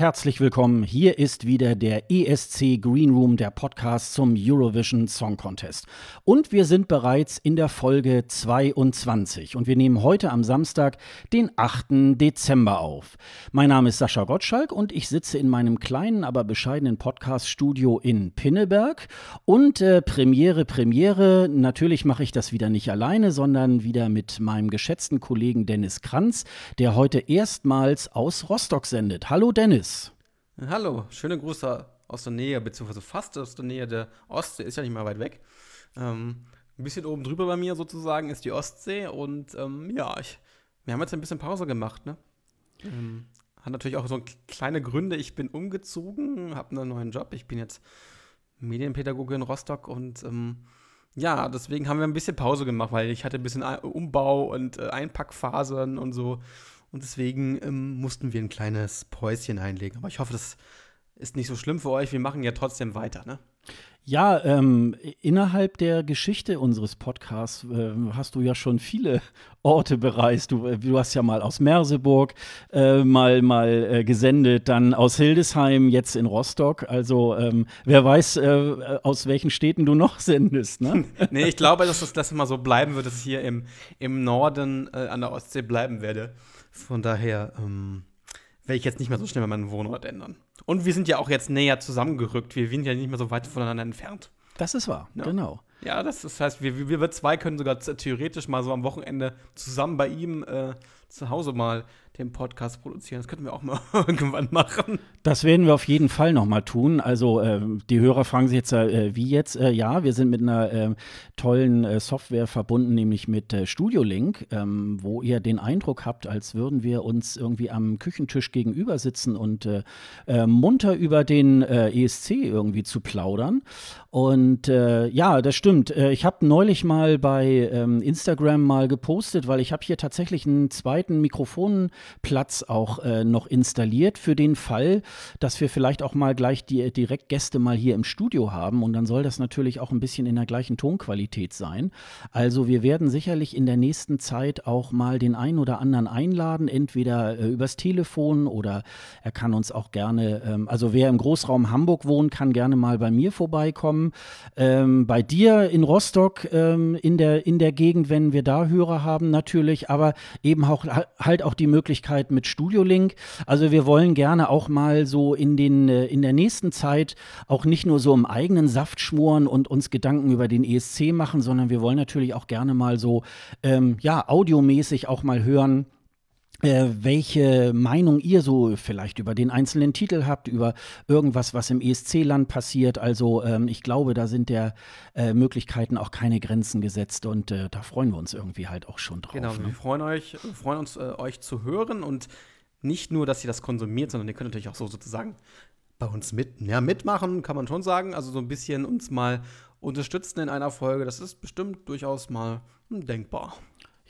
herzlich willkommen. Hier ist wieder der ESC Green Room, der Podcast zum Eurovision Song Contest. Und wir sind bereits in der Folge 22 und wir nehmen heute am Samstag, den 8. Dezember auf. Mein Name ist Sascha Gottschalk und ich sitze in meinem kleinen, aber bescheidenen Podcast-Studio in Pinneberg. Und äh, Premiere, Premiere, natürlich mache ich das wieder nicht alleine, sondern wieder mit meinem geschätzten Kollegen Dennis Kranz, der heute erstmals aus Rostock sendet. Hallo Dennis. Hallo, schöne Grüße aus der Nähe, beziehungsweise fast aus der Nähe der Ostsee, ist ja nicht mal weit weg. Ähm, ein bisschen oben drüber bei mir sozusagen ist die Ostsee und ähm, ja, ich, wir haben jetzt ein bisschen Pause gemacht, ne? Ähm, hat natürlich auch so kleine Gründe. Ich bin umgezogen, habe einen neuen Job. Ich bin jetzt Medienpädagoge in Rostock und ähm, ja, deswegen haben wir ein bisschen Pause gemacht, weil ich hatte ein bisschen Umbau und äh, Einpackphasen und so. Und deswegen ähm, mussten wir ein kleines Päuschen einlegen. Aber ich hoffe, das ist nicht so schlimm für euch. Wir machen ja trotzdem weiter, ne? Ja, ähm, innerhalb der Geschichte unseres Podcasts äh, hast du ja schon viele Orte bereist. Du, äh, du hast ja mal aus Merseburg äh, mal, mal äh, gesendet, dann aus Hildesheim, jetzt in Rostock. Also ähm, wer weiß, äh, aus welchen Städten du noch sendest. Ne? nee, ich glaube, dass das, das immer so bleiben wird, dass ich hier im, im Norden äh, an der Ostsee bleiben werde. Von daher ähm, werde ich jetzt nicht mehr so schnell meinen Wohnort ändern. Und wir sind ja auch jetzt näher zusammengerückt. Wir sind ja nicht mehr so weit voneinander entfernt. Das ist wahr, ja. genau. Ja, das, das heißt, wir, wir zwei können sogar theoretisch mal so am Wochenende zusammen bei ihm äh, zu Hause mal den Podcast produzieren. Das könnten wir auch mal irgendwann machen. Das werden wir auf jeden Fall noch mal tun. Also äh, die Hörer fragen sich jetzt, äh, wie jetzt? Äh, ja, wir sind mit einer ähm, tollen äh, Software verbunden, nämlich mit äh, Studio Link, ähm, wo ihr den Eindruck habt, als würden wir uns irgendwie am Küchentisch gegenüber sitzen und äh, munter über den ESC irgendwie zu plaudern. Und ja, das stimmt. ich habe neulich mal bei ähm, Instagram mal gepostet, weil ich habe hier tatsächlich einen zweiten Mikrofon Platz auch äh, noch installiert für den Fall, dass wir vielleicht auch mal gleich die direkt Gäste mal hier im Studio haben und dann soll das natürlich auch ein bisschen in der gleichen Tonqualität sein. Also wir werden sicherlich in der nächsten Zeit auch mal den einen oder anderen einladen, entweder äh, übers Telefon oder er kann uns auch gerne, ähm, also wer im Großraum Hamburg wohnt, kann gerne mal bei mir vorbeikommen. Ähm, bei dir in Rostock ähm, in, der, in der Gegend, wenn wir da Hörer haben natürlich, aber eben auch halt auch die Möglichkeit, Möglichkeit mit Studio Link. Also wir wollen gerne auch mal so in, den, äh, in der nächsten Zeit auch nicht nur so im eigenen Saft schmoren und uns Gedanken über den ESC machen, sondern wir wollen natürlich auch gerne mal so, ähm, ja, audiomäßig auch mal hören, welche Meinung ihr so vielleicht über den einzelnen Titel habt, über irgendwas, was im ESC-Land passiert. Also ähm, ich glaube, da sind der äh, Möglichkeiten auch keine Grenzen gesetzt und äh, da freuen wir uns irgendwie halt auch schon drauf. Genau, ne? wir freuen, euch, freuen uns, äh, euch zu hören und nicht nur, dass ihr das konsumiert, sondern ihr könnt natürlich auch so sozusagen bei uns mit, ja, mitmachen, kann man schon sagen. Also so ein bisschen uns mal unterstützen in einer Folge. Das ist bestimmt durchaus mal hm, denkbar.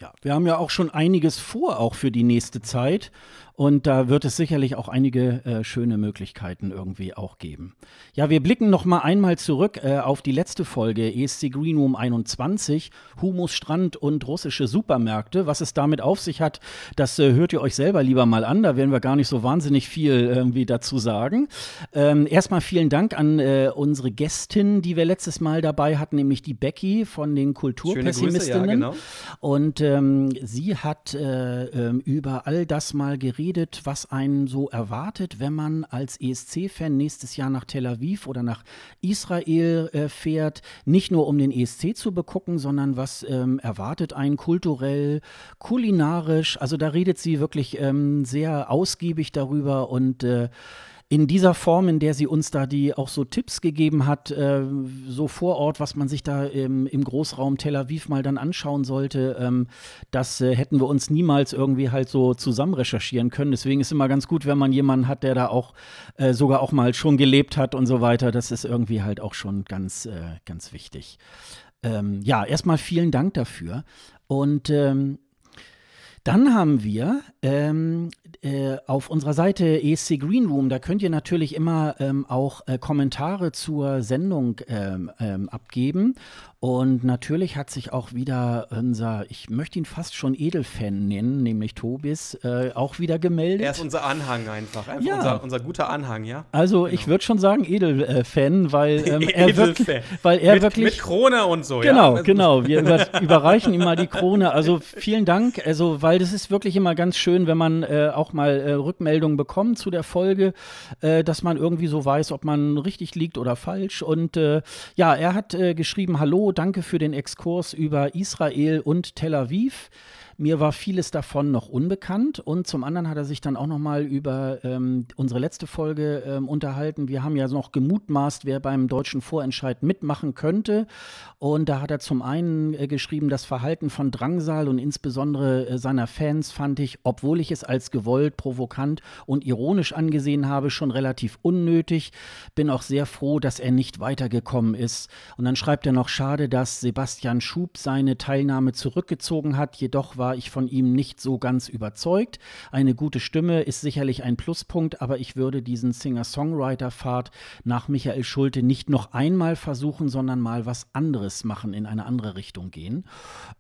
Ja, wir haben ja auch schon einiges vor, auch für die nächste Zeit. Und da wird es sicherlich auch einige äh, schöne Möglichkeiten irgendwie auch geben. Ja, wir blicken noch mal einmal zurück äh, auf die letzte Folge ESC Green Room 21, Humus, Strand und russische Supermärkte. Was es damit auf sich hat, das äh, hört ihr euch selber lieber mal an. Da werden wir gar nicht so wahnsinnig viel irgendwie dazu sagen. Ähm, erstmal vielen Dank an äh, unsere Gästin, die wir letztes Mal dabei hatten, nämlich die Becky von den Kulturpessimistinnen. Ja, genau. Und ähm, sie hat äh, ähm, über all das mal geredet geredet, was einen so erwartet, wenn man als ESC-Fan nächstes Jahr nach Tel Aviv oder nach Israel äh, fährt. Nicht nur um den ESC zu begucken, sondern was ähm, erwartet einen kulturell, kulinarisch. Also da redet sie wirklich ähm, sehr ausgiebig darüber und äh, in dieser Form, in der sie uns da die auch so Tipps gegeben hat, äh, so vor Ort, was man sich da im, im, Großraum Tel Aviv mal dann anschauen sollte, ähm, das äh, hätten wir uns niemals irgendwie halt so zusammen recherchieren können. Deswegen ist immer ganz gut, wenn man jemanden hat, der da auch äh, sogar auch mal schon gelebt hat und so weiter. Das ist irgendwie halt auch schon ganz, äh, ganz wichtig. Ähm, ja, erstmal vielen Dank dafür. Und ähm, dann haben wir ähm, äh, auf unserer Seite ESC Green Room, da könnt ihr natürlich immer ähm, auch äh, Kommentare zur Sendung ähm, ähm, abgeben. Und natürlich hat sich auch wieder unser, ich möchte ihn fast schon Edelfan nennen, nämlich Tobis, äh, auch wieder gemeldet. Er ist unser Anhang einfach. einfach ja. unser, unser, guter Anhang, ja. Also genau. ich würde schon sagen Edelfan, weil ähm, er, wirklich, weil er mit, wirklich. Mit Krone und so, genau, ja. Genau, genau. Wir über, überreichen ihm mal die Krone. Also vielen Dank. Also, weil das ist wirklich immer ganz schön, wenn man äh, auch mal äh, Rückmeldungen bekommt zu der Folge, äh, dass man irgendwie so weiß, ob man richtig liegt oder falsch. Und äh, ja, er hat äh, geschrieben: Hallo, danke für den Exkurs über Israel und Tel Aviv. Mir war vieles davon noch unbekannt und zum anderen hat er sich dann auch noch mal über ähm, unsere letzte Folge ähm, unterhalten. Wir haben ja noch gemutmaßt, wer beim deutschen Vorentscheid mitmachen könnte und da hat er zum einen äh, geschrieben, das Verhalten von Drangsal und insbesondere äh, seiner Fans fand ich, obwohl ich es als gewollt, provokant und ironisch angesehen habe, schon relativ unnötig. Bin auch sehr froh, dass er nicht weitergekommen ist. Und dann schreibt er noch, schade, dass Sebastian Schub seine Teilnahme zurückgezogen hat, jedoch war war ich von ihm nicht so ganz überzeugt. Eine gute Stimme ist sicherlich ein Pluspunkt, aber ich würde diesen Singer-Songwriter-Pfad nach Michael Schulte nicht noch einmal versuchen, sondern mal was anderes machen, in eine andere Richtung gehen.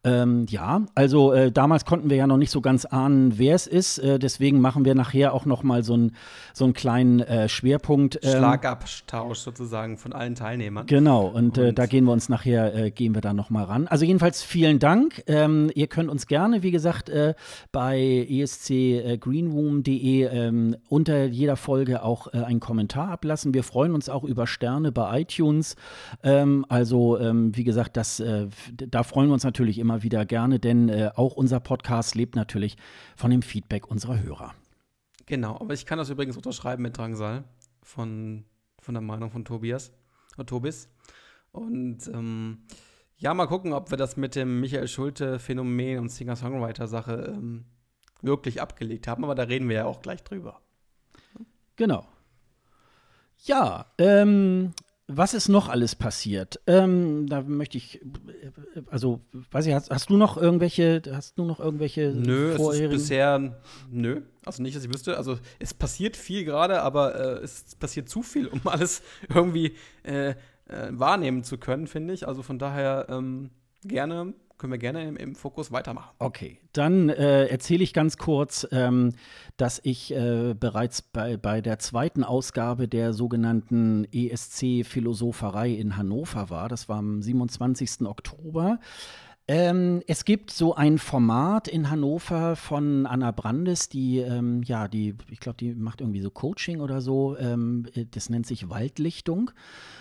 Ähm, ja, also äh, damals konnten wir ja noch nicht so ganz ahnen, wer es ist. Äh, deswegen machen wir nachher auch noch mal so, ein, so einen kleinen äh, Schwerpunkt. Ähm, Schlagabtausch sozusagen von allen Teilnehmern. Genau, und, äh, und da gehen wir uns nachher, äh, gehen wir da noch mal ran. Also jedenfalls vielen Dank. Ähm, ihr könnt uns gerne wie gesagt, äh, bei escgreenroom.de äh, ähm, unter jeder Folge auch äh, einen Kommentar ablassen. Wir freuen uns auch über Sterne bei iTunes. Ähm, also, ähm, wie gesagt, das, äh, da freuen wir uns natürlich immer wieder gerne, denn äh, auch unser Podcast lebt natürlich von dem Feedback unserer Hörer. Genau, aber ich kann das übrigens unterschreiben mit Drangsal von, von der Meinung von Tobias oder Tobis. Und ähm, ja, mal gucken, ob wir das mit dem Michael Schulte-Phänomen und Singer-Songwriter-Sache ähm, wirklich abgelegt haben, aber da reden wir ja auch gleich drüber. Genau. Ja, ähm, was ist noch alles passiert? Ähm, da möchte ich, also, weiß ich, hast, hast, du noch irgendwelche, hast du noch irgendwelche Nö, vorherigen? es ist bisher, nö, also nicht, dass ich wüsste. Also, es passiert viel gerade, aber äh, es passiert zu viel, um alles irgendwie äh, äh, wahrnehmen zu können, finde ich. Also von daher ähm, gerne, können wir gerne im, im, Fokus weitermachen. Okay, dann äh, erzähle ich ganz kurz, ähm, dass ich äh, bereits bei, bei der zweiten Ausgabe der sogenannten ESC Philosopherei in Hannover war. Das war am 27. Oktober. Ähm, es gibt so ein Format in Hannover von Anna Brandes, die, ähm, ja, die, ich glaube, die macht irgendwie so Coaching oder so. Ähm, das nennt sich Waldlichtung.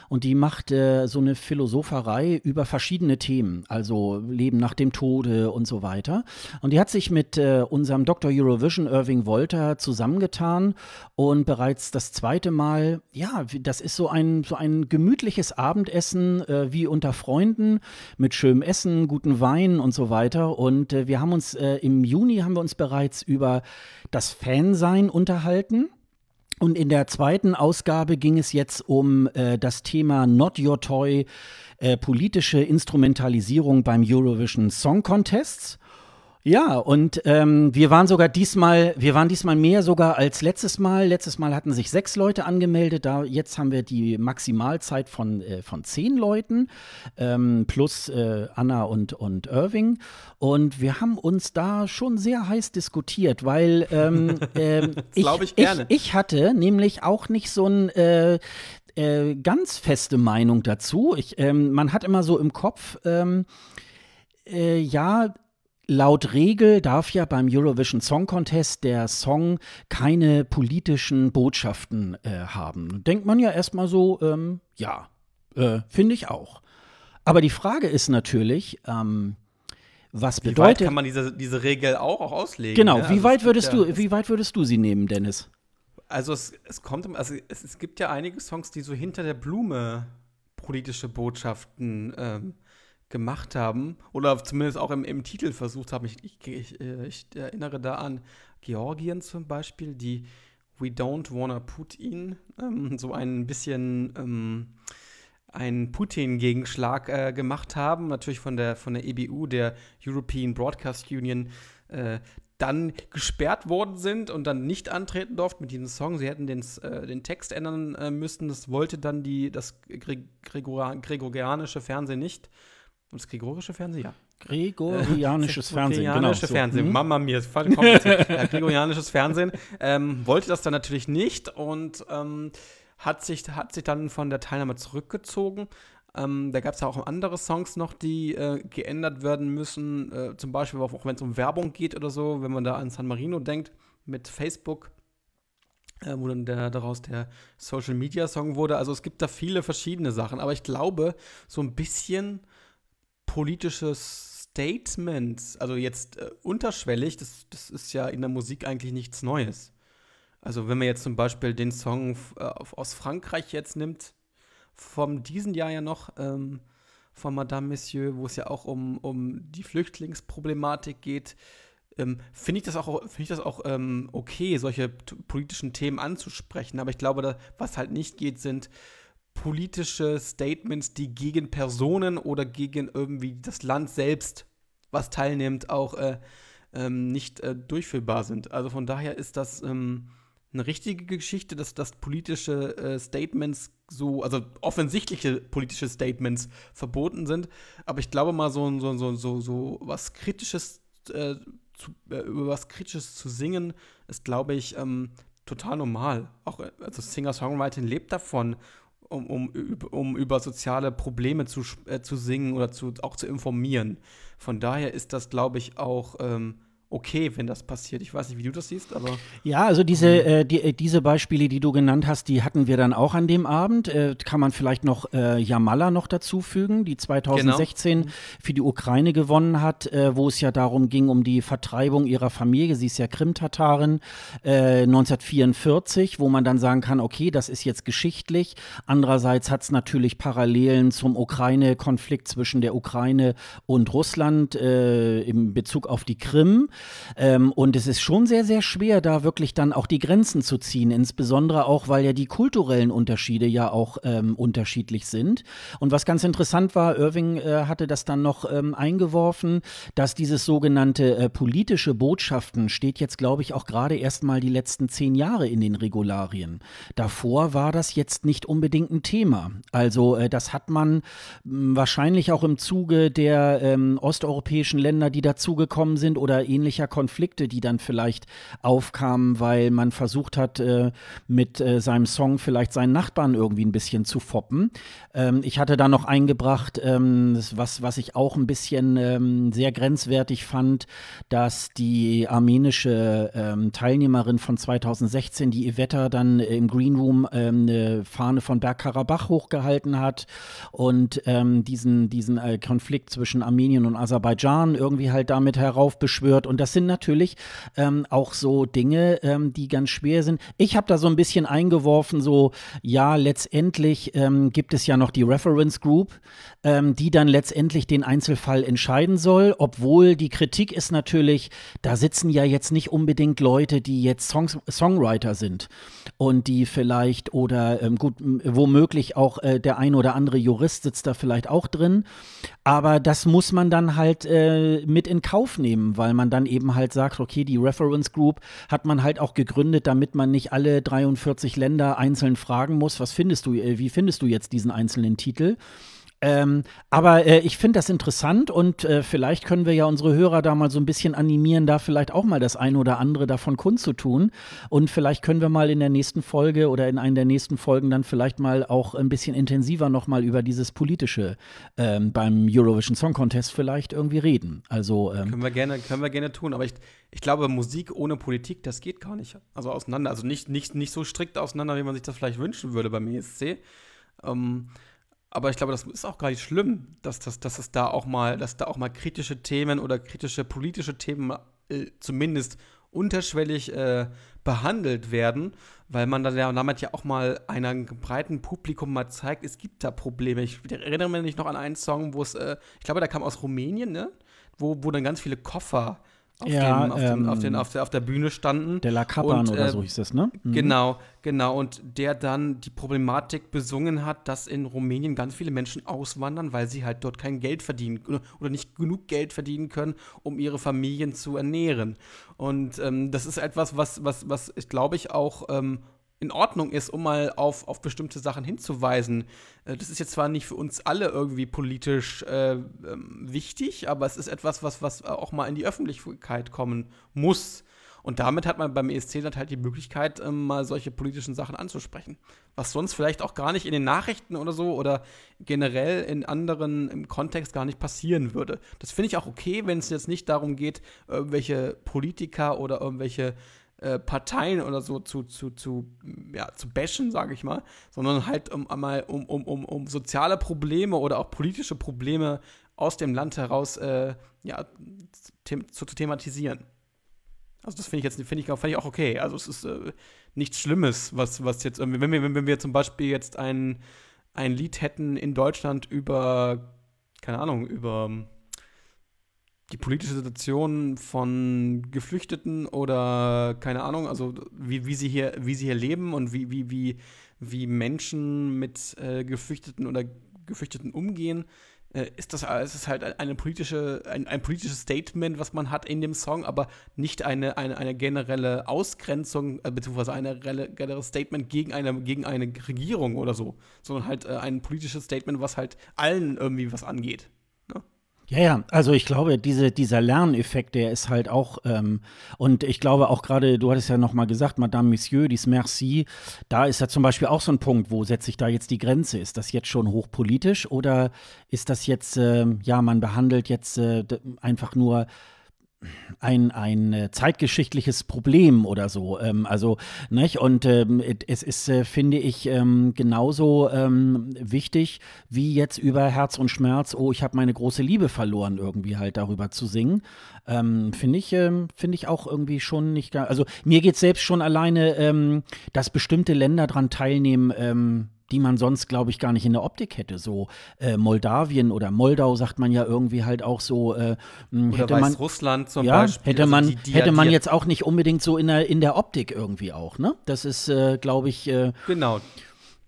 Und die macht äh, so eine Philosopherei über verschiedene Themen, also Leben nach dem Tode und so weiter. Und die hat sich mit äh, unserem Dr. Eurovision Irving Wolter zusammengetan und bereits das zweite Mal, ja, das ist so ein, so ein gemütliches Abendessen äh, wie unter Freunden mit schönem Essen, guten Wein und so weiter. Und äh, wir haben uns äh, im Juni haben wir uns bereits über das Fansein unterhalten. Und in der zweiten Ausgabe ging es jetzt um äh, das Thema Not Your Toy, äh, politische Instrumentalisierung beim Eurovision Song Contests. Ja, und ähm, wir waren sogar diesmal, wir waren diesmal mehr sogar als letztes Mal. Letztes Mal hatten sich sechs Leute angemeldet, da jetzt haben wir die Maximalzeit von, äh, von zehn Leuten, ähm, plus äh, Anna und, und Irving. Und wir haben uns da schon sehr heiß diskutiert, weil ähm, ähm ich, ich, ich, ich, hatte nämlich auch nicht so ein äh, äh, ganz feste Meinung dazu. Ich, ähm, man hat immer so im Kopf, ähm, äh, ja, Laut Regel darf ja beim Eurovision Song Contest der Song keine politischen Botschaften äh, haben. Denkt man ja erstmal so, ähm, ja, äh, finde ich auch. Aber die Frage ist natürlich, ähm, was bedeutet. Wie weit kann man diese, diese Regel auch, auch auslegen? Genau, ne? wie, also weit würdest ja, du, wie weit würdest du sie nehmen, Dennis? Also es, es kommt, also es, es gibt ja einige Songs, die so hinter der Blume politische Botschaften ähm, gemacht haben oder zumindest auch im, im Titel versucht haben. Ich, ich, ich, äh, ich, erinnere da an Georgien zum Beispiel, die We Don't Wanna Putin, ähm, so ein bisschen ähm, einen Putin-Gegenschlag äh, gemacht haben, natürlich von der, von der EBU, der European Broadcast Union. Äh, dann gesperrt worden sind und dann nicht antreten durften mit diesem Song. Sie hätten den, äh, den Text ändern äh, müssen. Das wollte dann die, das Gregor Gregorianische Fernsehen nicht. Und das Gregorische Fernsehen, ja. Gregorianisches äh, Fernsehen, genau. Gregorianische so. Fernsehen, mhm. Mama mir, ist kompliziert. ja, Gregorianisches Fernsehen ähm, wollte das dann natürlich nicht und ähm, hat, sich, hat sich dann von der Teilnahme zurückgezogen. Ähm, da gab es ja auch andere Songs noch, die äh, geändert werden müssen. Äh, zum Beispiel auch wenn es um Werbung geht oder so, wenn man da an San Marino denkt mit Facebook, äh, wo dann der, daraus der Social Media Song wurde. Also es gibt da viele verschiedene Sachen, aber ich glaube, so ein bisschen politisches Statement, also jetzt äh, unterschwellig, das, das ist ja in der Musik eigentlich nichts Neues. Also wenn man jetzt zum Beispiel den Song äh, aus Frankreich jetzt nimmt, vom diesen Jahr ja noch, ähm, von Madame Monsieur, wo es ja auch um, um die Flüchtlingsproblematik geht, ähm, finde ich das auch, find ich das auch ähm, okay, solche politischen Themen anzusprechen. Aber ich glaube, da, was halt nicht geht, sind politische Statements, die gegen Personen oder gegen irgendwie das Land selbst, was teilnimmt, auch äh, ähm, nicht äh, durchführbar sind. Also von daher ist das ähm, eine richtige Geschichte, dass, dass politische äh, Statements so, also offensichtliche politische Statements verboten sind. Aber ich glaube mal, so, so, so, so, so was Kritisches, äh, zu, äh, über was Kritisches zu singen, ist, glaube ich, ähm, total normal. Auch äh, also Singer-Songwriting lebt davon, um, um, um über soziale Probleme zu, äh, zu singen oder zu, auch zu informieren. Von daher ist das, glaube ich, auch ähm, okay, wenn das passiert. Ich weiß nicht, wie du das siehst, aber. Ja, also diese, mhm. äh, die, äh, diese Beispiele, die du genannt hast, die hatten wir dann auch an dem Abend. Äh, kann man vielleicht noch äh, Jamala noch dazu fügen, die 2016 genau. für die Ukraine gewonnen hat, äh, wo es ja darum ging, um die Vertreibung ihrer Familie. Sie ist ja Krim-Tatarin, äh, 1944, wo man dann sagen kann, okay, das ist jetzt geschichtlich. Andererseits hat es natürlich Parallelen zum Ukraine-Konflikt zwischen der Ukraine und Russland äh, im Bezug auf die Krim. Ähm, und es ist schon sehr, sehr schwer, da wirklich dann auch die Grenzen zu ziehen, insbesondere auch, weil ja die kulturellen Unterschiede ja auch ähm, unterschiedlich sind. Und was ganz interessant war, Irving äh, hatte das dann noch ähm, eingeworfen, dass dieses sogenannte äh, politische Botschaften steht jetzt, glaube ich, auch gerade erst mal die letzten zehn Jahre in den Regularien. Davor war das jetzt nicht unbedingt ein Thema. Also äh, das hat man mh, wahrscheinlich auch im Zuge der ähm, osteuropäischen Länder, die dazugekommen sind oder ähnlich ähnlicher Konflikte, die dann vielleicht aufkamen, weil man versucht hat, äh, mit äh, seinem Song vielleicht seinen Nachbarn irgendwie ein bisschen zu foppen. Ähm, ich hatte da noch eingebracht, ähm, was, was ich auch ein bisschen ähm, sehr grenzwertig fand, dass die armenische Teilnehmerin von 2016, die Iveta, dann im Green Room eine Fahne von Bergkarabach hochgehalten hat und diesen, diesen äh, Konflikt zwischen Armenien und Aserbaidschan irgendwie halt damit heraufbeschwört und das sind natürlich ähm, auch so Dinge, ähm, die ganz schwer sind. Ich habe da so ein bisschen eingeworfen, so, ja, letztendlich ähm, gibt es ja noch die Reference Group, ähm, die dann letztendlich den Einzelfall entscheiden soll, obwohl die Kritik ist natürlich, da sitzen ja jetzt nicht unbedingt Leute, die jetzt Songs Songwriter sind und die vielleicht oder ähm, gut, womöglich auch äh, der ein oder andere Jurist sitzt da vielleicht auch drin, aber das muss man dann halt äh, mit in Kauf nehmen, weil man dann eben halt sagt, okay, die Reference Group hat man halt auch gegründet, damit man nicht alle 43 Länder einzeln fragen muss, was findest du, äh, wie findest du jetzt diesen einzelnen Titel? Ähm, aber äh, ich finde das interessant und äh, vielleicht können wir ja unsere Hörer da mal so ein bisschen animieren, da vielleicht auch mal das eine oder andere davon kundzutun. Und vielleicht können wir mal in der nächsten Folge oder in einer der nächsten Folgen dann vielleicht mal auch ein bisschen intensiver nochmal über dieses Politische ähm, beim Eurovision Song Contest vielleicht irgendwie reden. Also ähm, können wir gerne, können wir gerne tun. Aber ich, ich glaube, Musik ohne Politik, das geht gar nicht. Also auseinander. Also nicht, nicht, nicht so strikt auseinander, wie man sich das vielleicht wünschen würde beim ESC. Ähm, aber ich glaube, das ist auch gar nicht schlimm, dass, dass, dass es da auch mal, dass da auch mal kritische Themen oder kritische politische Themen äh, zumindest unterschwellig äh, behandelt werden, weil man dann ja damit ja auch mal einem breiten Publikum mal zeigt, es gibt da Probleme. Ich erinnere mich noch an einen Song, wo es, äh, ich glaube, der kam aus Rumänien, ne? Wo, wo dann ganz viele Koffer auf, ja, dem, auf, ähm, dem, auf, den, auf, der, auf der Bühne standen. Der La Capan und, oder äh, so hieß das, ne? Mhm. Genau, genau. Und der dann die Problematik besungen hat, dass in Rumänien ganz viele Menschen auswandern, weil sie halt dort kein Geld verdienen oder nicht genug Geld verdienen können, um ihre Familien zu ernähren. Und ähm, das ist etwas, was, was, was ich glaube ich auch ähm, in Ordnung ist, um mal auf, auf bestimmte Sachen hinzuweisen. Äh, das ist jetzt zwar nicht für uns alle irgendwie politisch äh, ähm, wichtig, aber es ist etwas, was, was auch mal in die Öffentlichkeit kommen muss. Und damit hat man beim ESC dann halt die Möglichkeit, ähm, mal solche politischen Sachen anzusprechen. Was sonst vielleicht auch gar nicht in den Nachrichten oder so oder generell in anderen im Kontext gar nicht passieren würde. Das finde ich auch okay, wenn es jetzt nicht darum geht, irgendwelche Politiker oder irgendwelche äh, Parteien oder so zu, zu, zu, ja, zu bashen, sage ich mal, sondern halt um einmal um, um, um, um soziale Probleme oder auch politische Probleme aus dem Land heraus äh, ja, zu, zu, thematisieren. Also das finde ich jetzt finde ich, find ich auch okay. Also es ist äh, nichts Schlimmes, was, was jetzt wenn wir, wenn wir zum Beispiel jetzt ein, ein Lied hätten in Deutschland über, keine Ahnung, über die politische Situation von Geflüchteten oder keine Ahnung, also wie, wie, sie, hier, wie sie hier leben und wie, wie, wie, wie Menschen mit äh, Geflüchteten oder Geflüchteten umgehen, äh, ist das ist es halt eine politische, ein, ein politisches Statement, was man hat in dem Song, aber nicht eine, eine, eine generelle Ausgrenzung, äh, beziehungsweise ein generelles Statement gegen eine, gegen eine Regierung oder so, sondern halt äh, ein politisches Statement, was halt allen irgendwie was angeht. Ja, ja, also ich glaube, diese, dieser Lerneffekt, der ist halt auch, ähm, und ich glaube auch gerade, du hattest ja nochmal gesagt, Madame Monsieur, dies Merci, da ist ja zum Beispiel auch so ein Punkt, wo setze ich da jetzt die Grenze? Ist das jetzt schon hochpolitisch oder ist das jetzt, äh, ja, man behandelt jetzt äh, einfach nur ein, ein äh, zeitgeschichtliches Problem oder so. Ähm, also, nicht? Und ähm, es ist, äh, finde ich, ähm, genauso ähm, wichtig, wie jetzt über Herz und Schmerz, oh, ich habe meine große Liebe verloren, irgendwie halt darüber zu singen. Ähm, finde ich, ähm, finde ich auch irgendwie schon nicht gar. Also mir geht selbst schon alleine, dass bestimmte Länder daran teilnehmen, die man sonst, glaube ich, gar nicht in der Optik hätte. So äh, Moldawien oder Moldau sagt man ja irgendwie halt auch so. Äh, hm, hätte man, Russland zum ja, Beispiel. Hätte also man, die, die, hätte man jetzt auch nicht unbedingt so in der, in der Optik irgendwie auch, ne? Das ist, äh, glaube ich. Äh, genau.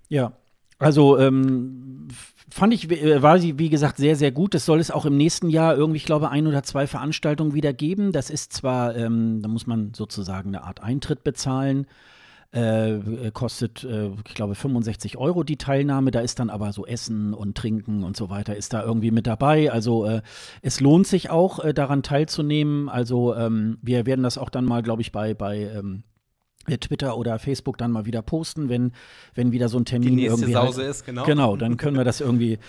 Ja. Also, ähm, fand ich, äh, war sie, wie gesagt, sehr, sehr gut. Das soll es auch im nächsten Jahr irgendwie, ich glaube, ein oder zwei Veranstaltungen wieder geben. Das ist zwar, ähm, da muss man sozusagen eine Art Eintritt bezahlen. Äh, kostet, äh, ich glaube, 65 Euro die Teilnahme. Da ist dann aber so Essen und Trinken und so weiter ist da irgendwie mit dabei. Also äh, es lohnt sich auch, äh, daran teilzunehmen. Also ähm, wir werden das auch dann mal, glaube ich, bei, bei ähm, äh, Twitter oder Facebook dann mal wieder posten, wenn, wenn wieder so ein Termin Die irgendwie Sause halt, ist, genau. Genau, dann können wir das irgendwie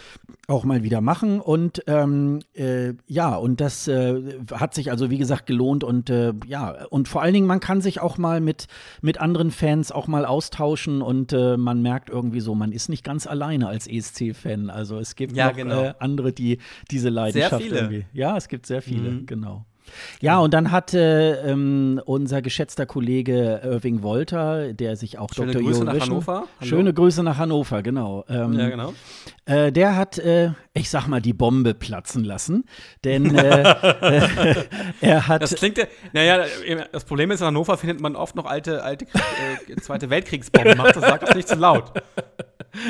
auch mal wieder machen. Und ähm, äh, ja, und das äh, hat sich also wie gesagt gelohnt und äh, ja, und vor allen Dingen, man kann sich auch mal mit, mit anderen Fans auch mal austauschen und äh, man merkt irgendwie so, man ist nicht ganz alleine als ESC-Fan. Also es gibt ja, noch genau. Äh, andere, die diese Leidenschaft sehr viele. irgendwie. Ja, es gibt sehr viele, mhm. genau. Ja, und dann hatte ähm, unser geschätzter Kollege Irving Wolter, der sich auch Schöne Dr. Grüße nach Hannover. Hallo. Schöne Grüße nach Hannover, genau. Ähm, ja, genau. Äh, der hat, äh, ich sag mal, die Bombe platzen lassen, denn äh, äh er hat. Das klingt, naja, das Problem ist, in Hannover findet man oft noch alte, alte Krieg, äh, Zweite Weltkriegsbomben. Macht das, sagt das nicht zu laut.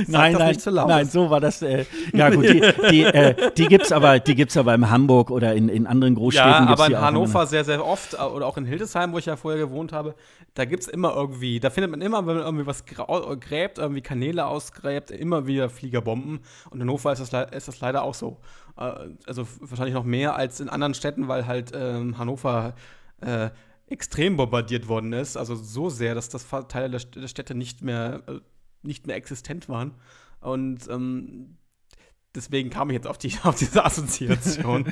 Nein, nein, nein, so war das. Äh, ja gut, die, die, äh, die gibt's aber, die gibt's aber in Hamburg oder in, in anderen Großstädten. Ja, aber in Hannover sehr, sehr oft oder auch in Hildesheim, wo ich ja vorher gewohnt habe, da gibt's immer irgendwie, da findet man immer, wenn man irgendwie was gräbt, irgendwie Kanäle ausgräbt, immer wieder Fliegerbomben. Und in Hannover ist das, ist das leider auch so. Äh, also wahrscheinlich noch mehr als in anderen Städten, weil halt ähm, Hannover äh, extrem bombardiert worden ist. Also so sehr, dass das Teile der Städte nicht mehr äh, nicht mehr existent waren. Und ähm, deswegen kam ich jetzt auf, die, auf diese Assoziation.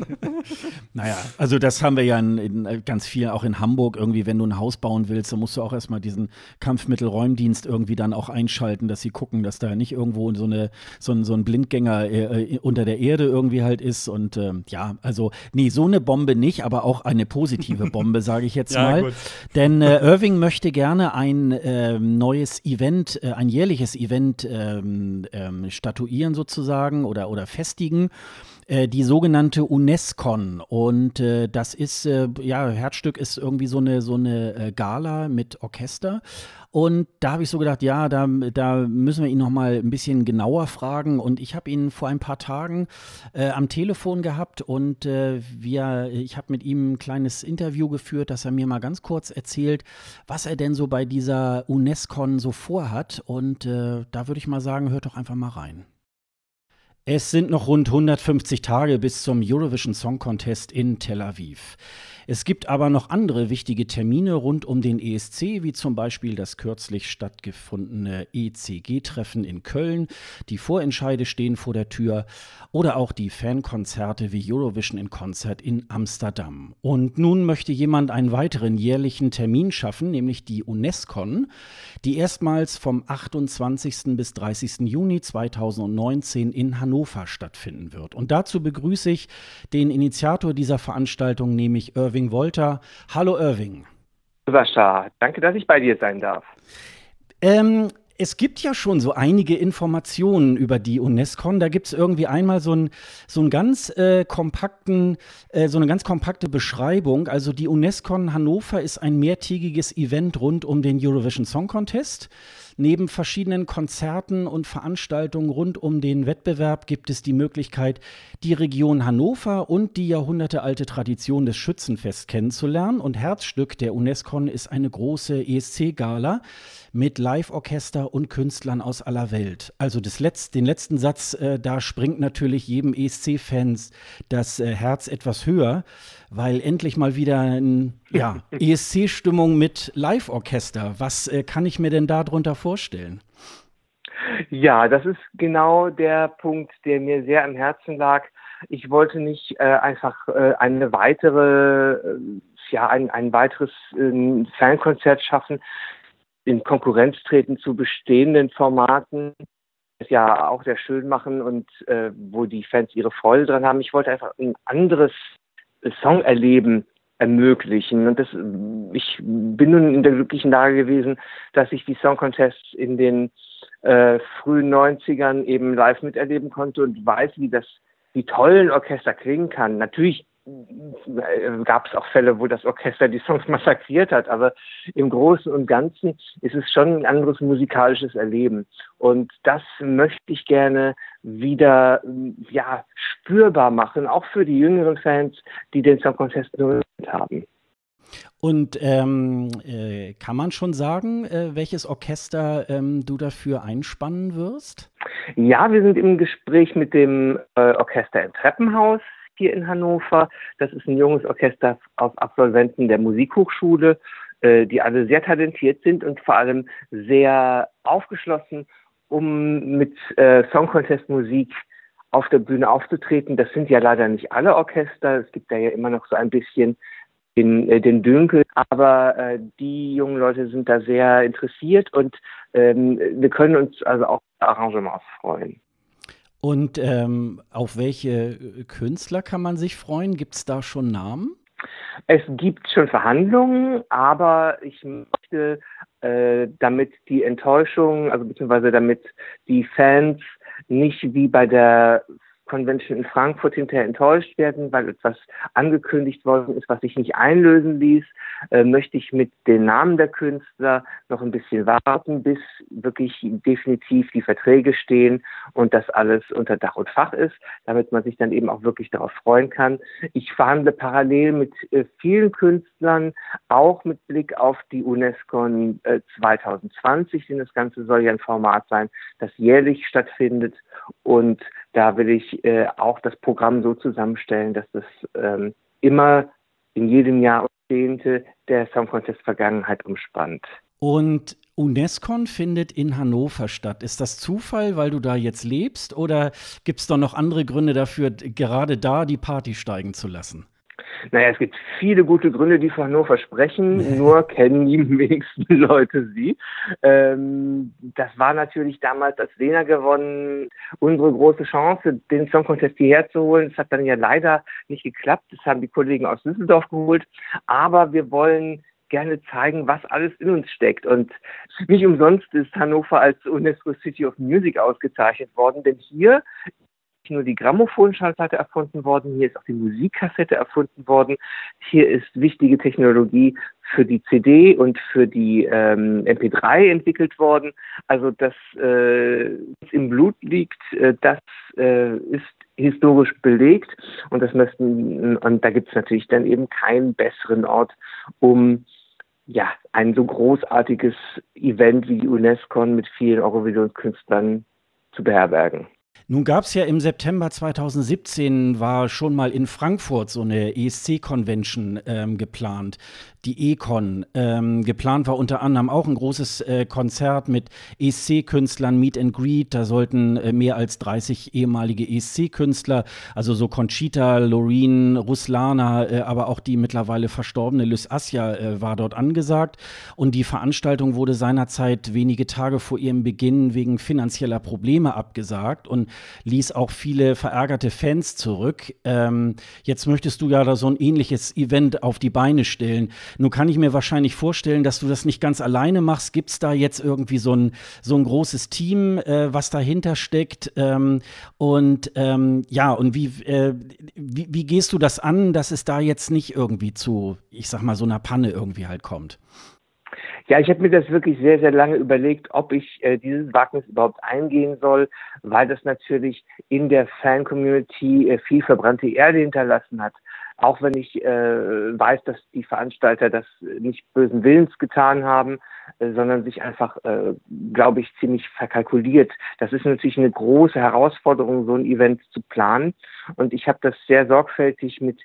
naja, also das haben wir ja in, in, ganz viel, auch in Hamburg irgendwie, wenn du ein Haus bauen willst, dann musst du auch erstmal diesen Kampfmittelräumdienst irgendwie dann auch einschalten, dass sie gucken, dass da nicht irgendwo so, eine, so, ein, so ein Blindgänger äh, äh unter der Erde irgendwie halt ist. Und ähm, ja, also nee, so eine Bombe nicht, aber auch eine positive Bombe, sage ich jetzt ja, mal. Gut. Denn äh, Irving möchte gerne ein äh, neues Event, äh, ein jährliches Event ähm, ähm, statuieren sozusagen oder oder festigen äh, die sogenannte UNESCON. Und äh, das ist, äh, ja, Herzstück ist irgendwie so eine, so eine äh, Gala mit Orchester. Und da habe ich so gedacht, ja, da, da müssen wir ihn noch mal ein bisschen genauer fragen. Und ich habe ihn vor ein paar Tagen äh, am Telefon gehabt und äh, wir, ich habe mit ihm ein kleines Interview geführt, dass er mir mal ganz kurz erzählt, was er denn so bei dieser UNESCON so vorhat. Und da würde ich mal sagen, hört doch einfach mal rein. Es sind noch rund 150 Tage bis zum Eurovision Song Contest in Tel Aviv. Es gibt aber noch andere wichtige Termine rund um den ESC, wie zum Beispiel das kürzlich stattgefundene ECG-Treffen in Köln. Die Vorentscheide stehen vor der Tür oder auch die Fankonzerte wie Eurovision in Konzert in Amsterdam. Und nun möchte jemand einen weiteren jährlichen Termin schaffen, nämlich die UNESCO, die erstmals vom 28. bis 30. Juni 2019 in Hannover stattfinden wird. Und dazu begrüße ich den Initiator dieser Veranstaltung, nämlich Irving Irving Wolter. Hallo Irving. Sascha, danke, dass ich bei dir sein darf. Ähm, es gibt ja schon so einige Informationen über die UNESCO. Da gibt es irgendwie einmal so, ein, so, einen ganz, äh, kompakten, äh, so eine ganz kompakte Beschreibung. Also die UNESCO Hannover ist ein mehrtägiges Event rund um den Eurovision Song Contest. Neben verschiedenen Konzerten und Veranstaltungen rund um den Wettbewerb gibt es die Möglichkeit, die Region Hannover und die jahrhundertealte Tradition des Schützenfests kennenzulernen. Und Herzstück der UNESCO ist eine große ESC-Gala mit Live-Orchester und Künstlern aus aller Welt. Also das Letz-, den letzten Satz, äh, da springt natürlich jedem ESC-Fans das äh, Herz etwas höher, weil endlich mal wieder ein, ja, ESC-Stimmung mit Live-Orchester. Was äh, kann ich mir denn darunter vorstellen? Ja, das ist genau der Punkt, der mir sehr am Herzen lag. Ich wollte nicht äh, einfach äh, eine weitere, äh, ja, ein, ein weiteres äh, Fankonzert schaffen, in Konkurrenz treten zu bestehenden Formaten, das ja auch sehr schön machen und äh, wo die Fans ihre Freude dran haben. Ich wollte einfach ein anderes Songerleben ermöglichen. Und das, ich bin nun in der glücklichen Lage gewesen, dass ich die Song Contests in den äh, frühen 90ern eben live miterleben konnte und weiß, wie das, wie toll ein Orchester klingen kann. Natürlich äh, gab es auch Fälle, wo das Orchester die Songs massakriert hat, aber im Großen und Ganzen ist es schon ein anderes musikalisches Erleben. Und das möchte ich gerne wieder ja, spürbar machen, auch für die jüngeren Fans, die den Song Contest nur haben. Und ähm, äh, kann man schon sagen, äh, welches Orchester ähm, du dafür einspannen wirst? Ja, wir sind im Gespräch mit dem äh, Orchester im Treppenhaus hier in Hannover. Das ist ein junges Orchester aus Absolventen der Musikhochschule, äh, die alle sehr talentiert sind und vor allem sehr aufgeschlossen, um mit äh, Song Contest Musik auf der Bühne aufzutreten. Das sind ja leider nicht alle Orchester. Es gibt da ja immer noch so ein bisschen den, äh, den Dünkel. Aber äh, die jungen Leute sind da sehr interessiert und ähm, wir können uns also auch Arrangements freuen. Und ähm, auf welche Künstler kann man sich freuen? Gibt es da schon Namen? Es gibt schon Verhandlungen, aber ich möchte, äh, damit die Enttäuschung, also beziehungsweise damit die Fans nicht wie bei der Convention in Frankfurt hinterher enttäuscht werden, weil etwas angekündigt worden ist, was sich nicht einlösen ließ, äh, möchte ich mit den Namen der Künstler noch ein bisschen warten, bis wirklich definitiv die Verträge stehen und das alles unter Dach und Fach ist, damit man sich dann eben auch wirklich darauf freuen kann. Ich verhandle parallel mit äh, vielen Künstlern, auch mit Blick auf die UNESCO äh, 2020, denn das Ganze soll ja ein Format sein, das jährlich stattfindet und da will ich äh, auch das Programm so zusammenstellen, dass das ähm, immer in jedem Jahr Jahrzehnte der Song Contest Vergangenheit umspannt. Und UNESCO findet in Hannover statt. Ist das Zufall, weil du da jetzt lebst, oder gibt es da noch andere Gründe dafür, gerade da die Party steigen zu lassen? Naja, es gibt viele gute Gründe, die für Hannover sprechen, nur kennen die wenigsten Leute sie. Ähm, das war natürlich damals, als Lena gewonnen, unsere große Chance, den Song Contest hierher zu holen. Das hat dann ja leider nicht geklappt. Das haben die Kollegen aus Düsseldorf geholt. Aber wir wollen gerne zeigen, was alles in uns steckt. Und nicht umsonst ist Hannover als UNESCO City of Music ausgezeichnet worden, denn hier nicht nur die Grammophonschallplatte erfunden worden, hier ist auch die Musikkassette erfunden worden. Hier ist wichtige Technologie für die CD und für die ähm, MP3 entwickelt worden. Also das äh, im Blut liegt, äh, das äh, ist historisch belegt und das müssten und da gibt es natürlich dann eben keinen besseren Ort, um ja ein so großartiges Event wie die UNESCO mit vielen Eurovision-Künstlern zu beherbergen. Nun gab es ja im September 2017 war schon mal in Frankfurt so eine ESC-Convention ähm, geplant die Econ. Ähm, geplant war unter anderem auch ein großes äh, Konzert mit ESC-Künstlern, Meet and Greet. Da sollten äh, mehr als 30 ehemalige ESC-Künstler, also so Conchita, Loreen, Ruslana, äh, aber auch die mittlerweile verstorbene Lys Asja äh, war dort angesagt. Und die Veranstaltung wurde seinerzeit wenige Tage vor ihrem Beginn wegen finanzieller Probleme abgesagt und ließ auch viele verärgerte Fans zurück. Ähm, jetzt möchtest du ja da so ein ähnliches Event auf die Beine stellen. Nun kann ich mir wahrscheinlich vorstellen, dass du das nicht ganz alleine machst. Gibt es da jetzt irgendwie so ein, so ein großes Team, äh, was dahinter steckt? Ähm, und ähm, ja, und wie, äh, wie, wie gehst du das an, dass es da jetzt nicht irgendwie zu, ich sag mal, so einer Panne irgendwie halt kommt? Ja, ich habe mir das wirklich sehr, sehr lange überlegt, ob ich äh, dieses Wagnis überhaupt eingehen soll, weil das natürlich in der Fan-Community äh, viel verbrannte Erde hinterlassen hat auch wenn ich äh, weiß, dass die Veranstalter das nicht bösen Willens getan haben, äh, sondern sich einfach, äh, glaube ich, ziemlich verkalkuliert. Das ist natürlich eine große Herausforderung, so ein Event zu planen. Und ich habe das sehr sorgfältig mit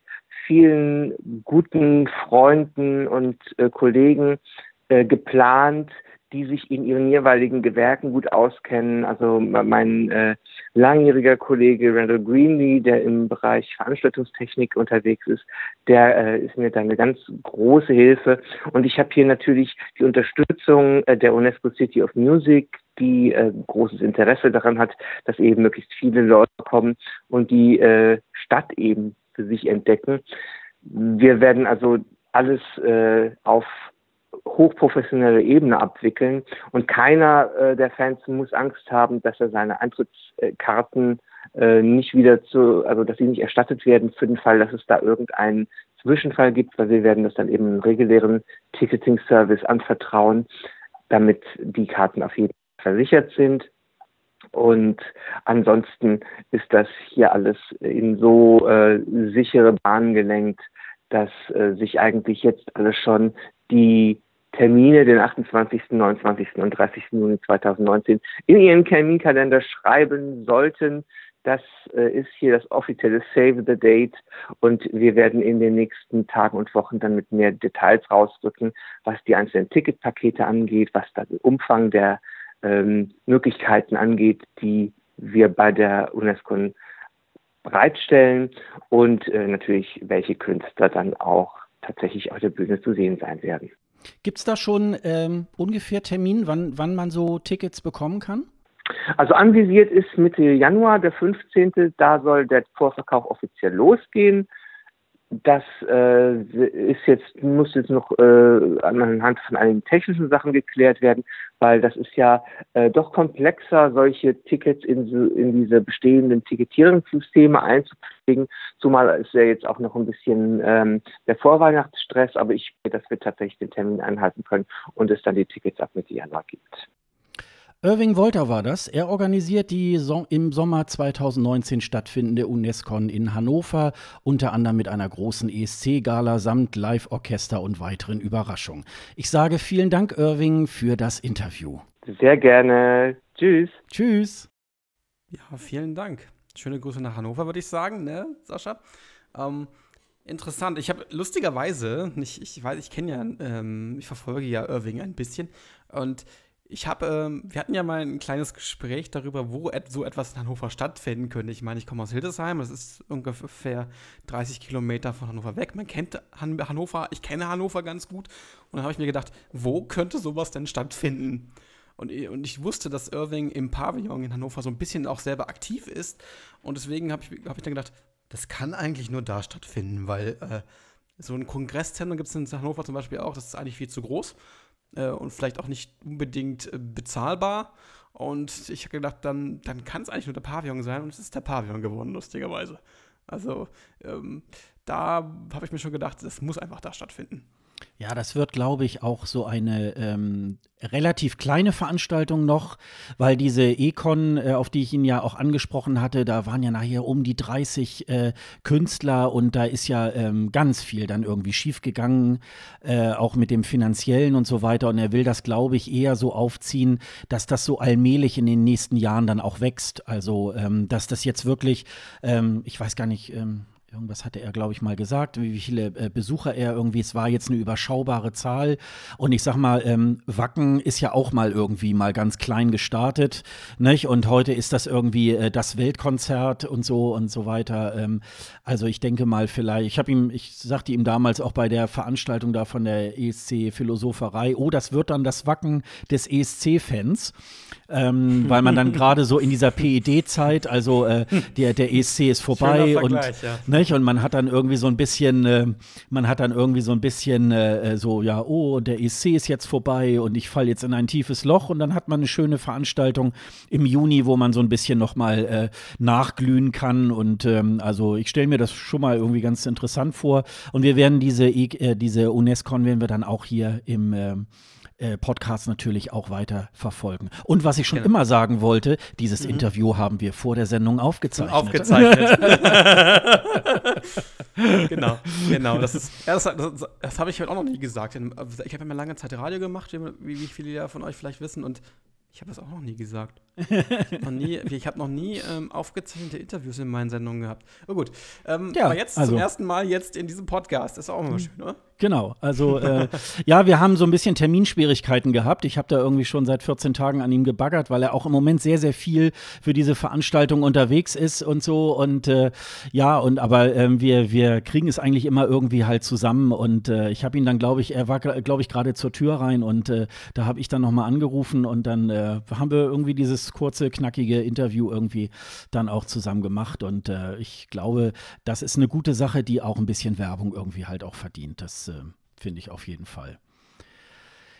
vielen guten Freunden und äh, Kollegen äh, geplant, die sich in ihren jeweiligen Gewerken gut auskennen. Also mein äh, langjähriger Kollege Randall Greenlee, der im Bereich Veranstaltungstechnik unterwegs ist, der äh, ist mir da eine ganz große Hilfe. Und ich habe hier natürlich die Unterstützung äh, der UNESCO City of Music, die äh, großes Interesse daran hat, dass eben möglichst viele Leute kommen und die äh, Stadt eben für sich entdecken. Wir werden also alles äh, auf hochprofessionelle Ebene abwickeln und keiner äh, der Fans muss Angst haben, dass er seine Eintrittskarten äh, nicht wieder zu, also dass sie nicht erstattet werden für den Fall, dass es da irgendeinen Zwischenfall gibt, weil wir werden das dann eben einem regulären Ticketing-Service anvertrauen, damit die Karten auf jeden Fall versichert sind. Und ansonsten ist das hier alles in so äh, sichere Bahnen gelenkt, dass äh, sich eigentlich jetzt alles schon die Termine, den 28., 29. und 30. Juni 2019, in Ihren Terminkalender schreiben sollten. Das äh, ist hier das offizielle Save the Date und wir werden in den nächsten Tagen und Wochen dann mit mehr Details rausrücken, was die einzelnen Ticketpakete angeht, was da den Umfang der ähm, Möglichkeiten angeht, die wir bei der UNESCO bereitstellen und äh, natürlich welche Künstler dann auch tatsächlich auf der Bühne zu sehen sein werden. Gibt es da schon ähm, ungefähr Termin, wann, wann man so Tickets bekommen kann? Also anvisiert ist Mitte Januar, der 15. Da soll der Vorverkauf offiziell losgehen das äh, ist jetzt, muss jetzt noch äh, anhand von einigen technischen Sachen geklärt werden, weil das ist ja äh, doch komplexer, solche Tickets in, in diese bestehenden Tickettierungssysteme einzupflegen, zumal ist ja jetzt auch noch ein bisschen ähm, der Vorweihnachtsstress, aber ich, dass wir tatsächlich den Termin einhalten können und es dann die Tickets ab Mitte Januar gibt. Irving Wolter war das. Er organisiert die so im Sommer 2019 stattfindende UNESCON in Hannover, unter anderem mit einer großen ESC-Gala samt Live-Orchester und weiteren Überraschungen. Ich sage vielen Dank, Irving, für das Interview. Sehr gerne. Tschüss. Tschüss. Ja, vielen Dank. Schöne Grüße nach Hannover, würde ich sagen, ne, Sascha? Ähm, interessant. Ich habe lustigerweise, nicht, ich weiß, ich kenne ja, ähm, ich verfolge ja Irving ein bisschen und ich habe, ähm, wir hatten ja mal ein kleines Gespräch darüber, wo et so etwas in Hannover stattfinden könnte. Ich meine, ich komme aus Hildesheim, das ist ungefähr 30 Kilometer von Hannover weg. Man kennt Han Hannover, ich kenne Hannover ganz gut. Und dann habe ich mir gedacht, wo könnte sowas denn stattfinden? Und, und ich wusste, dass Irving im Pavillon in Hannover so ein bisschen auch selber aktiv ist. Und deswegen habe ich, hab ich dann gedacht, das kann eigentlich nur da stattfinden, weil äh, so ein Kongresszentrum gibt es in Hannover zum Beispiel auch, das ist eigentlich viel zu groß äh, und vielleicht auch nicht unbedingt äh, bezahlbar. Und ich habe gedacht, dann, dann kann es eigentlich nur der Pavillon sein und es ist der Pavillon geworden, lustigerweise. Also ähm, da habe ich mir schon gedacht, das muss einfach da stattfinden. Ja, das wird, glaube ich, auch so eine ähm, relativ kleine Veranstaltung noch, weil diese Econ, äh, auf die ich ihn ja auch angesprochen hatte, da waren ja nachher um die 30 äh, Künstler und da ist ja ähm, ganz viel dann irgendwie schiefgegangen, äh, auch mit dem finanziellen und so weiter. Und er will das, glaube ich, eher so aufziehen, dass das so allmählich in den nächsten Jahren dann auch wächst. Also, ähm, dass das jetzt wirklich, ähm, ich weiß gar nicht, ähm, Irgendwas hatte er, glaube ich, mal gesagt, wie viele äh, Besucher er irgendwie, es war jetzt eine überschaubare Zahl. Und ich sag mal, ähm, Wacken ist ja auch mal irgendwie mal ganz klein gestartet. Nicht? Und heute ist das irgendwie äh, das Weltkonzert und so und so weiter. Ähm, also ich denke mal vielleicht, ich habe ihm, ich sagte ihm damals auch bei der Veranstaltung da von der ESC Philosopherei, oh, das wird dann das Wacken des ESC-Fans ähm, weil man dann gerade so in dieser PED-Zeit, also äh, der, der ESC ist vorbei und, ja. Nicht, und man hat dann irgendwie so ein bisschen, äh, man hat dann irgendwie so ein bisschen äh, äh so, ja, oh, der ESC ist jetzt vorbei und ich falle jetzt in ein tiefes Loch. Und dann hat man eine schöne Veranstaltung im Juni, wo man so ein bisschen nochmal äh, nachglühen kann. Und ähm, also ich stelle mir das schon mal irgendwie ganz interessant vor. Und wir werden diese, äh, diese UNESCO werden wir dann auch hier im äh, äh, Podcast natürlich auch weiter verfolgen. Und was ich schon genau. immer sagen wollte, dieses mhm. Interview haben wir vor der Sendung aufgezeichnet. Aufgezeichnet. genau, genau. Das, ist, das, das, das habe ich heute auch noch nie gesagt. Ich habe ja mal lange Zeit Radio gemacht, wie, wie viele von euch vielleicht wissen. Und ich habe das auch noch nie gesagt. Ich habe noch nie, hab noch nie ähm, aufgezeichnete Interviews in meinen Sendungen gehabt. Oh gut. Ähm, ja, aber jetzt also, zum ersten Mal jetzt in diesem Podcast. Das ist auch immer schön, oder? Genau. Also, äh, ja, wir haben so ein bisschen Terminschwierigkeiten gehabt. Ich habe da irgendwie schon seit 14 Tagen an ihm gebaggert, weil er auch im Moment sehr, sehr viel für diese Veranstaltung unterwegs ist und so. Und äh, ja, und aber äh, wir, wir kriegen es eigentlich immer irgendwie halt zusammen. Und äh, ich habe ihn dann, glaube ich, er war, glaube ich, gerade zur Tür rein und äh, da habe ich dann nochmal angerufen und dann äh, haben wir irgendwie dieses kurze, knackige Interview irgendwie dann auch zusammen gemacht. Und äh, ich glaube, das ist eine gute Sache, die auch ein bisschen Werbung irgendwie halt auch verdient. Das äh, finde ich auf jeden Fall.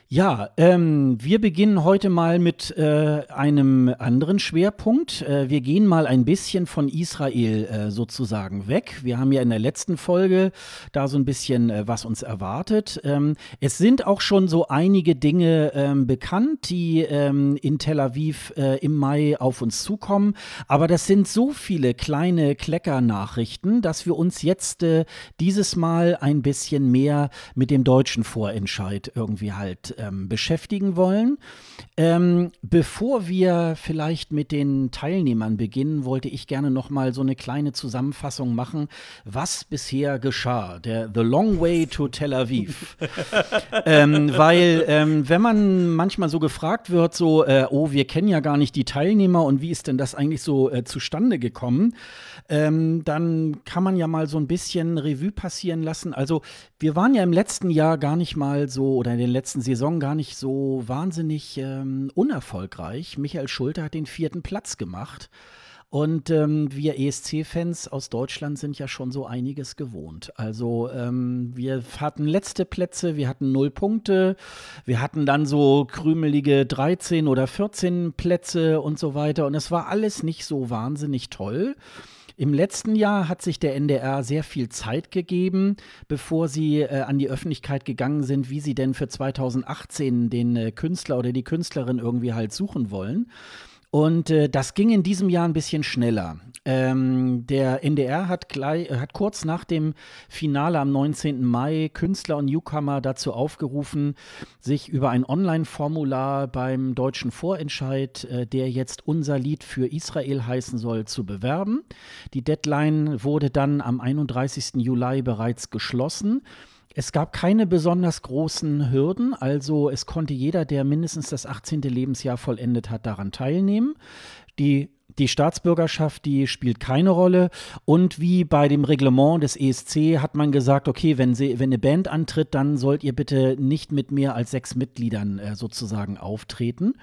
Ja, ähm, wir beginnen heute mal mit äh, einem anderen Schwerpunkt. Äh, wir gehen mal ein bisschen von Israel äh, sozusagen weg. Wir haben ja in der letzten Folge da so ein bisschen, äh, was uns erwartet. Ähm, es sind auch schon so einige Dinge ähm, bekannt, die ähm, in Tel Aviv äh, im Mai auf uns zukommen. Aber das sind so viele kleine Kleckernachrichten, dass wir uns jetzt äh, dieses Mal ein bisschen mehr mit dem deutschen Vorentscheid irgendwie halt ähm, beschäftigen wollen. Ähm, bevor wir vielleicht mit den Teilnehmern beginnen, wollte ich gerne noch mal so eine kleine Zusammenfassung machen, was bisher geschah. Der The Long Way to Tel Aviv. ähm, weil ähm, wenn man manchmal so gefragt wird, so, äh, oh, wir kennen ja gar nicht die Teilnehmer und wie ist denn das eigentlich so äh, zustande gekommen, ähm, dann kann man ja mal so ein bisschen Revue passieren lassen. Also wir waren ja im letzten Jahr gar nicht mal so oder in den letzten Saison gar nicht so wahnsinnig ähm, unerfolgreich. Michael Schulte hat den vierten Platz gemacht. Und ähm, wir ESC-Fans aus Deutschland sind ja schon so einiges gewohnt. Also ähm, wir hatten letzte Plätze, wir hatten null Punkte, wir hatten dann so krümelige 13 oder 14 Plätze und so weiter. Und es war alles nicht so wahnsinnig toll. Im letzten Jahr hat sich der NDR sehr viel Zeit gegeben, bevor sie äh, an die Öffentlichkeit gegangen sind, wie sie denn für 2018 den äh, Künstler oder die Künstlerin irgendwie halt suchen wollen. Und äh, das ging in diesem Jahr ein bisschen schneller. Ähm, der NDR hat, gleich, hat kurz nach dem Finale am 19. Mai Künstler und Newcomer dazu aufgerufen, sich über ein Online-Formular beim deutschen Vorentscheid, äh, der jetzt unser Lied für Israel heißen soll, zu bewerben. Die Deadline wurde dann am 31. Juli bereits geschlossen. Es gab keine besonders großen Hürden, also es konnte jeder, der mindestens das 18. Lebensjahr vollendet hat, daran teilnehmen. Die die Staatsbürgerschaft, die spielt keine Rolle. Und wie bei dem Reglement des ESC hat man gesagt, okay, wenn, sie, wenn eine Band antritt, dann sollt ihr bitte nicht mit mehr als sechs Mitgliedern äh, sozusagen auftreten.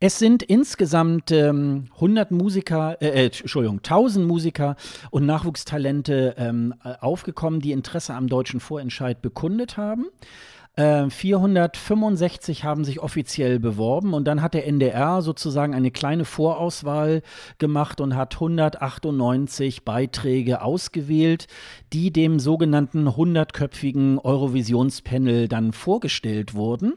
Es sind insgesamt ähm, 100 Musiker, äh, äh, Entschuldigung, 1000 Musiker und Nachwuchstalente ähm, aufgekommen, die Interesse am deutschen Vorentscheid bekundet haben. Äh, 465 haben sich offiziell beworben und dann hat der NDR sozusagen eine kleine Vorauswahl gemacht und hat 198 Beiträge ausgewählt, die dem sogenannten 100-köpfigen Eurovisionspanel dann vorgestellt wurden.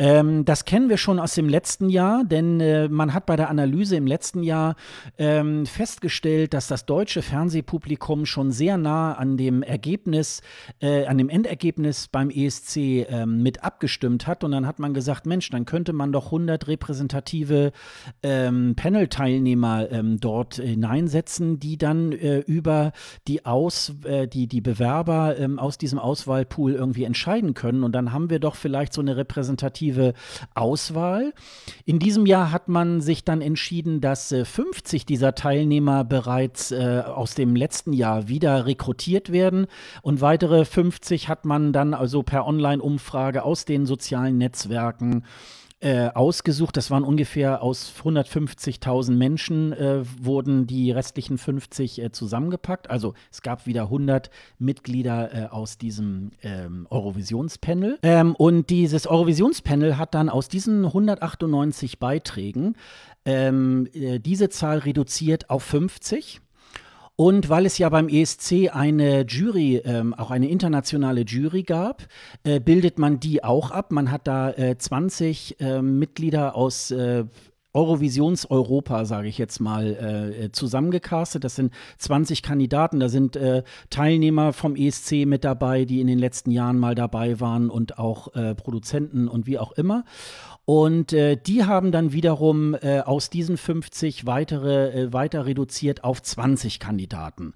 Ähm, das kennen wir schon aus dem letzten Jahr, denn äh, man hat bei der Analyse im letzten Jahr ähm, festgestellt, dass das deutsche Fernsehpublikum schon sehr nah an dem Ergebnis, äh, an dem Endergebnis beim ESC äh, mit abgestimmt hat. Und dann hat man gesagt, Mensch, dann könnte man doch 100 repräsentative ähm, Panel-Teilnehmer ähm, dort hineinsetzen, die dann äh, über die Aus, äh, die, die Bewerber ähm, aus diesem Auswahlpool irgendwie entscheiden können. Und dann haben wir doch vielleicht so eine repräsentative qualitative Auswahl. In diesem Jahr hat man sich dann entschieden, dass äh, 50 dieser Teilnehmer bereits äh, aus dem letzten Jahr wieder rekrutiert werden und weitere 50 hat man dann also per Online-Umfrage aus den sozialen Netzwerken äh, ausgesucht. Das waren ungefähr aus 150.000 Menschen äh, wurden die restlichen 50 äh, zusammengepackt. Also es gab wieder 100 Mitglieder äh, aus diesem ähm, Eurovisionspanel. Ähm, und dieses Eurovisionspanel hat dann aus diesen 198 Beiträgen ähm, äh, diese Zahl reduziert auf 50. Und weil es ja beim ESC eine Jury, ähm, auch eine internationale Jury gab, äh, bildet man die auch ab. Man hat da äh, 20 äh, Mitglieder aus äh, Eurovisions-Europa, sage ich jetzt mal, äh, zusammengecastet. Das sind 20 Kandidaten. Da sind äh, Teilnehmer vom ESC mit dabei, die in den letzten Jahren mal dabei waren und auch äh, Produzenten und wie auch immer. Und äh, die haben dann wiederum äh, aus diesen 50 weitere, äh, weiter reduziert auf 20 Kandidaten.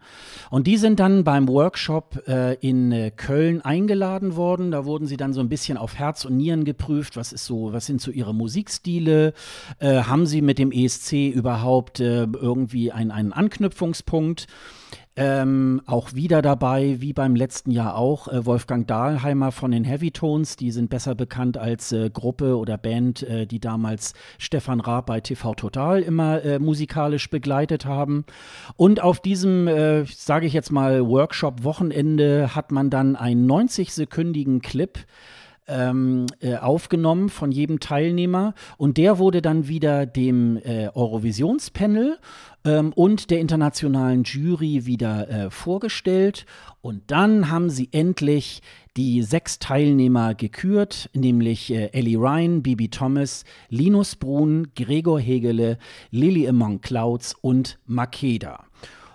Und die sind dann beim Workshop äh, in äh, Köln eingeladen worden. Da wurden sie dann so ein bisschen auf Herz und Nieren geprüft. Was ist so, was sind so ihre Musikstile? Äh, haben sie mit dem ESC überhaupt irgendwie ein, einen Anknüpfungspunkt? Ähm, auch wieder dabei, wie beim letzten Jahr auch, äh, Wolfgang Dahlheimer von den Heavy Tones. Die sind besser bekannt als äh, Gruppe oder Band, äh, die damals Stefan Raab bei TV Total immer äh, musikalisch begleitet haben. Und auf diesem, äh, sage ich jetzt mal, Workshop-Wochenende hat man dann einen 90-sekündigen Clip ähm, äh, aufgenommen von jedem Teilnehmer und der wurde dann wieder dem äh, Eurovisionspanel ähm, und der internationalen Jury wieder äh, vorgestellt und dann haben sie endlich die sechs Teilnehmer gekürt, nämlich äh, Ellie Ryan, Bibi Thomas, Linus Brun, Gregor Hegele, Lily Among Clouds und Makeda.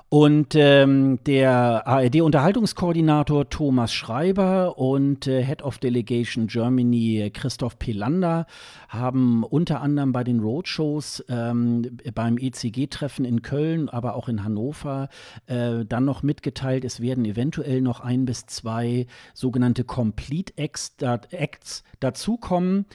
Und ähm, der ARD-Unterhaltungskoordinator Thomas Schreiber und äh, Head of Delegation Germany Christoph Pelander haben unter anderem bei den Roadshows ähm, beim ECG-Treffen in Köln, aber auch in Hannover äh, dann noch mitgeteilt, es werden eventuell noch ein bis zwei sogenannte Complete Acts, Acts dazukommen,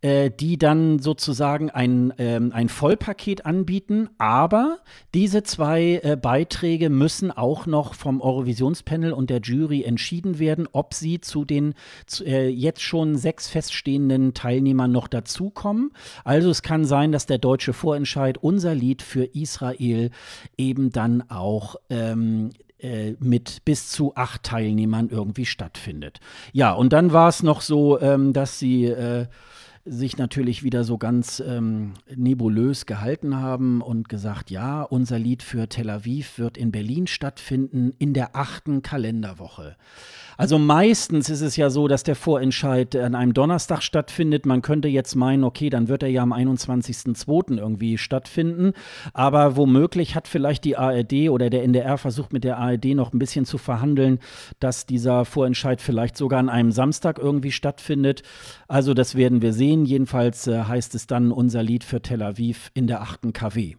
äh, die dann sozusagen ein, ähm, ein Vollpaket anbieten, aber diese zwei äh, Beiträge müssen auch noch vom Eurovisionspanel und der Jury entschieden werden, ob sie zu den zu, äh, jetzt schon sechs feststehenden Teilnehmern noch dazukommen. Also es kann sein, dass der deutsche Vorentscheid, unser Lied für Israel, eben dann auch ähm, äh, mit bis zu acht Teilnehmern irgendwie stattfindet. Ja, und dann war es noch so, ähm, dass sie äh, sich natürlich wieder so ganz ähm, nebulös gehalten haben und gesagt, ja, unser Lied für Tel Aviv wird in Berlin stattfinden in der achten Kalenderwoche. Also meistens ist es ja so, dass der Vorentscheid an einem Donnerstag stattfindet. Man könnte jetzt meinen, okay, dann wird er ja am 21.02. irgendwie stattfinden. Aber womöglich hat vielleicht die ARD oder der NDR versucht mit der ARD noch ein bisschen zu verhandeln, dass dieser Vorentscheid vielleicht sogar an einem Samstag irgendwie stattfindet. Also das werden wir sehen. Jedenfalls äh, heißt es dann unser Lied für Tel Aviv in der 8. KW.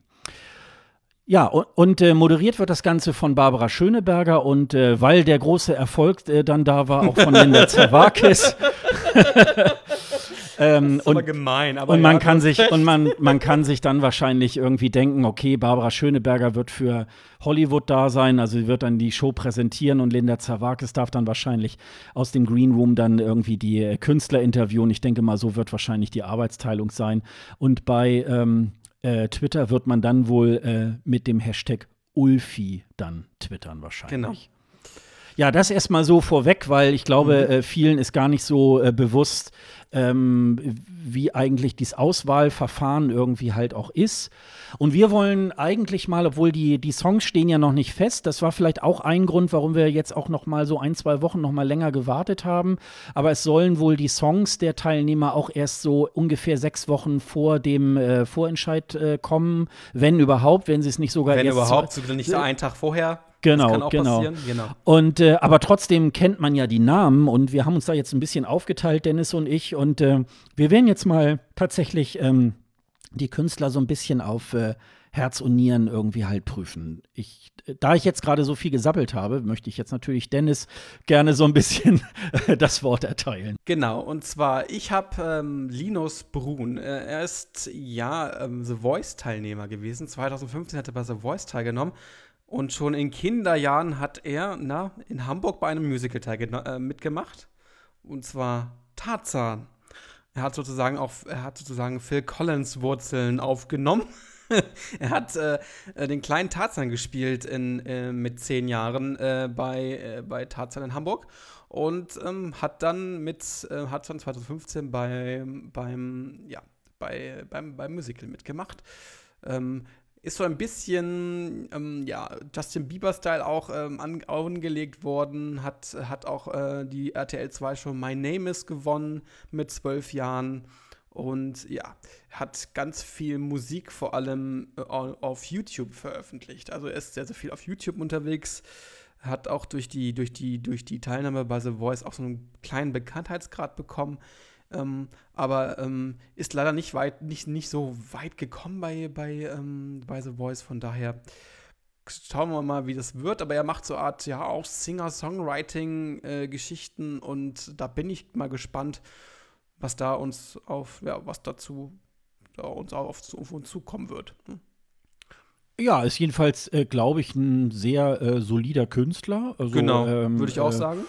Ja, und, und äh, moderiert wird das Ganze von Barbara Schöneberger und äh, weil der große Erfolg äh, dann da war, auch von Linda Zerwakis. ähm, das ist und, aber gemein. Aber und man ja, kann sich und man, man kann sich dann wahrscheinlich irgendwie denken, okay, Barbara Schöneberger wird für Hollywood da sein, also sie wird dann die Show präsentieren und Linda Zerwakis darf dann wahrscheinlich aus dem Green Room dann irgendwie die äh, Künstler interviewen. Ich denke mal, so wird wahrscheinlich die Arbeitsteilung sein. Und bei ähm, äh, Twitter wird man dann wohl äh, mit dem Hashtag Ulfi dann twittern wahrscheinlich. Genau. Ja, das erstmal so vorweg, weil ich glaube, mhm. äh, vielen ist gar nicht so äh, bewusst, ähm, wie eigentlich dieses Auswahlverfahren irgendwie halt auch ist. Und wir wollen eigentlich mal, obwohl die, die Songs stehen ja noch nicht fest, das war vielleicht auch ein Grund, warum wir jetzt auch noch mal so ein, zwei Wochen noch mal länger gewartet haben. Aber es sollen wohl die Songs der Teilnehmer auch erst so ungefähr sechs Wochen vor dem äh, Vorentscheid äh, kommen, wenn überhaupt, wenn sie es nicht sogar wenn überhaupt, so nicht so einen Tag vorher. Genau, genau. genau. Und äh, aber trotzdem kennt man ja die Namen und wir haben uns da jetzt ein bisschen aufgeteilt, Dennis und ich, und äh, wir werden jetzt mal tatsächlich ähm, die Künstler so ein bisschen auf äh, Herz und Nieren irgendwie halt prüfen. Ich, da ich jetzt gerade so viel gesabbelt habe, möchte ich jetzt natürlich Dennis gerne so ein bisschen das Wort erteilen. Genau, und zwar, ich habe ähm, Linus Brun. Äh, er ist ja ähm, The Voice-Teilnehmer gewesen. 2015 hat er bei The Voice teilgenommen. Und schon in Kinderjahren hat er na, in Hamburg bei einem Musical äh, mitgemacht. Und zwar Tarzan. Er hat sozusagen auch, er hat sozusagen Phil Collins Wurzeln aufgenommen. er hat äh, äh, den kleinen Tarzan gespielt in, äh, mit zehn Jahren äh, bei, äh, bei Tarzan in Hamburg und ähm, hat dann mit, hat dann 2015 bei, beim, ja, bei, beim, beim Musical mitgemacht. Ähm, ist so ein bisschen ähm, ja, Justin Bieber-Style auch ähm, an, angelegt worden, hat, hat auch äh, die RTL 2 Show My Name is gewonnen mit zwölf Jahren und ja, hat ganz viel Musik vor allem äh, auf YouTube veröffentlicht. Also er ist sehr, sehr viel auf YouTube unterwegs, hat auch durch die, durch die, durch die Teilnahme bei The Voice auch so einen kleinen Bekanntheitsgrad bekommen. Ähm, aber ähm, ist leider nicht weit, nicht, nicht so weit gekommen bei, bei, ähm, bei The Voice. Von daher schauen wir mal, wie das wird. Aber er macht so Art, ja, auch Singer-Songwriting-Geschichten äh, und da bin ich mal gespannt, was da uns auf, ja, was dazu da uns auf, auf uns zukommen wird. Hm. Ja, ist jedenfalls, äh, glaube ich, ein sehr äh, solider Künstler. Also, genau, ähm, würde ich auch äh, sagen.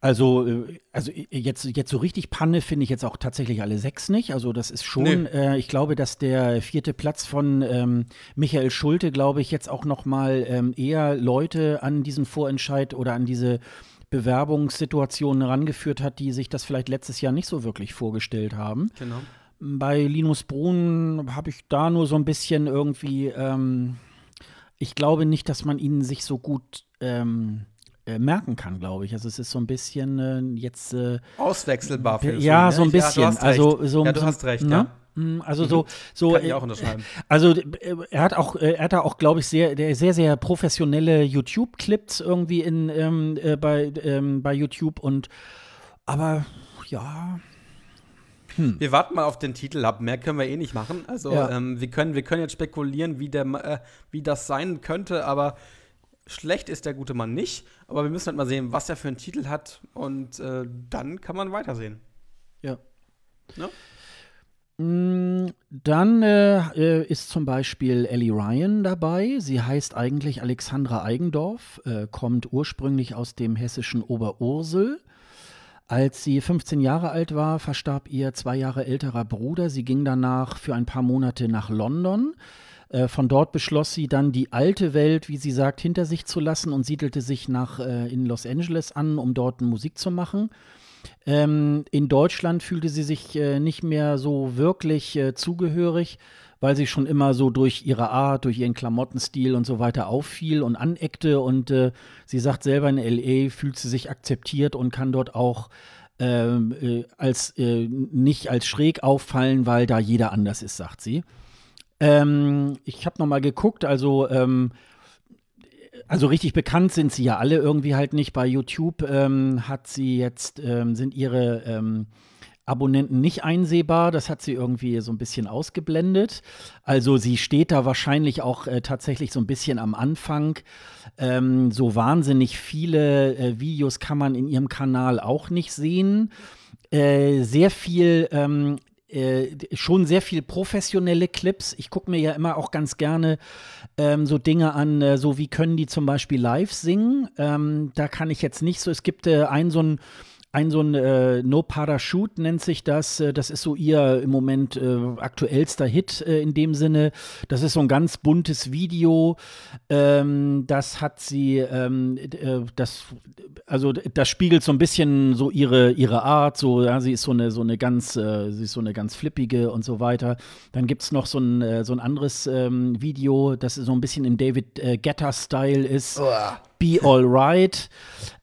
Also, äh, also jetzt, jetzt so richtig Panne finde ich jetzt auch tatsächlich alle sechs nicht. Also das ist schon, nee. äh, ich glaube, dass der vierte Platz von ähm, Michael Schulte, glaube ich, jetzt auch noch mal ähm, eher Leute an diesen Vorentscheid oder an diese Bewerbungssituationen herangeführt hat, die sich das vielleicht letztes Jahr nicht so wirklich vorgestellt haben. Genau. Bei Linus Brun habe ich da nur so ein bisschen irgendwie, ähm, ich glaube nicht, dass man ihn sich so gut ähm, äh, merken kann, glaube ich. Also es ist so ein bisschen äh, jetzt äh, auswechselbar. Für ja, so ein bisschen. Ja, also so, ja, du hast recht. Ne? Ja. Hm, also so, mhm. so Kann ich auch unterschreiben. Also äh, er hat auch, äh, er hat da auch, glaube ich, sehr, sehr, sehr professionelle YouTube-Clips irgendwie in ähm, äh, bei, ähm, bei YouTube und aber ja. Hm. Wir warten mal auf den Titel ab. Mehr können wir eh nicht machen. Also ja. ähm, wir können, wir können jetzt spekulieren, wie der, äh, wie das sein könnte, aber Schlecht ist der gute Mann nicht, aber wir müssen halt mal sehen, was er für einen Titel hat und äh, dann kann man weitersehen. Ja. Ne? Mm, dann äh, äh, ist zum Beispiel Ellie Ryan dabei. Sie heißt eigentlich Alexandra Eigendorf, äh, kommt ursprünglich aus dem hessischen Oberursel. Als sie 15 Jahre alt war, verstarb ihr zwei Jahre älterer Bruder. Sie ging danach für ein paar Monate nach London äh, von dort beschloss sie dann, die alte Welt, wie sie sagt, hinter sich zu lassen und siedelte sich nach, äh, in Los Angeles an, um dort Musik zu machen. Ähm, in Deutschland fühlte sie sich äh, nicht mehr so wirklich äh, zugehörig, weil sie schon immer so durch ihre Art, durch ihren Klamottenstil und so weiter auffiel und aneckte. Und äh, sie sagt selber in LA fühlt sie sich akzeptiert und kann dort auch ähm, äh, als nicht als schräg auffallen, weil da jeder anders ist, sagt sie. Ähm, ich habe noch mal geguckt, also ähm, also richtig bekannt sind sie ja alle irgendwie halt nicht. Bei YouTube ähm, hat sie jetzt ähm, sind ihre ähm, Abonnenten nicht einsehbar. Das hat sie irgendwie so ein bisschen ausgeblendet. Also sie steht da wahrscheinlich auch äh, tatsächlich so ein bisschen am Anfang. Ähm, so wahnsinnig viele äh, Videos kann man in ihrem Kanal auch nicht sehen. Äh, sehr viel ähm, äh, schon sehr viel professionelle Clips. Ich gucke mir ja immer auch ganz gerne ähm, so Dinge an, äh, so wie können die zum Beispiel live singen. Ähm, da kann ich jetzt nicht so, es gibt äh, einen so ein ein so ein äh, No Parachute nennt sich das. Äh, das ist so ihr im Moment äh, aktuellster Hit äh, in dem Sinne. Das ist so ein ganz buntes Video. Ähm, das hat sie, ähm, äh, das, also das spiegelt so ein bisschen so ihre, ihre Art. So, ja, sie ist so eine, so eine ganz, äh, sie ist so eine ganz flippige und so weiter. Dann gibt es noch so ein, so ein anderes ähm, Video, das so ein bisschen im David Getter-Style ist. Uah. Be Alright.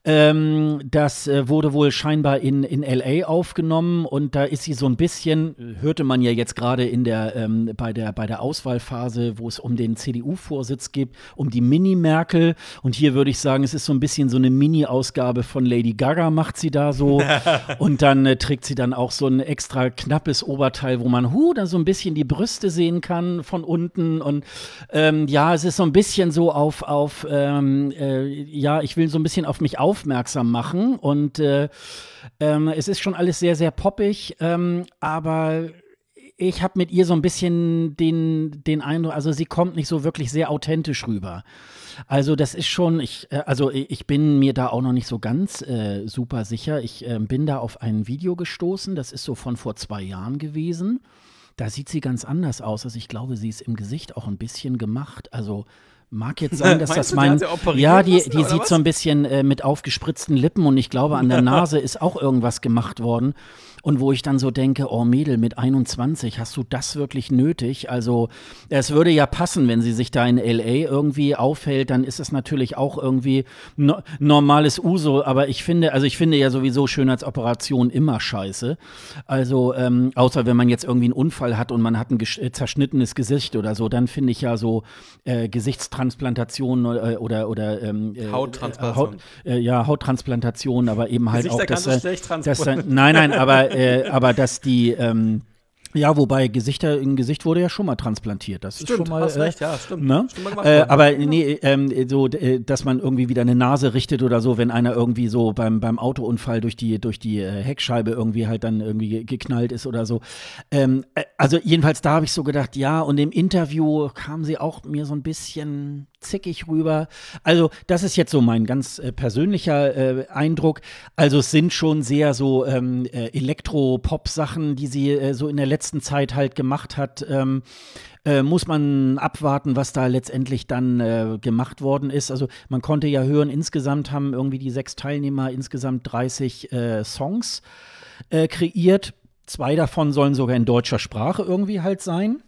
Ähm, das äh, wurde wohl scheinbar in, in LA aufgenommen und da ist sie so ein bisschen, hörte man ja jetzt gerade in der, ähm, bei der, bei der Auswahlphase, wo es um den CDU-Vorsitz geht, um die Mini-Merkel. Und hier würde ich sagen, es ist so ein bisschen so eine Mini-Ausgabe von Lady Gaga, macht sie da so. und dann äh, trägt sie dann auch so ein extra knappes Oberteil, wo man, hu, dann so ein bisschen die Brüste sehen kann von unten. Und ähm, ja, es ist so ein bisschen so auf, auf ähm, äh, ja, ich will so ein bisschen auf mich aufmerksam machen und äh, ähm, es ist schon alles sehr, sehr poppig, ähm, aber ich habe mit ihr so ein bisschen den, den Eindruck, also sie kommt nicht so wirklich sehr authentisch rüber. Also das ist schon, ich, äh, also ich bin mir da auch noch nicht so ganz äh, super sicher. Ich äh, bin da auf ein Video gestoßen, das ist so von vor zwei Jahren gewesen. Da sieht sie ganz anders aus. Also ich glaube, sie ist im Gesicht auch ein bisschen gemacht. Also Mag jetzt sein, dass das mein. Ja, die, die sieht was? so ein bisschen äh, mit aufgespritzten Lippen und ich glaube, an der Nase ist auch irgendwas gemacht worden. Und wo ich dann so denke, oh Mädel, mit 21 hast du das wirklich nötig? Also es würde ja passen, wenn sie sich da in LA irgendwie aufhält, dann ist es natürlich auch irgendwie no normales Uso. Aber ich finde, also ich finde ja sowieso Schönheitsoperation immer scheiße. Also ähm, außer wenn man jetzt irgendwie einen Unfall hat und man hat ein äh, zerschnittenes Gesicht oder so, dann finde ich ja so äh, Gesichtstransplantation äh, oder oder ähm, äh, Hauttransplantation. Haut, äh, ja Hauttransplantation, aber eben halt auch das, das, nein nein, aber äh, aber dass die ähm, ja, wobei Gesichter, ein Gesicht wurde ja schon mal transplantiert. Das stimmt, ist schon mal. Hast äh, recht, ja, stimmt. Ne? stimmt äh, aber nee, ähm, so, äh, dass man irgendwie wieder eine Nase richtet oder so, wenn einer irgendwie so beim, beim Autounfall durch die, durch die äh, Heckscheibe irgendwie halt dann irgendwie geknallt ist oder so. Ähm, äh, also jedenfalls da habe ich so gedacht, ja, und im Interview kam sie auch mir so ein bisschen zickig rüber. Also, das ist jetzt so mein ganz äh, persönlicher äh, Eindruck. Also, es sind schon sehr so ähm, äh, Elektro-Pop-Sachen, die sie äh, so in der letzten Zeit halt gemacht hat. Ähm, äh, muss man abwarten, was da letztendlich dann äh, gemacht worden ist. Also, man konnte ja hören, insgesamt haben irgendwie die sechs Teilnehmer insgesamt 30 Songs kreiert. Zwei davon sollen sogar in deutscher Sprache irgendwie halt sein.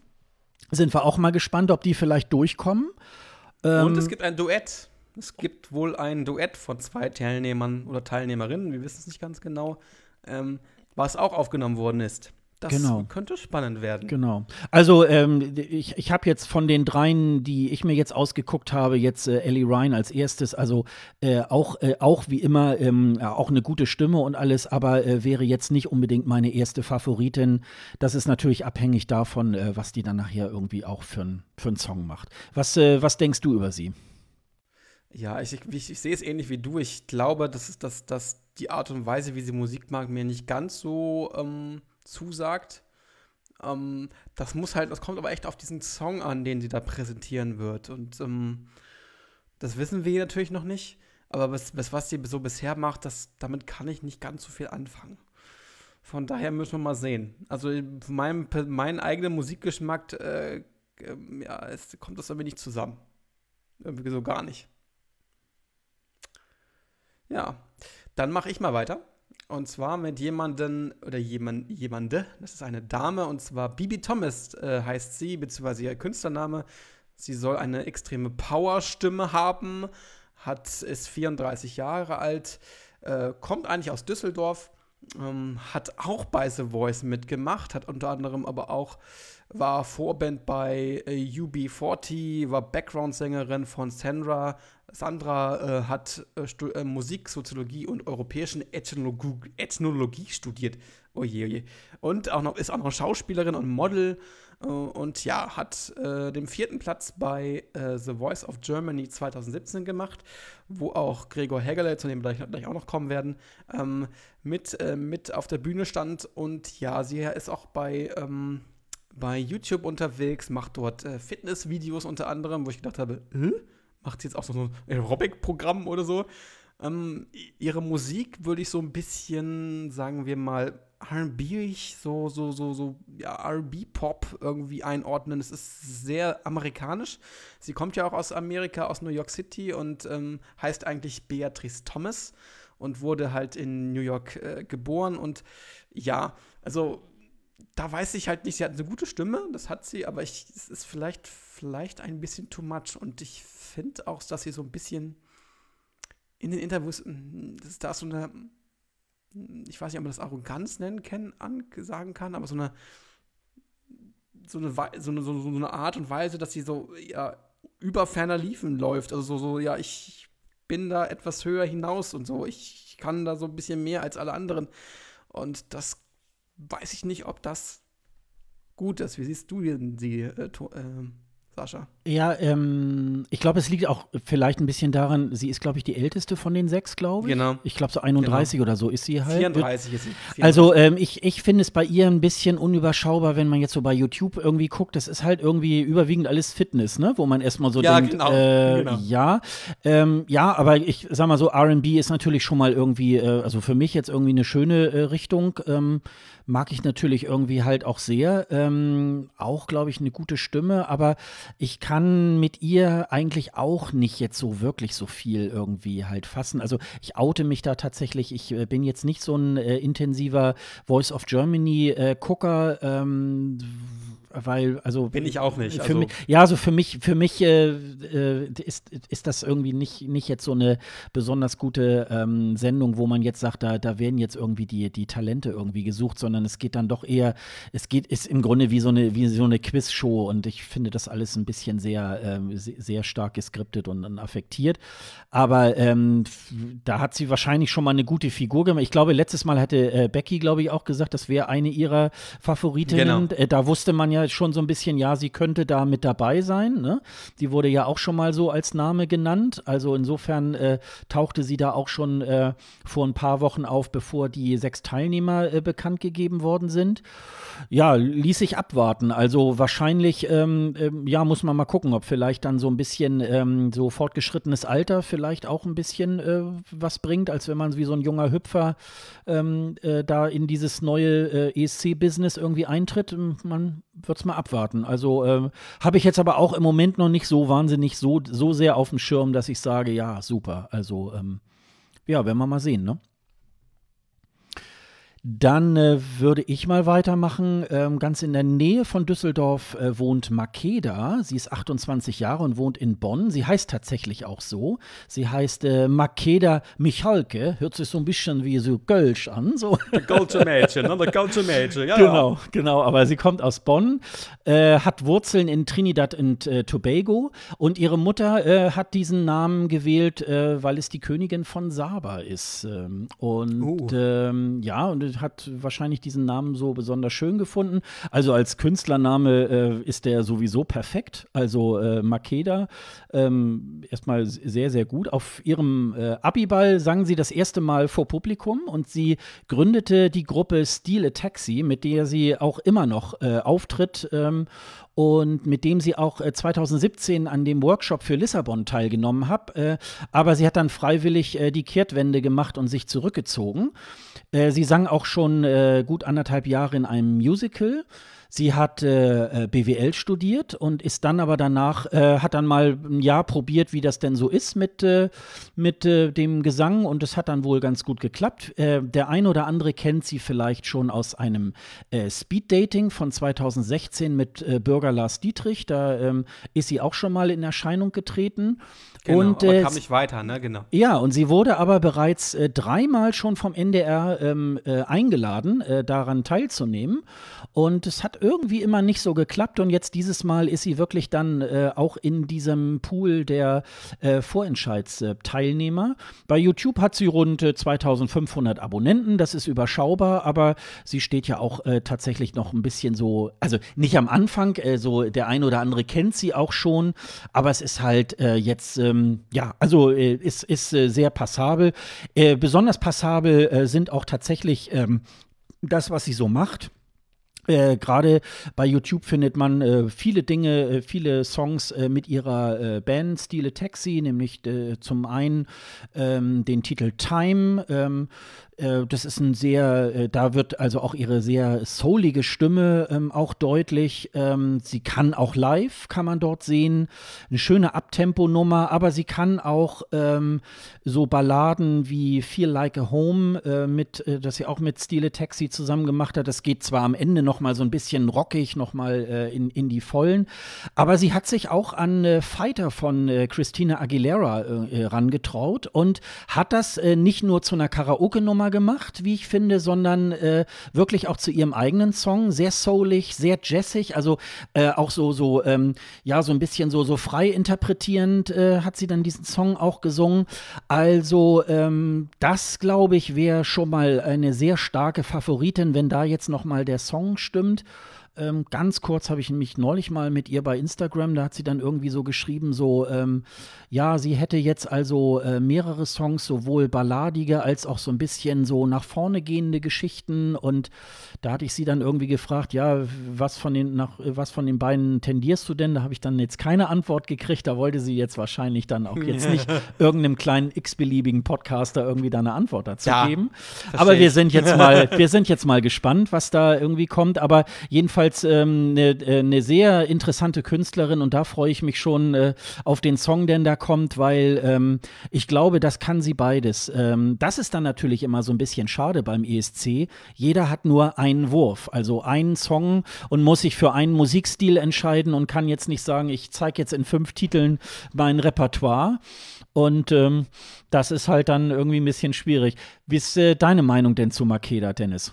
Sind wir auch mal gespannt, ob die vielleicht durchkommen. Ähm, Und es gibt ein Duett. Es gibt wohl ein Duett von zwei Teilnehmern oder Teilnehmerinnen, wir wissen es nicht ganz genau, ähm, was auch aufgenommen worden ist. Das genau. könnte spannend werden. Genau. Also ähm, ich, ich habe jetzt von den dreien, die ich mir jetzt ausgeguckt habe, jetzt äh, Ellie Ryan als erstes, also äh, auch, äh, auch wie immer, ähm, auch eine gute Stimme und alles, aber äh, wäre jetzt nicht unbedingt meine erste Favoritin. Das ist natürlich abhängig davon, äh, was die dann nachher irgendwie auch für, ein, für einen Song macht. Was, äh, was denkst du über sie? Ja, ich, ich, ich sehe es ähnlich wie du. Ich glaube, dass, dass, dass die Art und Weise, wie sie Musik mag, mir nicht ganz so ähm zusagt. Ähm, das muss halt, das kommt aber echt auf diesen Song an, den sie da präsentieren wird. Und ähm, das wissen wir natürlich noch nicht. Aber bis, bis was sie so bisher macht, das, damit kann ich nicht ganz so viel anfangen. Von daher müssen wir mal sehen. Also mein, mein eigenen Musikgeschmack, äh, äh, ja, es kommt das irgendwie nicht zusammen. Irgendwie so gar nicht. Ja, dann mache ich mal weiter. Und zwar mit jemanden oder jemand, jemande, das ist eine Dame, und zwar Bibi Thomas äh, heißt sie, beziehungsweise ihr Künstlername. Sie soll eine extreme Powerstimme haben, hat, ist 34 Jahre alt, äh, kommt eigentlich aus Düsseldorf, ähm, hat auch bei The Voice mitgemacht, hat unter anderem aber auch war Vorband bei äh, UB40, war Background-Sängerin von Sandra. Sandra äh, hat äh, äh Musik, Soziologie und europäischen Ethnologie, Ethnologie studiert. Oje, oje. Und auch noch, ist auch noch Schauspielerin und Model. Äh, und ja, hat äh, den vierten Platz bei The Voice of Germany 2017 gemacht, wo auch Gregor Hegele, zu dem wir gleich, gleich auch noch kommen werden, ähm, mit, mit auf der Bühne stand. Und ja, sie ist auch bei. Ähm, bei YouTube unterwegs, macht dort äh, Fitnessvideos unter anderem, wo ich gedacht habe, äh? macht sie jetzt auch so ein Aerobic-Programm oder so. Ähm, ihre Musik würde ich so ein bisschen, sagen wir mal, R&B, so, so, so, so, ja, R&B-Pop irgendwie einordnen. Es ist sehr amerikanisch. Sie kommt ja auch aus Amerika, aus New York City und ähm, heißt eigentlich Beatrice Thomas und wurde halt in New York äh, geboren. Und ja, also da weiß ich halt nicht, sie hat eine gute Stimme, das hat sie, aber ich, es ist vielleicht, vielleicht ein bisschen too much. Und ich finde auch, dass sie so ein bisschen in den Interviews, hm, dass da so eine ich weiß nicht, ob man das Arroganz nennen kann, sagen kann, aber so eine, so eine, so eine, so eine Art und Weise, dass sie so ja, über ferner Liefen läuft. Also so, so, ja, ich bin da etwas höher hinaus und so. Ich kann da so ein bisschen mehr als alle anderen. Und das weiß ich nicht, ob das gut ist. Wie siehst du sie, äh, äh, Sascha? Ja, ähm, ich glaube, es liegt auch vielleicht ein bisschen daran, sie ist, glaube ich, die älteste von den sechs, glaube ich. Genau. Ich glaube, so 31 genau. oder so ist sie halt. 34 ist sie. 34. Also, ähm, ich, ich finde es bei ihr ein bisschen unüberschaubar, wenn man jetzt so bei YouTube irgendwie guckt. Das ist halt irgendwie überwiegend alles Fitness, ne? Wo man erstmal so ja, denkt, genau. Äh, genau. ja. Ähm, ja, aber ich sag mal so, RB ist natürlich schon mal irgendwie, äh, also für mich jetzt irgendwie eine schöne äh, Richtung. Ähm, mag ich natürlich irgendwie halt auch sehr. Ähm, auch, glaube ich, eine gute Stimme, aber ich kann mit ihr eigentlich auch nicht jetzt so wirklich so viel irgendwie halt fassen. Also ich oute mich da tatsächlich. Ich äh, bin jetzt nicht so ein äh, intensiver Voice of Germany äh. Ähm, weil also bin ich auch nicht. Für also. mich, ja, also für mich, für mich äh, äh, ist, ist das irgendwie nicht, nicht jetzt so eine besonders gute ähm, Sendung, wo man jetzt sagt, da, da werden jetzt irgendwie die, die Talente irgendwie gesucht, sondern es geht dann doch eher, es geht, ist im Grunde wie so eine, wie so eine Quizshow und ich finde das alles ein bisschen sehr, äh, sehr stark geskriptet und, und affektiert. Aber ähm, da hat sie wahrscheinlich schon mal eine gute Figur gemacht. Ich glaube, letztes Mal hatte äh, Becky, glaube ich, auch gesagt, das wäre eine ihrer Favoritinnen. Genau. Äh, da wusste man ja schon so ein bisschen, ja, sie könnte da mit dabei sein. Ne? Die wurde ja auch schon mal so als Name genannt. Also insofern äh, tauchte sie da auch schon äh, vor ein paar Wochen auf, bevor die sechs Teilnehmer äh, bekannt gegeben worden sind. Ja, ließ sich abwarten. Also wahrscheinlich, ähm, ähm, ja, muss man mal gucken, ob vielleicht dann so ein bisschen ähm, so fortgeschrittenes Alter vielleicht auch ein bisschen äh, was bringt, als wenn man wie so ein junger Hüpfer ähm, äh, da in dieses neue äh, ESC-Business irgendwie eintritt. Man wird es mal abwarten. Also ähm, habe ich jetzt aber auch im Moment noch nicht so wahnsinnig so, so sehr auf dem Schirm, dass ich sage, ja, super. Also ähm, ja, werden wir mal sehen, ne? Dann äh, würde ich mal weitermachen. Ähm, ganz in der Nähe von Düsseldorf äh, wohnt Makeda. Sie ist 28 Jahre und wohnt in Bonn. Sie heißt tatsächlich auch so. Sie heißt äh, Makeda Michalke. Hört sich so ein bisschen wie so Gölsch an. So. Goldsche Mädchen, ne? Goldsche Mädchen, ja. Genau, genau. Aber sie kommt aus Bonn, äh, hat Wurzeln in Trinidad und äh, Tobago und ihre Mutter äh, hat diesen Namen gewählt, weil es die Königin von Saba ist. Ähm, und uh. ähm, ja, und hat wahrscheinlich diesen Namen so besonders schön gefunden. Also als Künstlername äh, ist der sowieso perfekt. Also äh, Makeda, ähm, erstmal sehr, sehr gut. Auf ihrem äh, Abiball sang sie das erste Mal vor Publikum und sie gründete die Gruppe Steal a Taxi, mit der sie auch immer noch äh, auftritt. Ähm, und mit dem sie auch 2017 äh, an dem Workshop für Lissabon teilgenommen hat. Äh, aber sie hat dann freiwillig äh, die Kehrtwende gemacht und sich zurückgezogen. sie sang auch schon gut anderthalb Jahre in einem Musical. Sie hat äh, äh BWL studiert und ist dann aber danach, äh, hat dann mal ein Jahr probiert, wie das denn so ist mit, äh, mit äh, dem Gesang und es hat dann wohl ganz gut geklappt. Äh, der ein oder andere kennt sie vielleicht schon aus einem Speed-Dating von 2016 mit Bürger Lars Dietrich. Da ähm, ist sie auch schon mal in Erscheinung getreten. Genau, und, aber kam nicht weiter, ne? Genau. Ja, und sie wurde aber bereits dreimal schon vom NDR ähm, eingeladen, daran teilzunehmen. Und es hat irgendwie immer nicht so geklappt und jetzt dieses Mal ist sie wirklich dann äh, auch in diesem Pool der äh, Vorentscheidsteilnehmer. Bei YouTube hat sie rund äh, 2500 Abonnenten, das ist überschaubar, aber sie steht ja auch äh, tatsächlich noch ein bisschen so, also nicht am Anfang, äh, so der ein oder andere kennt sie auch schon, aber es ist halt äh, jetzt, ähm, ja, also ist, ist sehr passabel. besonders passabel sind auch tatsächlich ähm, das, was sie so macht. Äh, Gerade bei YouTube findet man äh, viele Dinge, äh, viele Songs äh, mit ihrer äh, Band Stile Taxi, nämlich äh, zum einen ähm, den Titel Time. Ähm, das ist ein sehr, da wird also auch ihre sehr soulige Stimme ähm, auch deutlich. Ähm, sie kann auch live, kann man dort sehen. Eine schöne Abtempo-Nummer, aber sie kann auch ähm, so Balladen wie Feel Like a Home, mit, das sie auch mit Stile Taxi zusammen gemacht hat. Das geht zwar am Ende noch mal so ein bisschen rockig, noch mal äh, in, in die Vollen. Aber sie hat sich auch an äh, Fighter von äh, Christina Aguilera äh, äh, rangetraut und hat das äh, nicht nur zu einer Karaoke-Nummer gemacht, wie ich finde, sondern wirklich auch zu ihrem eigenen Song. Sehr soulig, sehr jazzig, also auch so, so, ähm, ja, so ein bisschen so, so frei interpretierend hat sie dann diesen Song auch gesungen. Also, ähm, das glaube ich wäre schon mal eine sehr starke Favoritin, wenn da jetzt noch mal der Song stimmt. Ähm, ganz kurz habe ich mich neulich mal mit ihr bei Instagram, da hat sie dann irgendwie so geschrieben, so, ähm, ja, sie hätte jetzt also äh, mehrere Songs, sowohl balladige als auch so ein bisschen so nach vorne gehende Geschichten. Und da hatte ich sie dann irgendwie gefragt, ja, was von den, nach, was von den beiden tendierst du denn? Da habe ich dann jetzt keine Antwort gekriegt. Da wollte sie jetzt wahrscheinlich dann auch jetzt nicht irgendeinem kleinen x-beliebigen Podcaster irgendwie da eine Antwort dazu ja, geben. Aber wir sind jetzt mal, wir sind jetzt mal gespannt, was da irgendwie kommt. Aber jedenfalls jedenfalls ähm, eine, äh, ne sehr interessante Künstlerin und da freue ich mich schon äh, auf den Song, der da kommt, weil ähm, ich glaube, das kann sie beides. Ähm, das ist dann natürlich immer so ein bisschen schade beim ESC. Jeder hat nur einen Wurf, also einen Song und muss sich für einen Musikstil entscheiden und kann jetzt nicht sagen, ich zeige jetzt in fünf Titeln mein Repertoire. Und ähm, das ist halt dann irgendwie ein bisschen schwierig. Wie ist äh, deine Meinung denn zu Makeda, Dennis?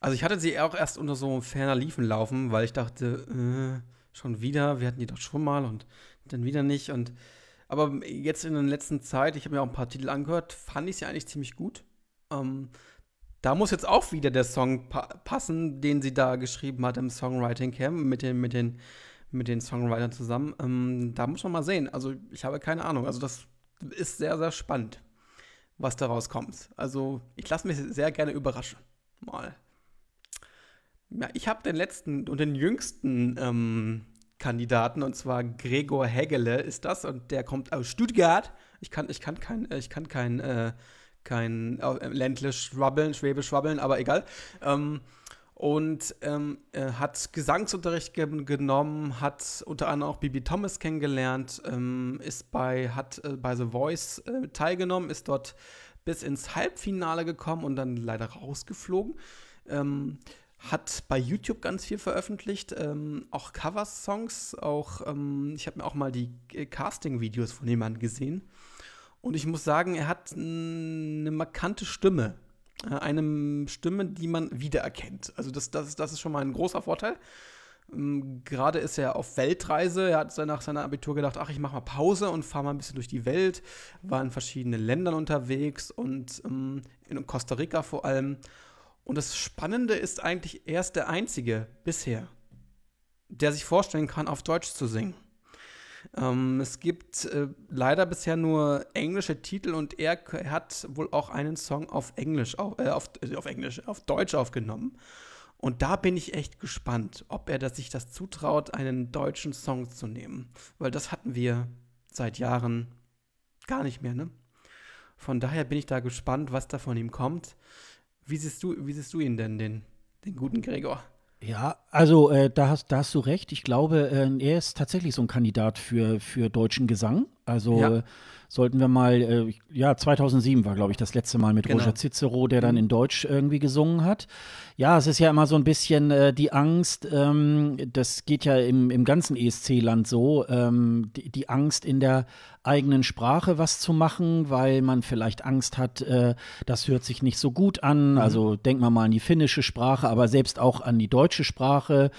Also ich hatte sie auch erst unter so ferner Liefen laufen, weil ich dachte, äh, schon wieder, wir hatten die doch schon mal und dann wieder nicht. Und aber jetzt in der letzten Zeit, ich habe mir auch ein paar Titel angehört, fand ich sie eigentlich ziemlich gut. Ähm, da muss jetzt auch wieder der Song pa passen, den sie da geschrieben hat im Songwriting Camp mit den, mit den, mit den Songwritern zusammen. Ähm, da muss man mal sehen. Also ich habe keine Ahnung. Also das ist sehr, sehr spannend, was daraus kommt. Also ich lasse mich sehr gerne überraschen. Mal. Ich habe den letzten und den jüngsten ähm, Kandidaten und zwar Gregor Hegele ist das und der kommt aus Stuttgart. Ich kann, ich kann kein, ich kann kein, äh, kein äh, ländlich schwabbeln, schwäbisch schwabbeln, aber egal. Ähm, und ähm, hat Gesangsunterricht ge genommen, hat unter anderem auch Bibi Thomas kennengelernt, ähm, ist bei, hat äh, bei The Voice äh, teilgenommen, ist dort bis ins Halbfinale gekommen und dann leider rausgeflogen. Ähm, hat bei YouTube ganz viel veröffentlicht, ähm, auch Cover-Songs, auch ähm, ich habe mir auch mal die äh, Casting-Videos von jemandem gesehen und ich muss sagen, er hat eine markante Stimme, eine Stimme, die man wiedererkennt. Also das, das, das ist schon mal ein großer Vorteil. Ähm, Gerade ist er auf Weltreise. Er hat nach seiner Abitur gedacht, ach, ich mache mal Pause und fahre mal ein bisschen durch die Welt. War in verschiedenen Ländern unterwegs und ähm, in Costa Rica vor allem und das Spannende ist eigentlich, er ist der Einzige bisher, der sich vorstellen kann, auf Deutsch zu singen. Ähm, es gibt äh, leider bisher nur englische Titel und er, er, hat wohl auch einen Song auf Englisch, auf, äh, auf, äh, auf, Englisch, auf Deutsch aufgenommen. Und da bin ich echt gespannt, ob er das, sich das zutraut, einen deutschen Song zu nehmen. Weil das hatten wir seit Jahren gar nicht mehr, ne? Von daher bin ich da gespannt, was da von ihm kommt. Wie siehst du, wie siehst du ihn denn, den, den guten Gregor? Ja, also äh, da, hast, da hast du recht. Ich glaube, äh, er ist tatsächlich so ein Kandidat für, für deutschen Gesang. Also ja. sollten wir mal, äh, ja, 2007 war, glaube ich, das letzte Mal mit genau. Roger Cicero, der dann mhm. in Deutsch irgendwie gesungen hat. Ja, es ist ja immer so ein bisschen äh, die Angst, ähm, das geht ja im, im ganzen ESC-Land so, ähm, die, die, Angst in der eigenen Sprache was zu machen, weil man vielleicht Angst hat, äh, das hört sich nicht so gut an. Mhm. Also denkt man mal an die finnische Sprache, aber selbst auch an die deutsche Sprache.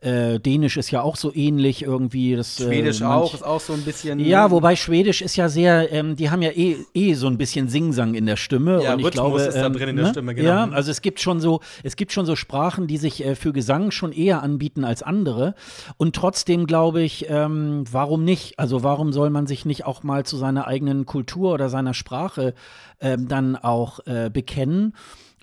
Äh, Dänisch ist ja auch so ähnlich irgendwie. Das, äh, Schwedisch auch, ist auch so ein bisschen. Ja, wobei Schwedisch ist ja sehr, ähm, die haben ja eh, eh so ein bisschen Singsang in der Stimme. Ja, und ich Rhythmus glaube, ist da drin in der ne? Stimme, genau. Ja, also es gibt schon so, es gibt schon so Sprachen, die sich äh, für Gesang schon eher anbieten als andere. Und trotzdem glaube ich, ähm, warum nicht? Also warum soll man sich nicht auch mal zu seiner eigenen Kultur oder seiner Sprache ähm, dann auch äh, bekennen?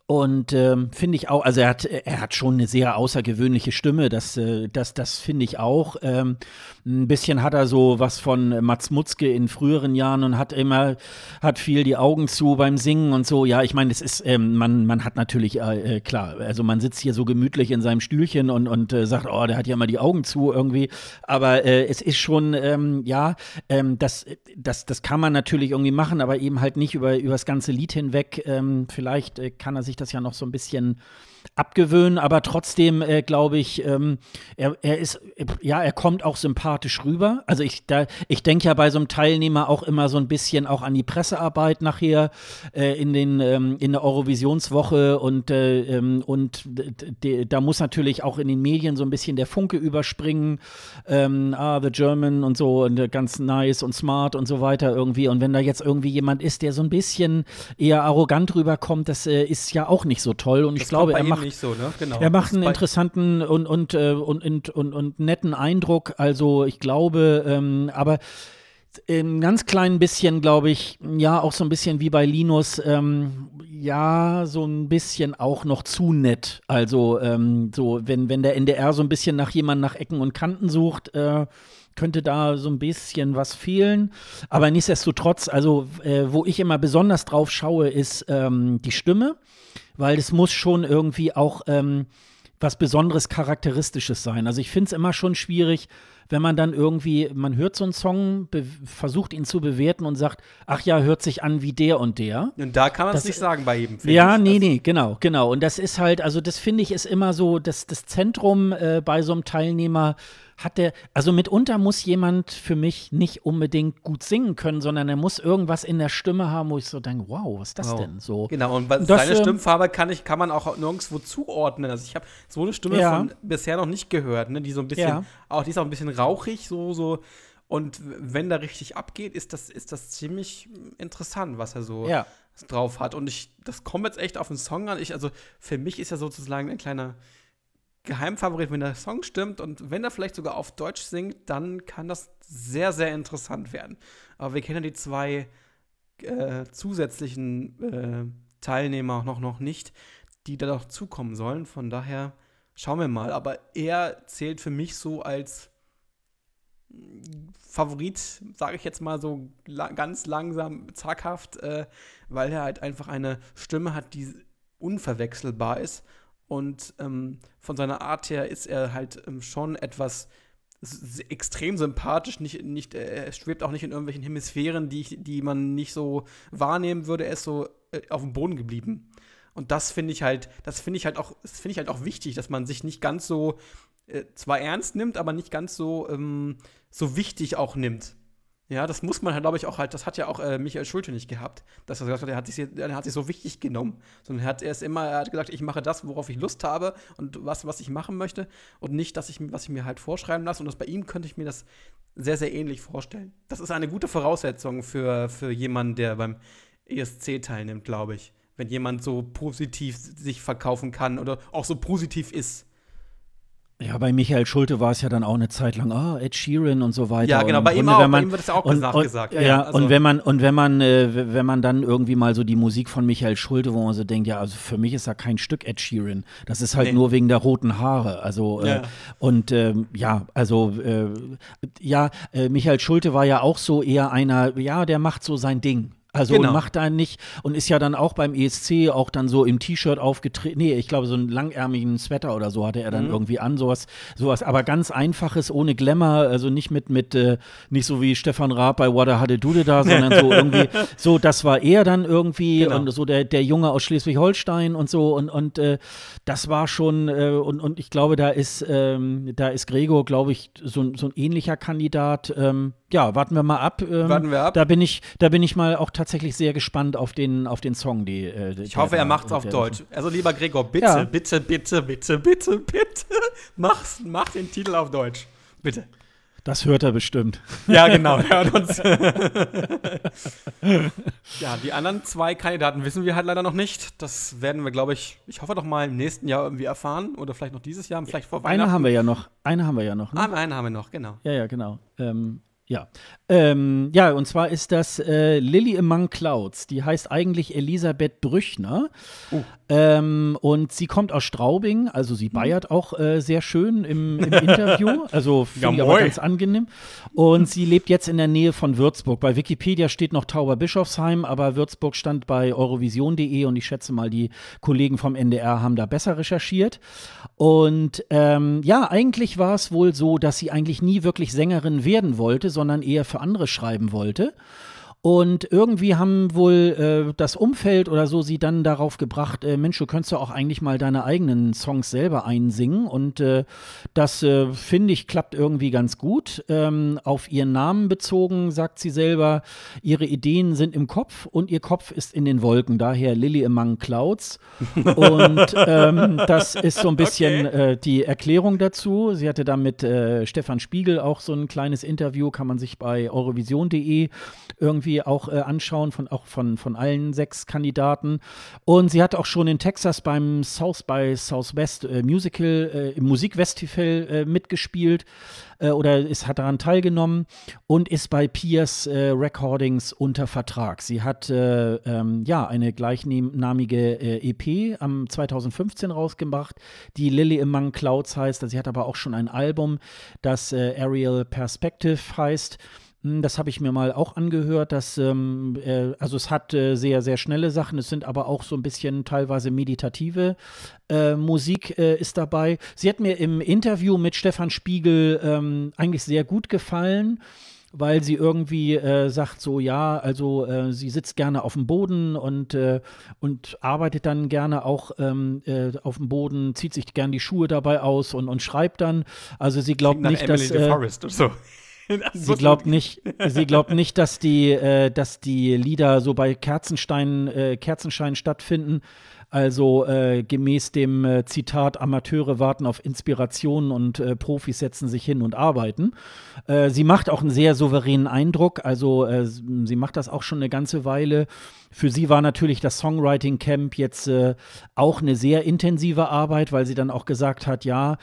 Und ähm, finde ich auch, also er hat, er hat schon eine sehr außergewöhnliche Stimme, das, äh, das, das finde ich auch. Ähm, ein bisschen hat er so was von Mats Mutzke in früheren Jahren und hat immer, hat viel die Augen zu beim Singen und so. Ja, ich meine, es ist, ähm, man, man hat natürlich, äh, äh, klar, also man sitzt hier so gemütlich in seinem Stühlchen und, und äh, sagt, oh, der hat ja immer die Augen zu irgendwie. Aber äh, es ist schon, ähm, ja, ähm, das, das, das kann man natürlich irgendwie machen, aber eben halt nicht über, über das ganze Lied hinweg. Ähm, vielleicht äh, kann er sich das ja noch so ein bisschen abgewöhnen, aber trotzdem äh, glaube ich, ähm, er, er ist, ja, er kommt auch sympathisch rüber. Also ich, da, ich denke ja bei so einem Teilnehmer auch immer so ein bisschen auch an die Pressearbeit nachher äh, in den ähm, in der Eurovisionswoche und äh, ähm, und da muss natürlich auch in den Medien so ein bisschen der Funke überspringen. Ähm, ah, the German und so und ganz nice und smart und so weiter irgendwie. Und wenn da jetzt irgendwie jemand ist, der so ein bisschen eher arrogant rüberkommt, das äh, ist ja auch nicht so toll. Und das ich glaube, er macht, so, ne? genau. er macht einen interessanten und, und, äh, und, und, und, und, netten Eindruck. Also ich glaube, ähm, aber ein ganz klein bisschen, glaube ich, ja, auch so ein bisschen wie bei Linus, ähm, ja, so ein bisschen auch noch zu nett. Also, ähm, so, wenn, wenn der NDR so ein bisschen nach jemandem nach Ecken und Kanten sucht, äh, könnte da so ein bisschen was fehlen. Aber nichtsdestotrotz, also, äh, wo ich immer besonders drauf schaue, ist ähm, die Stimme weil es muss schon irgendwie auch ähm, was Besonderes, Charakteristisches sein. Also ich finde es immer schon schwierig, wenn man dann irgendwie, man hört so einen Song, versucht ihn zu bewerten und sagt, ach ja, hört sich an wie der und der. Und da kann man es nicht sagen bei jedem. Ja, ich. nee, nee, genau, genau. Und das ist halt, also das finde ich ist immer so, das, das Zentrum äh, bei so einem Teilnehmer hat der, also mitunter muss jemand für mich nicht unbedingt gut singen können, sondern er muss irgendwas in der Stimme haben, wo ich so denke, wow, was ist das wow. denn so? Genau, und das, seine ähm, Stimmfarbe kann, ich, kann man auch nirgendwo zuordnen. Also ich habe so eine Stimme ja. von bisher noch nicht gehört, ne? die so ein bisschen, ja. auch die ist auch ein bisschen rauchig, so, so. Und wenn da richtig abgeht, ist das, ist das ziemlich interessant, was er so ja. drauf hat. Und ich, das kommt jetzt echt auf den Song an. Ich, also für mich ist er sozusagen ein kleiner Geheimfavorit, wenn der Song stimmt und wenn er vielleicht sogar auf Deutsch singt, dann kann das sehr, sehr interessant werden. Aber wir kennen die zwei äh, zusätzlichen äh, Teilnehmer noch, noch nicht, die da noch zukommen sollen. Von daher schauen wir mal. Aber er zählt für mich so als Favorit, sage ich jetzt mal so la ganz langsam, zaghaft, äh, weil er halt einfach eine Stimme hat, die unverwechselbar ist und ähm, von seiner Art her ist er halt ähm, schon etwas extrem sympathisch, nicht, nicht, äh, er schwebt auch nicht in irgendwelchen Hemisphären, die, die man nicht so wahrnehmen würde. Er ist so äh, auf dem Boden geblieben. Und das finde ich halt, das finde ich halt auch, finde ich halt auch wichtig, dass man sich nicht ganz so äh, zwar ernst nimmt, aber nicht ganz so, ähm, so wichtig auch nimmt. Ja, das muss man halt, glaube ich, auch halt, das hat ja auch äh, Michael Schulte nicht gehabt, dass er gesagt hat, er hat, sich, er hat sich so wichtig genommen. Sondern er hat erst immer, er hat gesagt, ich mache das, worauf ich Lust habe und was, was ich machen möchte und nicht, dass ich, was ich mir halt vorschreiben lasse. Und das bei ihm könnte ich mir das sehr, sehr ähnlich vorstellen. Das ist eine gute Voraussetzung für, für jemanden, der beim ESC teilnimmt, glaube ich. Wenn jemand so positiv sich verkaufen kann oder auch so positiv ist. Ja, bei Michael Schulte war es ja dann auch eine Zeit lang, ah, Ed Sheeran und so weiter. Ja, genau, bei ihm, auch, man, bei ihm wird es auch und, nachgesagt. Und, ja, ja also. und wenn man, und wenn man, äh, wenn man dann irgendwie mal so die Musik von Michael Schulte, wo man so denkt, ja, also für mich ist da kein Stück Ed Sheeran. Das ist halt nee. nur wegen der roten Haare. Also, äh, ja. und ähm, ja, also, äh, ja, äh, Michael Schulte war ja auch so eher einer, ja, der macht so sein Ding. Also genau. macht da nicht und ist ja dann auch beim ESC auch dann so im T-Shirt aufgetreten. Nee, ich glaube, so einen langärmigen Sweater oder so hatte er dann mhm. irgendwie an, sowas, sowas, aber ganz einfaches, ohne Glamour, also nicht mit, mit, äh, nicht so wie Stefan Raab bei What a Hadde Dude da, sondern so irgendwie, so, das war er dann irgendwie genau. und so der, der Junge aus Schleswig-Holstein und so und, und äh, das war schon, äh, und, und ich glaube, da ist, ähm, da ist Gregor, glaube ich, so, so ein ähnlicher Kandidat. Ähm, ja, warten wir mal ab. Ähm, warten wir ab. Da bin ich, da bin ich mal auch tatsächlich tatsächlich sehr gespannt auf den, auf den Song. Die, äh, ich hoffe, er macht es auf Deutsch. Also lieber Gregor, bitte, ja. bitte, bitte, bitte, bitte, bitte, mach, mach den Titel auf Deutsch. Bitte. Das hört er bestimmt. Ja, genau, hört uns. ja, die anderen zwei Kandidaten wissen wir halt leider noch nicht. Das werden wir, glaube ich, ich hoffe doch mal im nächsten Jahr irgendwie erfahren oder vielleicht noch dieses Jahr, vielleicht vor Weihnachten. Eine haben wir ja noch. Eine haben wir ja noch. Ne? Ah, eine haben wir noch, genau. Ja, ja, genau. Ähm, ja. Ähm, ja, und zwar ist das äh, Lily Among Clouds. Die heißt eigentlich Elisabeth Brüchner. Uh. Ähm, und sie kommt aus Straubing, also sie bayert auch äh, sehr schön im, im Interview. Also finde Ja, ich aber ganz angenehm. Und sie lebt jetzt in der Nähe von Würzburg. Bei Wikipedia steht noch Tauberbischofsheim, aber Würzburg stand bei eurovision.de und ich schätze mal, die Kollegen vom NDR haben da besser recherchiert. Und ähm, ja, eigentlich war es wohl so, dass sie eigentlich nie wirklich Sängerin werden wollte, sondern eher für andere schreiben wollte. Und irgendwie haben wohl äh, das Umfeld oder so sie dann darauf gebracht, äh, Mensch, du könntest ja auch eigentlich mal deine eigenen Songs selber einsingen. Und äh, das, äh, finde ich, klappt irgendwie ganz gut. Ähm, auf ihren Namen bezogen, sagt sie selber, ihre Ideen sind im Kopf und ihr Kopf ist in den Wolken. Daher Lily Among Clouds. Und ähm, das ist so ein bisschen äh, die Erklärung dazu. Sie hatte da mit äh, Stefan Spiegel auch so ein kleines Interview, kann man sich bei eurovision.de irgendwie auch äh, anschauen, von, auch von, von allen sechs Kandidaten. Und sie hat auch schon in Texas beim South by Southwest äh, Musical, äh, im Musikfestival äh, mitgespielt äh, oder ist, hat daran teilgenommen und ist bei Pierce äh, Recordings unter Vertrag. Sie hat äh, ähm, ja eine gleichnamige EP am 2015 rausgebracht, die Lily Among Clouds heißt. Sie hat aber auch schon ein Album, das Aerial Perspective heißt. Hm, Das habe ich mir mal auch angehört. Dass, ähm, äh, also es hat äh, sehr, sehr schnelle Sachen. Es sind aber auch so ein bisschen teilweise meditative äh, Musik äh, ist dabei. Sie hat mir im Interview mit Stefan Spiegel ähm, eigentlich sehr gut gefallen weil sie irgendwie äh, sagt so, ja, also äh, sie sitzt gerne auf dem Boden und, äh, und arbeitet dann gerne auch ähm, äh, auf dem Boden, zieht sich gern die Schuhe dabei aus und, und schreibt dann. Also sie glaubt nicht, Emily dass äh, DeForest oder so. Sie glaubt nicht, sie glaubt nicht, dass die, äh, dass die Lieder so bei Kerzenstein, äh, Kerzenschein stattfinden. Also äh, gemäß dem äh, Zitat, Amateure warten auf Inspiration und äh, Profis setzen sich hin und arbeiten. Äh, sie macht auch einen sehr souveränen Eindruck. Also sie macht das auch schon eine ganze Weile. Für sie war natürlich das Songwriting Camp jetzt auch eine sehr intensive Arbeit, weil sie dann auch gesagt hat, ja,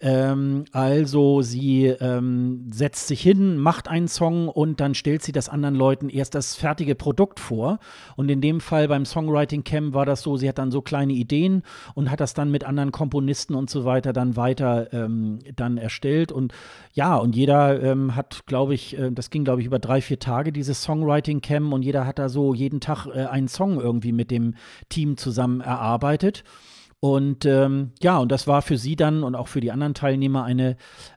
ähm, also sie ähm, setzt sich hin, macht einen Song und dann stellt sie das anderen Leuten erst das fertige Produkt vor. Und in dem Fall beim Songwriting Camp war das so, sie hat dann so kleine Ideen und hat das dann mit anderen Komponisten und so weiter dann weiter ähm, dann erstellt. Und ja, und jeder ähm, hat, glaube ich, äh, das ging, glaube ich, über drei, vier Tage, dieses Songwriting Camp und jeder hat da so jeden Tag äh, einen Song irgendwie mit dem Team zusammen erarbeitet. Und ähm, ja, und das war für sie dann und auch für die anderen Teilnehmer eine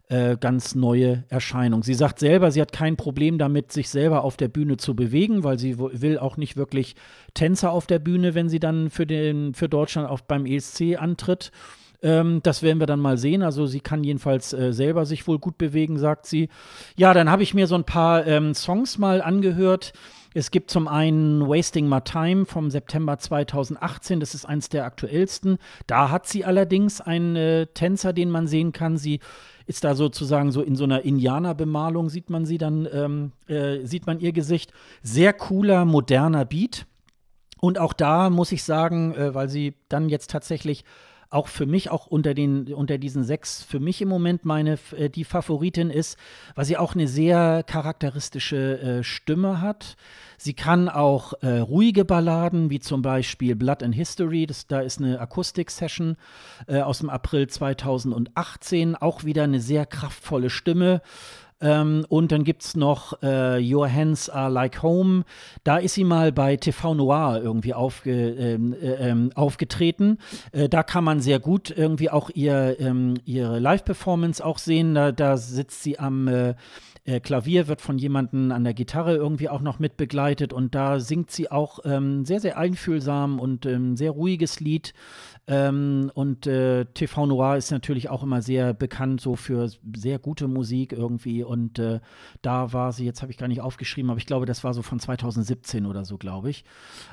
äh, ganz neue Erscheinung. Sie sagt selber, sie hat kein Problem damit, sich selber auf der Bühne zu bewegen, weil sie will auch nicht wirklich Tänzer auf der Bühne, wenn sie dann für, den, für Deutschland auch beim ESC antritt. Ähm, das werden wir dann mal sehen. Also sie kann jedenfalls äh, selber sich wohl gut bewegen, sagt sie. Ja, dann habe ich mir so ein paar ähm, Songs mal angehört. Es gibt zum einen Wasting My Time vom September 2018, das ist eins der aktuellsten. Da hat sie allerdings einen äh, Tänzer, den man sehen kann. Sie ist da sozusagen so in so einer Indianerbemalung, sieht man sie dann, ähm, äh, sieht man ihr Gesicht. Sehr cooler, moderner Beat. Und auch da muss ich sagen, äh, weil sie dann jetzt tatsächlich auch für mich, auch unter, den, unter diesen sechs, für mich im Moment meine, äh, die Favoritin ist, weil sie auch eine sehr charakteristische äh, Stimme hat. Sie kann auch äh, ruhige Balladen, wie zum Beispiel Blood and History, das, da ist eine Akustik-Session äh, aus dem April 2018, auch wieder eine sehr kraftvolle Stimme. Ähm, und dann gibt es noch äh, Your Hands Are Like Home. Da ist sie mal bei TV Noir irgendwie aufge, ähm, äh, ähm, aufgetreten. Äh, da kann man sehr gut irgendwie auch ihr, ähm, ihre Live-Performance auch sehen. Da, da sitzt sie am äh, äh, Klavier, wird von jemandem an der Gitarre irgendwie auch noch mit begleitet. Und da singt sie auch ähm, sehr, sehr einfühlsam und ähm, sehr ruhiges Lied. Ähm, und äh, TV Noir ist natürlich auch immer sehr bekannt so für sehr gute Musik irgendwie. Und äh, da war sie, jetzt habe ich gar nicht aufgeschrieben, aber ich glaube, das war so von 2017 oder so, glaube ich.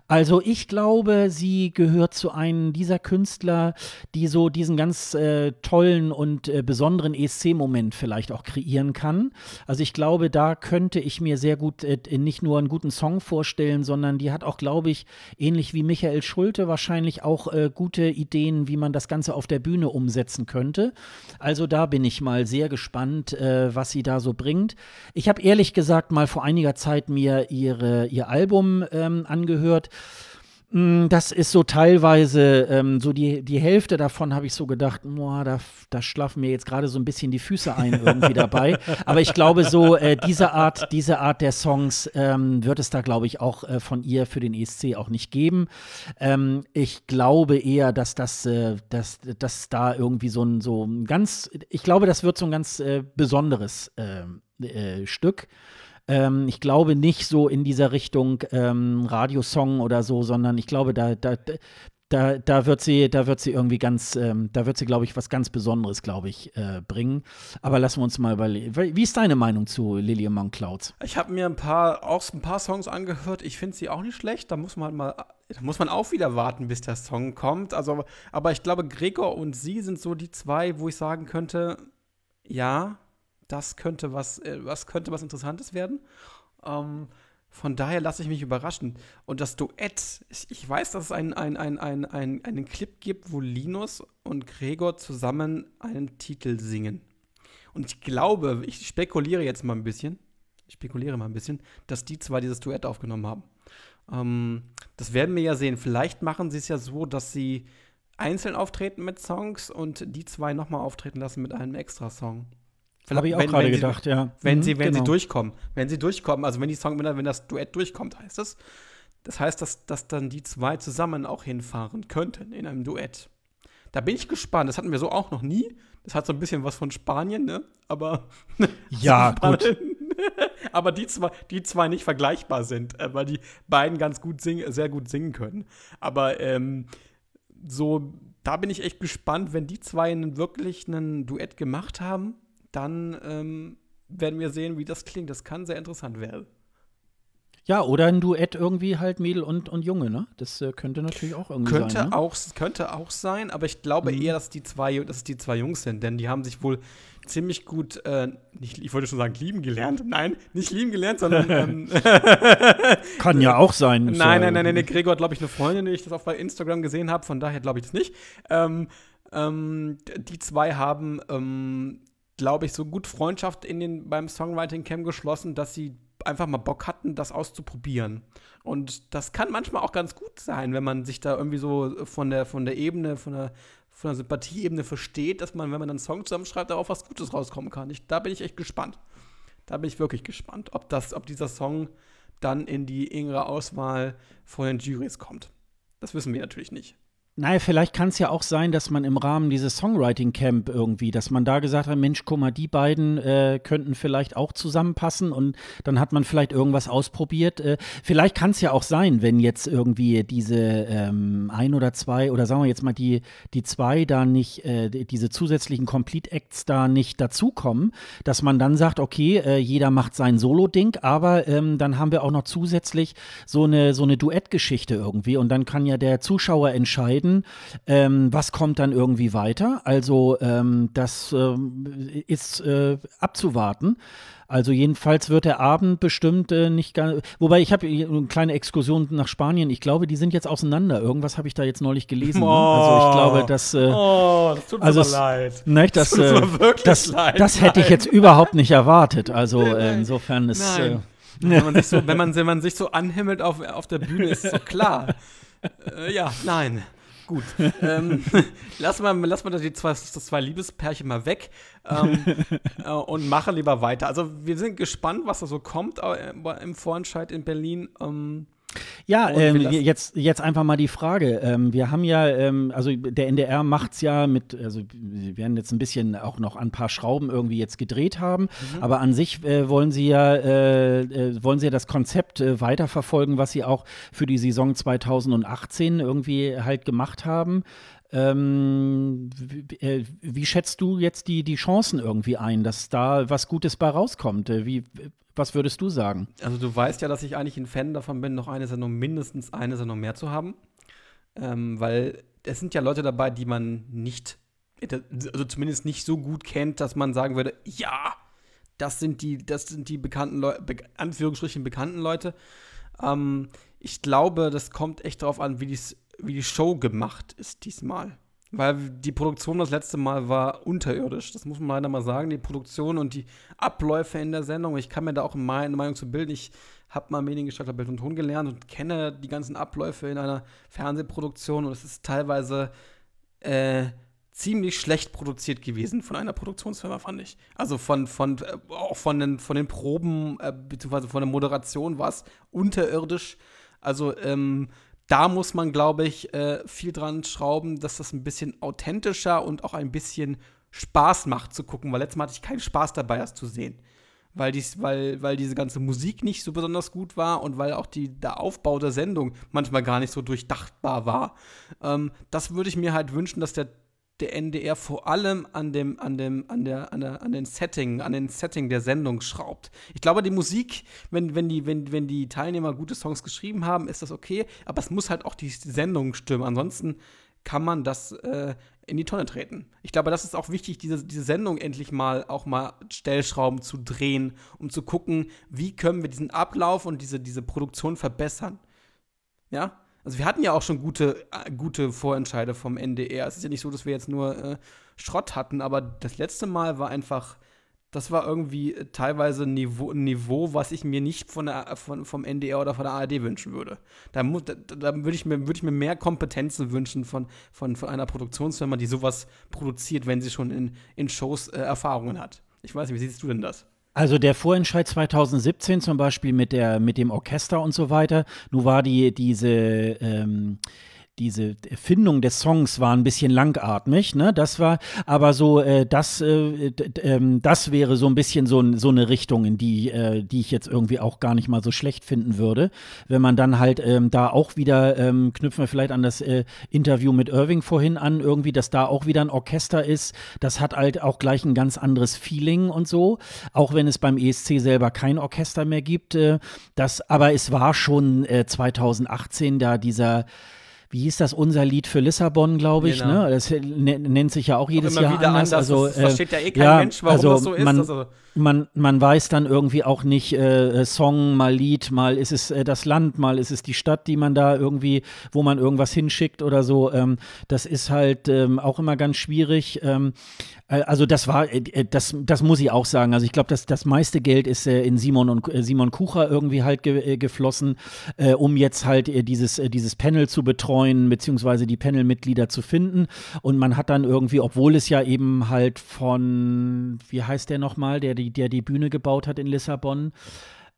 Also ich glaube, sie gehört zu einem dieser Künstler, die so diesen ganz äh, tollen und äh, besonderen ESC-Moment vielleicht auch kreieren kann. Also ich glaube, da könnte ich mir sehr gut äh, nicht nur einen guten Song vorstellen, sondern die hat auch, glaube ich, ähnlich wie Michael Schulte wahrscheinlich auch äh, gute Ideen, wie man das Ganze auf der Bühne umsetzen könnte. Also da bin ich mal sehr gespannt, äh, was sie da so bringt. Ich habe ehrlich gesagt mal vor einiger Zeit mir ihre, ihr Album ähm, angehört. Mm, das ist so teilweise, ähm, so die, die Hälfte davon habe ich so gedacht, boah, da, da schlafen mir jetzt gerade so ein bisschen die Füße ein irgendwie dabei. Aber ich glaube, so äh, diese Art, diese Art der Songs ähm, wird es da, glaube ich, auch äh, von ihr für den ESC auch nicht geben. Ähm, ich glaube eher, dass das, äh, dass, dass da irgendwie so ein, so ein ganz, ich glaube, das wird so ein ganz äh, besonderes ähm, äh, Stück. Ähm, ich glaube nicht so in dieser Richtung ähm, Radiosong oder so, sondern ich glaube, da, da, da, da wird sie, da wird sie irgendwie ganz, ähm, da wird sie, glaube ich, was ganz Besonderes, glaube ich, äh, bringen. Aber lassen wir uns mal überlegen. Wie ist deine Meinung zu Lily Among Clouds? Ich habe mir ein paar, auch ein paar Songs angehört. Ich finde sie auch nicht schlecht. Da muss man mal, da muss man auch wieder warten, bis der Song kommt. Also, aber ich glaube, Gregor und sie sind so die zwei, wo ich sagen könnte, ja, das könnte was, äh, was könnte was Interessantes werden. Ähm, von daher lasse ich mich überraschen. Und das Duett, ich, ich weiß, dass es ein, ein, ein, ein, ein, einen Clip gibt, wo Linus und Gregor zusammen einen Titel singen. Und ich glaube, ich spekuliere jetzt mal ein bisschen, ich spekuliere mal ein bisschen, dass die zwei dieses Duett aufgenommen haben. Ähm, das werden wir ja sehen. Vielleicht machen sie es ja so, dass sie einzeln auftreten mit Songs und die zwei nochmal auftreten lassen mit einem Extra-Song. Habe ich auch gerade gedacht, sie, ja. Wenn, mhm, sie, wenn genau. sie durchkommen. Wenn sie durchkommen, also wenn die Song, wenn das Duett durchkommt, heißt das. Das heißt, dass, dass dann die zwei zusammen auch hinfahren könnten in einem Duett. Da bin ich gespannt. Das hatten wir so auch noch nie. Das hat so ein bisschen was von Spanien, ne? Aber. Ja, gut. aber die zwei, die zwei nicht vergleichbar sind, äh, weil die beiden ganz gut singen, sehr gut singen können. Aber ähm, so, da bin ich echt gespannt, wenn die zwei wirklich ein Duett gemacht haben dann ähm, werden wir sehen, wie das klingt. Das kann sehr interessant werden. Ja, oder ein Duett irgendwie halt Mädel und, und Junge, ne? Das äh, könnte natürlich auch irgendwie könnte sein. Ne? Auch, könnte auch sein, aber ich glaube mhm. eher, dass die zwei, dass es die zwei Jungs sind, denn die haben sich wohl ziemlich gut, äh, nicht, ich wollte schon sagen, lieben gelernt. Nein, nicht lieben gelernt, sondern. ähm, Kann ja auch sein. Nein, nein, nein, nein, nein. Gregor hat, glaube ich, eine Freundin, die ich das auch bei Instagram gesehen habe, von daher glaube ich das nicht. Ähm, ähm, die zwei haben ähm, glaube ich, so gut Freundschaft in den, beim Songwriting Camp geschlossen, dass sie einfach mal Bock hatten, das auszuprobieren. Und das kann manchmal auch ganz gut sein, wenn man sich da irgendwie so von der, von der Ebene, von der, von der Sympathieebene versteht, dass man, wenn man einen Song zusammenschreibt, darauf was Gutes rauskommen kann. Ich, da bin ich echt gespannt. Da bin ich wirklich gespannt, ob, das, ob dieser Song dann in die engere Auswahl von den Juries kommt. Das wissen wir natürlich nicht. Naja, vielleicht kann es ja auch sein, dass man im Rahmen dieses Songwriting Camp irgendwie, dass man da gesagt hat, Mensch, guck mal, die beiden äh, könnten vielleicht auch zusammenpassen und dann hat man vielleicht irgendwas ausprobiert. Äh, vielleicht kann es ja auch sein, wenn jetzt irgendwie diese ähm, ein oder zwei oder sagen wir jetzt mal die, die zwei da nicht, äh, diese zusätzlichen Complete Acts da nicht dazukommen, dass man dann sagt, okay, äh, jeder macht sein Solo-Ding, aber ähm, dann haben wir auch noch zusätzlich so eine, so eine Duettgeschichte irgendwie und dann kann ja der Zuschauer entscheiden, entscheiden, ähm, was kommt dann irgendwie weiter. Also ähm, das ähm, ist äh, abzuwarten. Also jedenfalls wird der Abend bestimmt äh, nicht ganz. Wobei ich habe eine kleine Exkursion nach Spanien. Ich glaube, die sind jetzt auseinander. Irgendwas habe ich da jetzt neulich gelesen. Oh, ne? Also ich glaube, dass. Äh, oh, das tut mir also leid. Ne, das, das, äh, das, leid, das hätte ich jetzt überhaupt nicht erwartet. Also äh, insofern ist. Äh, wenn, man sich so, wenn, man, wenn man sich so anhimmelt auf, auf der Bühne, ist so klar. äh, ja, nein. Gut. ähm, lass mal, lass mal die zwei, das zwei Liebespärchen mal weg ähm, äh, und machen lieber weiter. Also wir sind gespannt, was da so kommt äh, im Vorentscheid in Berlin. Ähm, ja, ähm, jetzt, jetzt einfach mal die Frage. Ähm, wir haben ja, ähm, also der NDR macht es ja mit, also wir werden jetzt ein bisschen auch noch ein paar Schrauben irgendwie jetzt gedreht haben, mhm. aber an sich äh, wollen sie ja, äh, äh, wollen sie ja das Konzept äh, weiterverfolgen, was sie auch für die Saison 2018 irgendwie halt gemacht haben. Ähm, wie, äh, wie, schätzt du jetzt die, die Chancen irgendwie ein, dass da was Gutes bei rauskommt? Äh, wie, was würdest du sagen? Also du weißt ja, dass ich eigentlich ein Fan davon bin, noch eine Sendung, mindestens eine Sendung mehr zu haben. Ähm, weil es sind ja Leute dabei, die man nicht, also zumindest nicht so gut kennt, dass man sagen würde, ja, das sind die, das sind die bekannten Leute, Anführungsstrichen bekannten Leute. Ähm, ich glaube, das kommt echt darauf an, wie, dies, wie die Show gemacht ist diesmal. Weil die Produktion das letzte Mal war unterirdisch. Das muss man leider mal sagen. Die Produktion und die Abläufe in der Sendung. Ich kann mir da auch meine Meinung zu bilden. Ich habe mal Mediengestalter Bild und Ton gelernt und kenne die ganzen Abläufe in einer Fernsehproduktion. Und es ist teilweise äh, ziemlich schlecht produziert gewesen von einer Produktionsfirma, fand ich. Also von, von, äh, auch von den, von den Proben, äh, beziehungsweise von der Moderation war es unterirdisch. Also, ähm, da muss man, glaube ich, äh, viel dran schrauben, dass das ein bisschen authentischer und auch ein bisschen Spaß macht zu gucken, weil letztes Mal hatte ich keinen Spaß dabei, das zu sehen. Weil, dies, weil, weil diese ganze Musik nicht so besonders gut war und weil auch die, der Aufbau der Sendung manchmal gar nicht so durchdachtbar war. Ähm, das würde ich mir halt wünschen, dass der der NDR vor allem an dem, an dem, an der, an der, an den Setting, an den Setting der Sendung schraubt. Ich glaube, die Musik, wenn, wenn die, wenn, wenn die Teilnehmer gute Songs geschrieben haben, ist das okay, aber es muss halt auch die Sendung stimmen. Ansonsten kann man das äh, in die Tonne treten. Ich glaube, das ist auch wichtig, diese, diese Sendung endlich mal auch mal Stellschrauben zu drehen, um zu gucken, wie können wir diesen Ablauf und diese, diese Produktion verbessern. Ja? Also wir hatten ja auch schon gute, äh, gute Vorentscheide vom NDR. Es ist ja nicht so, dass wir jetzt nur äh, Schrott hatten, aber das letzte Mal war einfach, das war irgendwie äh, teilweise ein Niveau, Niveau, was ich mir nicht von der, von, vom NDR oder von der ARD wünschen würde. Da, da, da würde ich, mir, würd ich mir mehr Kompetenzen wünschen von, von, von einer Produktionsfirma, die sowas produziert, wenn sie schon in, in Shows äh, Erfahrungen hat. Ich weiß nicht, wie siehst du denn das? Also der Vorentscheid 2017 zum Beispiel mit, der, mit dem Orchester und so weiter, nun war die, diese ähm, diese Erfindung des Songs war ein bisschen langatmig, ne? Das war aber so, äh, das, äh, äh, das wäre so ein bisschen so, so eine Richtung, in die, äh, die ich jetzt irgendwie auch gar nicht mal so schlecht finden würde. Wenn man dann halt ähm, da auch wieder, ähm, knüpfen wir vielleicht an das äh, Interview mit Irving vorhin an, irgendwie, dass da auch wieder ein Orchester ist, das hat halt auch gleich ein ganz anderes Feeling und so, auch wenn es beim ESC selber kein Orchester mehr gibt. Äh, das, aber es war schon 2018 da dieser wie hieß das, unser Lied für Lissabon, glaube ich, genau. ne? Das nennt sich ja auch jedes auch Jahr anders. anders. Also, das, versteht ja eh kein ja, Mensch, warum also das so ist. Man, also man, man weiß dann irgendwie auch nicht, äh, Song, mal Lied, mal ist es äh, das Land, mal ist es die Stadt, die man da irgendwie, wo man irgendwas hinschickt oder so. Ähm, das ist halt ähm, auch immer ganz schwierig. Ähm, äh, also das war, äh, äh, das, das muss ich auch sagen. Also ich glaube, dass das meiste Geld ist äh, in Simon und Simon Kucher irgendwie halt ge geflossen, um jetzt halt dieses, dieses Panel zu betreuen, beziehungsweise die Panel-Mitglieder zu finden. Und man hat dann irgendwie, obwohl es ja eben halt von, wie heißt der nochmal, der die, der die Bühne gebaut hat in Lissabon.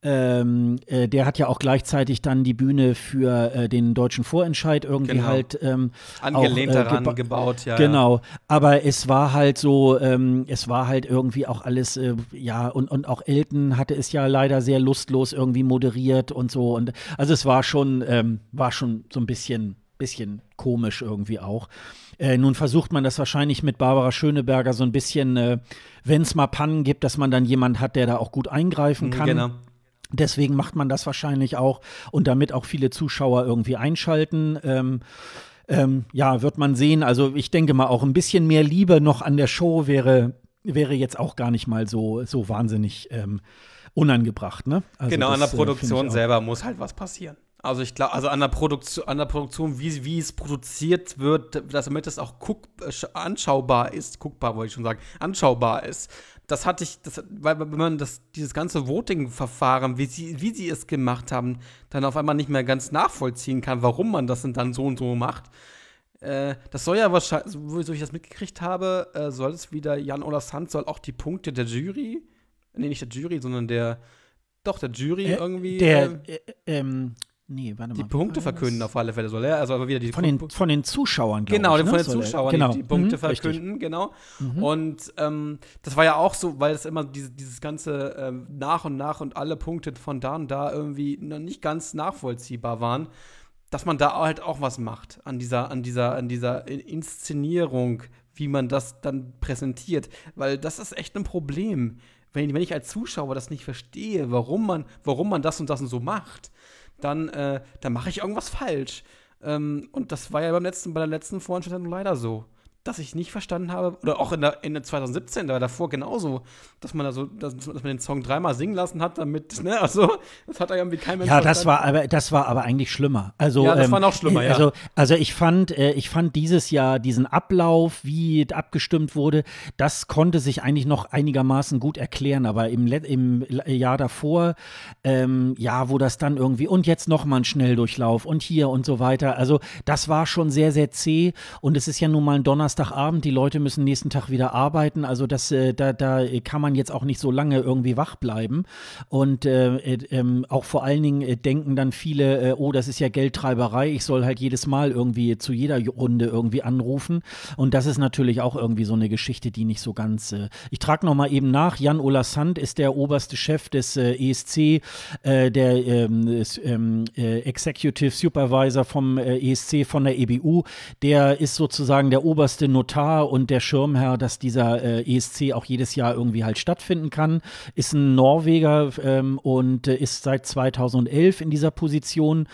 Ähm, äh, der hat ja auch gleichzeitig dann die Bühne für äh, den deutschen Vorentscheid irgendwie genau. halt ähm, angelehnt auch, äh, daran geba gebaut, ja. Genau, ja. aber es war halt so, ähm, es war halt irgendwie auch alles, äh, ja, und, und auch Elton hatte es ja leider sehr lustlos irgendwie moderiert und so. Und also es war schon, ähm, war schon so ein bisschen, bisschen komisch irgendwie auch. Äh, nun versucht man das wahrscheinlich mit Barbara Schöneberger so ein bisschen, äh, wenn es mal Pannen gibt, dass man dann jemand hat, der da auch gut eingreifen mhm, kann. Genau. Deswegen macht man das wahrscheinlich auch und damit auch viele Zuschauer irgendwie einschalten. Ähm, ähm, ja, wird man sehen. Also ich denke mal, auch ein bisschen mehr Liebe noch an der Show wäre, wäre jetzt auch gar nicht mal so, so wahnsinnig ähm, unangebracht. Ne? Also genau, das, an der äh, Produktion selber muss halt was passieren. Also ich glaube, also an der Produktion, an der Produktion, wie, wie es produziert wird, damit es auch guck, anschaubar ist, guckbar wollte ich schon sagen, anschaubar ist. Das hatte ich, das, weil wenn man das, dieses ganze Voting-Verfahren, wie sie, wie sie es gemacht haben, dann auf einmal nicht mehr ganz nachvollziehen kann, warum man das dann so und so macht. Äh, das soll ja wahrscheinlich, so wie ich das mitgekriegt habe, äh, soll es wieder, Jan Ola Sand soll auch die Punkte der Jury, nee, nicht der Jury, sondern der, doch, der Jury äh, irgendwie. Der, äh, ähm, Nee, warte mal. Die Punkte verkünden auf alle Fälle soll er. Also wieder die von, den, von den Zuschauern, Genau, ich, ne? von den Zuschauern, genau. die, die Punkte mhm, verkünden, richtig. genau. Mhm. Und ähm, das war ja auch so, weil es immer diese, dieses ganze ähm, nach und nach und alle Punkte von da und da irgendwie noch nicht ganz nachvollziehbar waren, dass man da halt auch was macht an dieser, an dieser, an dieser Inszenierung, wie man das dann präsentiert. Weil das ist echt ein Problem. Wenn, wenn ich als Zuschauer das nicht verstehe, warum man, warum man das und das und so macht dann, äh, dann mache ich irgendwas falsch. Ähm, und das war ja beim letzten, bei der letzten Veranstaltung leider so. Das ich nicht verstanden habe, oder auch in der, in der 2017, da war davor genauso, dass man da so, dass, dass, man den Song dreimal singen lassen hat, damit, ne, also, das hat irgendwie kein Mensch Ja, das war aber, das war aber eigentlich schlimmer. Also, ja, das ähm, war noch schlimmer, ja. Also, also ich fand, äh, ich fand dieses Jahr diesen Ablauf, wie abgestimmt wurde, das konnte sich eigentlich noch einigermaßen gut erklären, aber im, im Jahr davor, ähm, ja, wo das dann irgendwie, und jetzt nochmal ein Schnelldurchlauf und hier und so weiter, also das war schon sehr, sehr zäh und es ist ja nun mal ein Donnerstag Donnerstagabend, die Leute müssen nächsten Tag wieder arbeiten. Also das, äh, da, da kann man jetzt auch nicht so lange irgendwie wach bleiben. Und äh, äh, auch vor allen Dingen äh, denken dann viele, äh, oh, das ist ja Geldtreiberei, ich soll halt jedes Mal irgendwie zu jeder Runde irgendwie anrufen. Und das ist natürlich auch irgendwie so eine Geschichte, die nicht so ganz. Äh, ich trage nochmal eben nach, Jan Ola Sand ist der oberste Chef des ESC, der ähm, ähm, Executive Supervisor vom ESC von der EBU. Der ist sozusagen der oberste oberste Notar und der Schirmherr, dass dieser äh, ESC auch jedes Jahr irgendwie halt stattfinden kann. Ist ein Norweger ähm, und äh, ist seit 2011 in dieser Position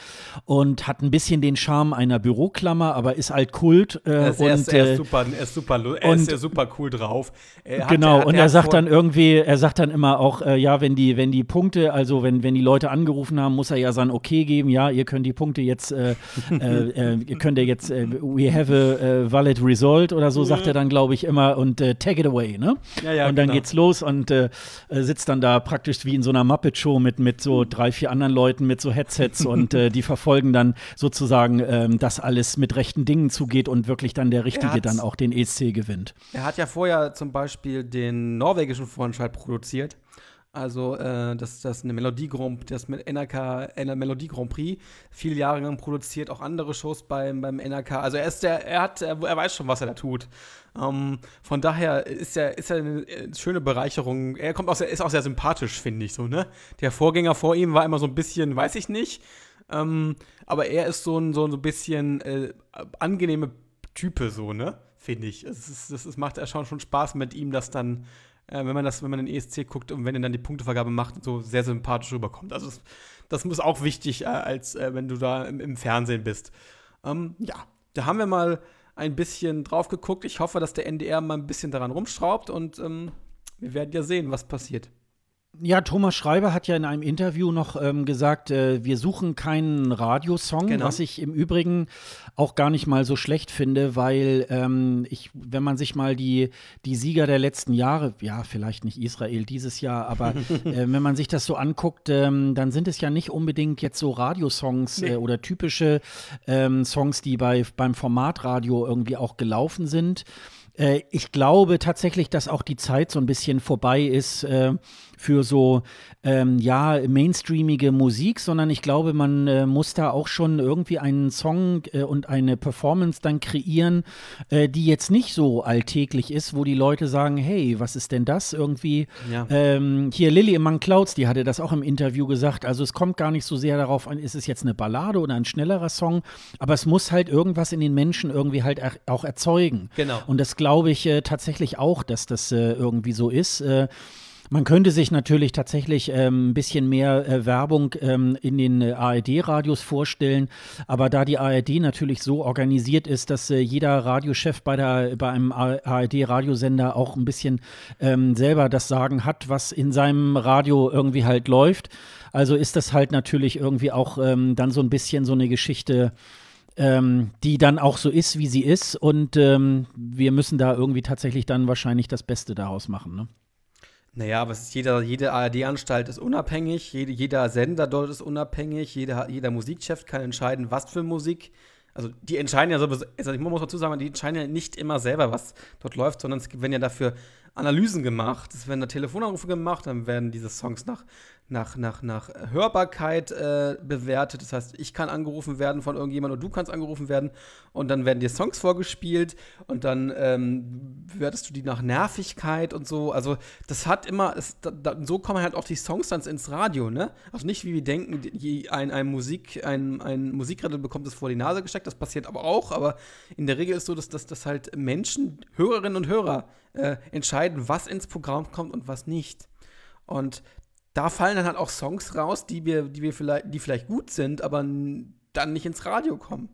und hat ein bisschen den Charme einer Büroklammer, aber ist halt Kult. Äh, er, ist, und, er, ist, er, ist, super, er ist super, er und, ist ja super cool drauf. Hat, genau, hat, und er sagt dann irgendwie, er sagt dann immer auch, äh, ja, wenn die, wenn die Punkte, also wenn, wenn die Leute angerufen haben, muss er ja sein Okay geben, ja, ihr könnt die Punkte jetzt, äh, äh, äh könnt ihr jetzt, we have a, a valid result Gold oder so, sagt er dann, glaube ich, immer und äh, take it away, ne? Ja, ja, und dann genau. geht's los und äh, sitzt dann da praktisch wie in so einer Muppet-Show mit, mit so drei, vier anderen Leuten mit so Headsets und äh, die verfolgen dann sozusagen, ähm, dass alles mit rechten Dingen zugeht und wirklich dann der Richtige dann auch den ESC gewinnt. Er hat ja vorher zum Beispiel den norwegischen Vorentscheid produziert. Also äh, das, das eine Melodie Grand, das NRK, Melodie Grand Prix, viele Jahre lang produziert, auch andere Shows beim, beim NRK. Also er ist der, er hat, er, er weiß schon, was er da tut. Ähm, von daher ist er, ist er eine äh, schöne Bereicherung. Er kommt auch sehr, ist auch sehr sympathisch, finde ich so, ne? Der Vorgänger vor ihm war immer so ein bisschen, weiß ich nicht. Ähm, aber er ist so ein, so ein bisschen äh, angenehme Type, so, ne? Finde ich. Es, ist, es, macht ja schon, schon Spaß mit ihm, das dann äh, wenn man das, wenn man den ESC guckt und wenn er dann die Punktevergabe macht, so sehr sympathisch rüberkommt. Also das, das ist auch wichtig, äh, als äh, wenn du da im, im Fernsehen bist. Ähm, ja, da haben wir mal ein bisschen drauf geguckt. Ich hoffe, dass der NDR mal ein bisschen daran rumschraubt und ähm, wir werden ja sehen, was passiert. Ja, Thomas Schreiber hat ja in einem Interview noch ähm, gesagt, äh, wir suchen keinen Radiosong, genau. was ich im Übrigen auch gar nicht mal so schlecht finde, weil ähm, ich, wenn man sich mal die, die Sieger der letzten Jahre, ja, vielleicht nicht Israel dieses Jahr, aber äh, wenn man sich das so anguckt, ähm, dann sind es ja nicht unbedingt jetzt so Radiosongs nee. äh, oder typische ähm, Songs, die bei, beim Formatradio irgendwie auch gelaufen sind. Äh, ich glaube tatsächlich, dass auch die Zeit so ein bisschen vorbei ist äh, für so ähm, ja mainstreamige Musik, sondern ich glaube, man äh, muss da auch schon irgendwie einen Song äh, und eine Performance dann kreieren, äh, die jetzt nicht so alltäglich ist, wo die Leute sagen, hey, was ist denn das irgendwie? Ja. Ähm, hier Lily Among Clouds, die hatte das auch im Interview gesagt. Also es kommt gar nicht so sehr darauf an, ist es jetzt eine Ballade oder ein schnellerer Song, aber es muss halt irgendwas in den Menschen irgendwie halt auch erzeugen. Genau. Und das glaube ich äh, tatsächlich auch, dass das äh, irgendwie so ist. Man könnte sich natürlich tatsächlich ähm, ein bisschen mehr äh, Werbung ähm, in den äh, ARD-Radios vorstellen, aber da die ARD natürlich so organisiert ist, dass äh, jeder Radiochef bei, der, bei einem ARD-Radiosender auch ein bisschen ähm, selber das Sagen hat, was in seinem Radio irgendwie halt läuft. Also ist das halt natürlich irgendwie auch ähm, dann so ein bisschen so eine Geschichte, ähm, die dann auch so ist, wie sie ist. Und ähm, wir müssen da irgendwie tatsächlich dann wahrscheinlich das Beste daraus machen. Ne? Naja, aber ist jeder, jede ARD-Anstalt ist unabhängig, jede, jeder Sender dort ist unabhängig, jeder, jeder Musikchef kann entscheiden, was für Musik. Also die entscheiden ja sowieso, also ich muss dazu sagen, die entscheiden ja nicht immer selber, was dort läuft, sondern es werden ja dafür Analysen gemacht, es werden da Telefonanrufe gemacht, dann werden diese Songs nach nach, nach, nach Hörbarkeit äh, bewertet. Das heißt, ich kann angerufen werden von irgendjemandem und du kannst angerufen werden und dann werden dir Songs vorgespielt und dann ähm, bewertest du die nach Nervigkeit und so. Also das hat immer, es, da, da, so kommen halt auch die Songs dann ins Radio, ne? Also nicht wie wir denken, die, ein, ein Musik, ein, ein Musikredel bekommt es vor die Nase gesteckt, das passiert aber auch, aber in der Regel ist so, dass, dass, dass halt Menschen, Hörerinnen und Hörer äh, entscheiden, was ins Programm kommt und was nicht. Und da fallen dann halt auch Songs raus, die wir, die wir vielleicht, die vielleicht gut sind, aber dann nicht ins Radio kommen.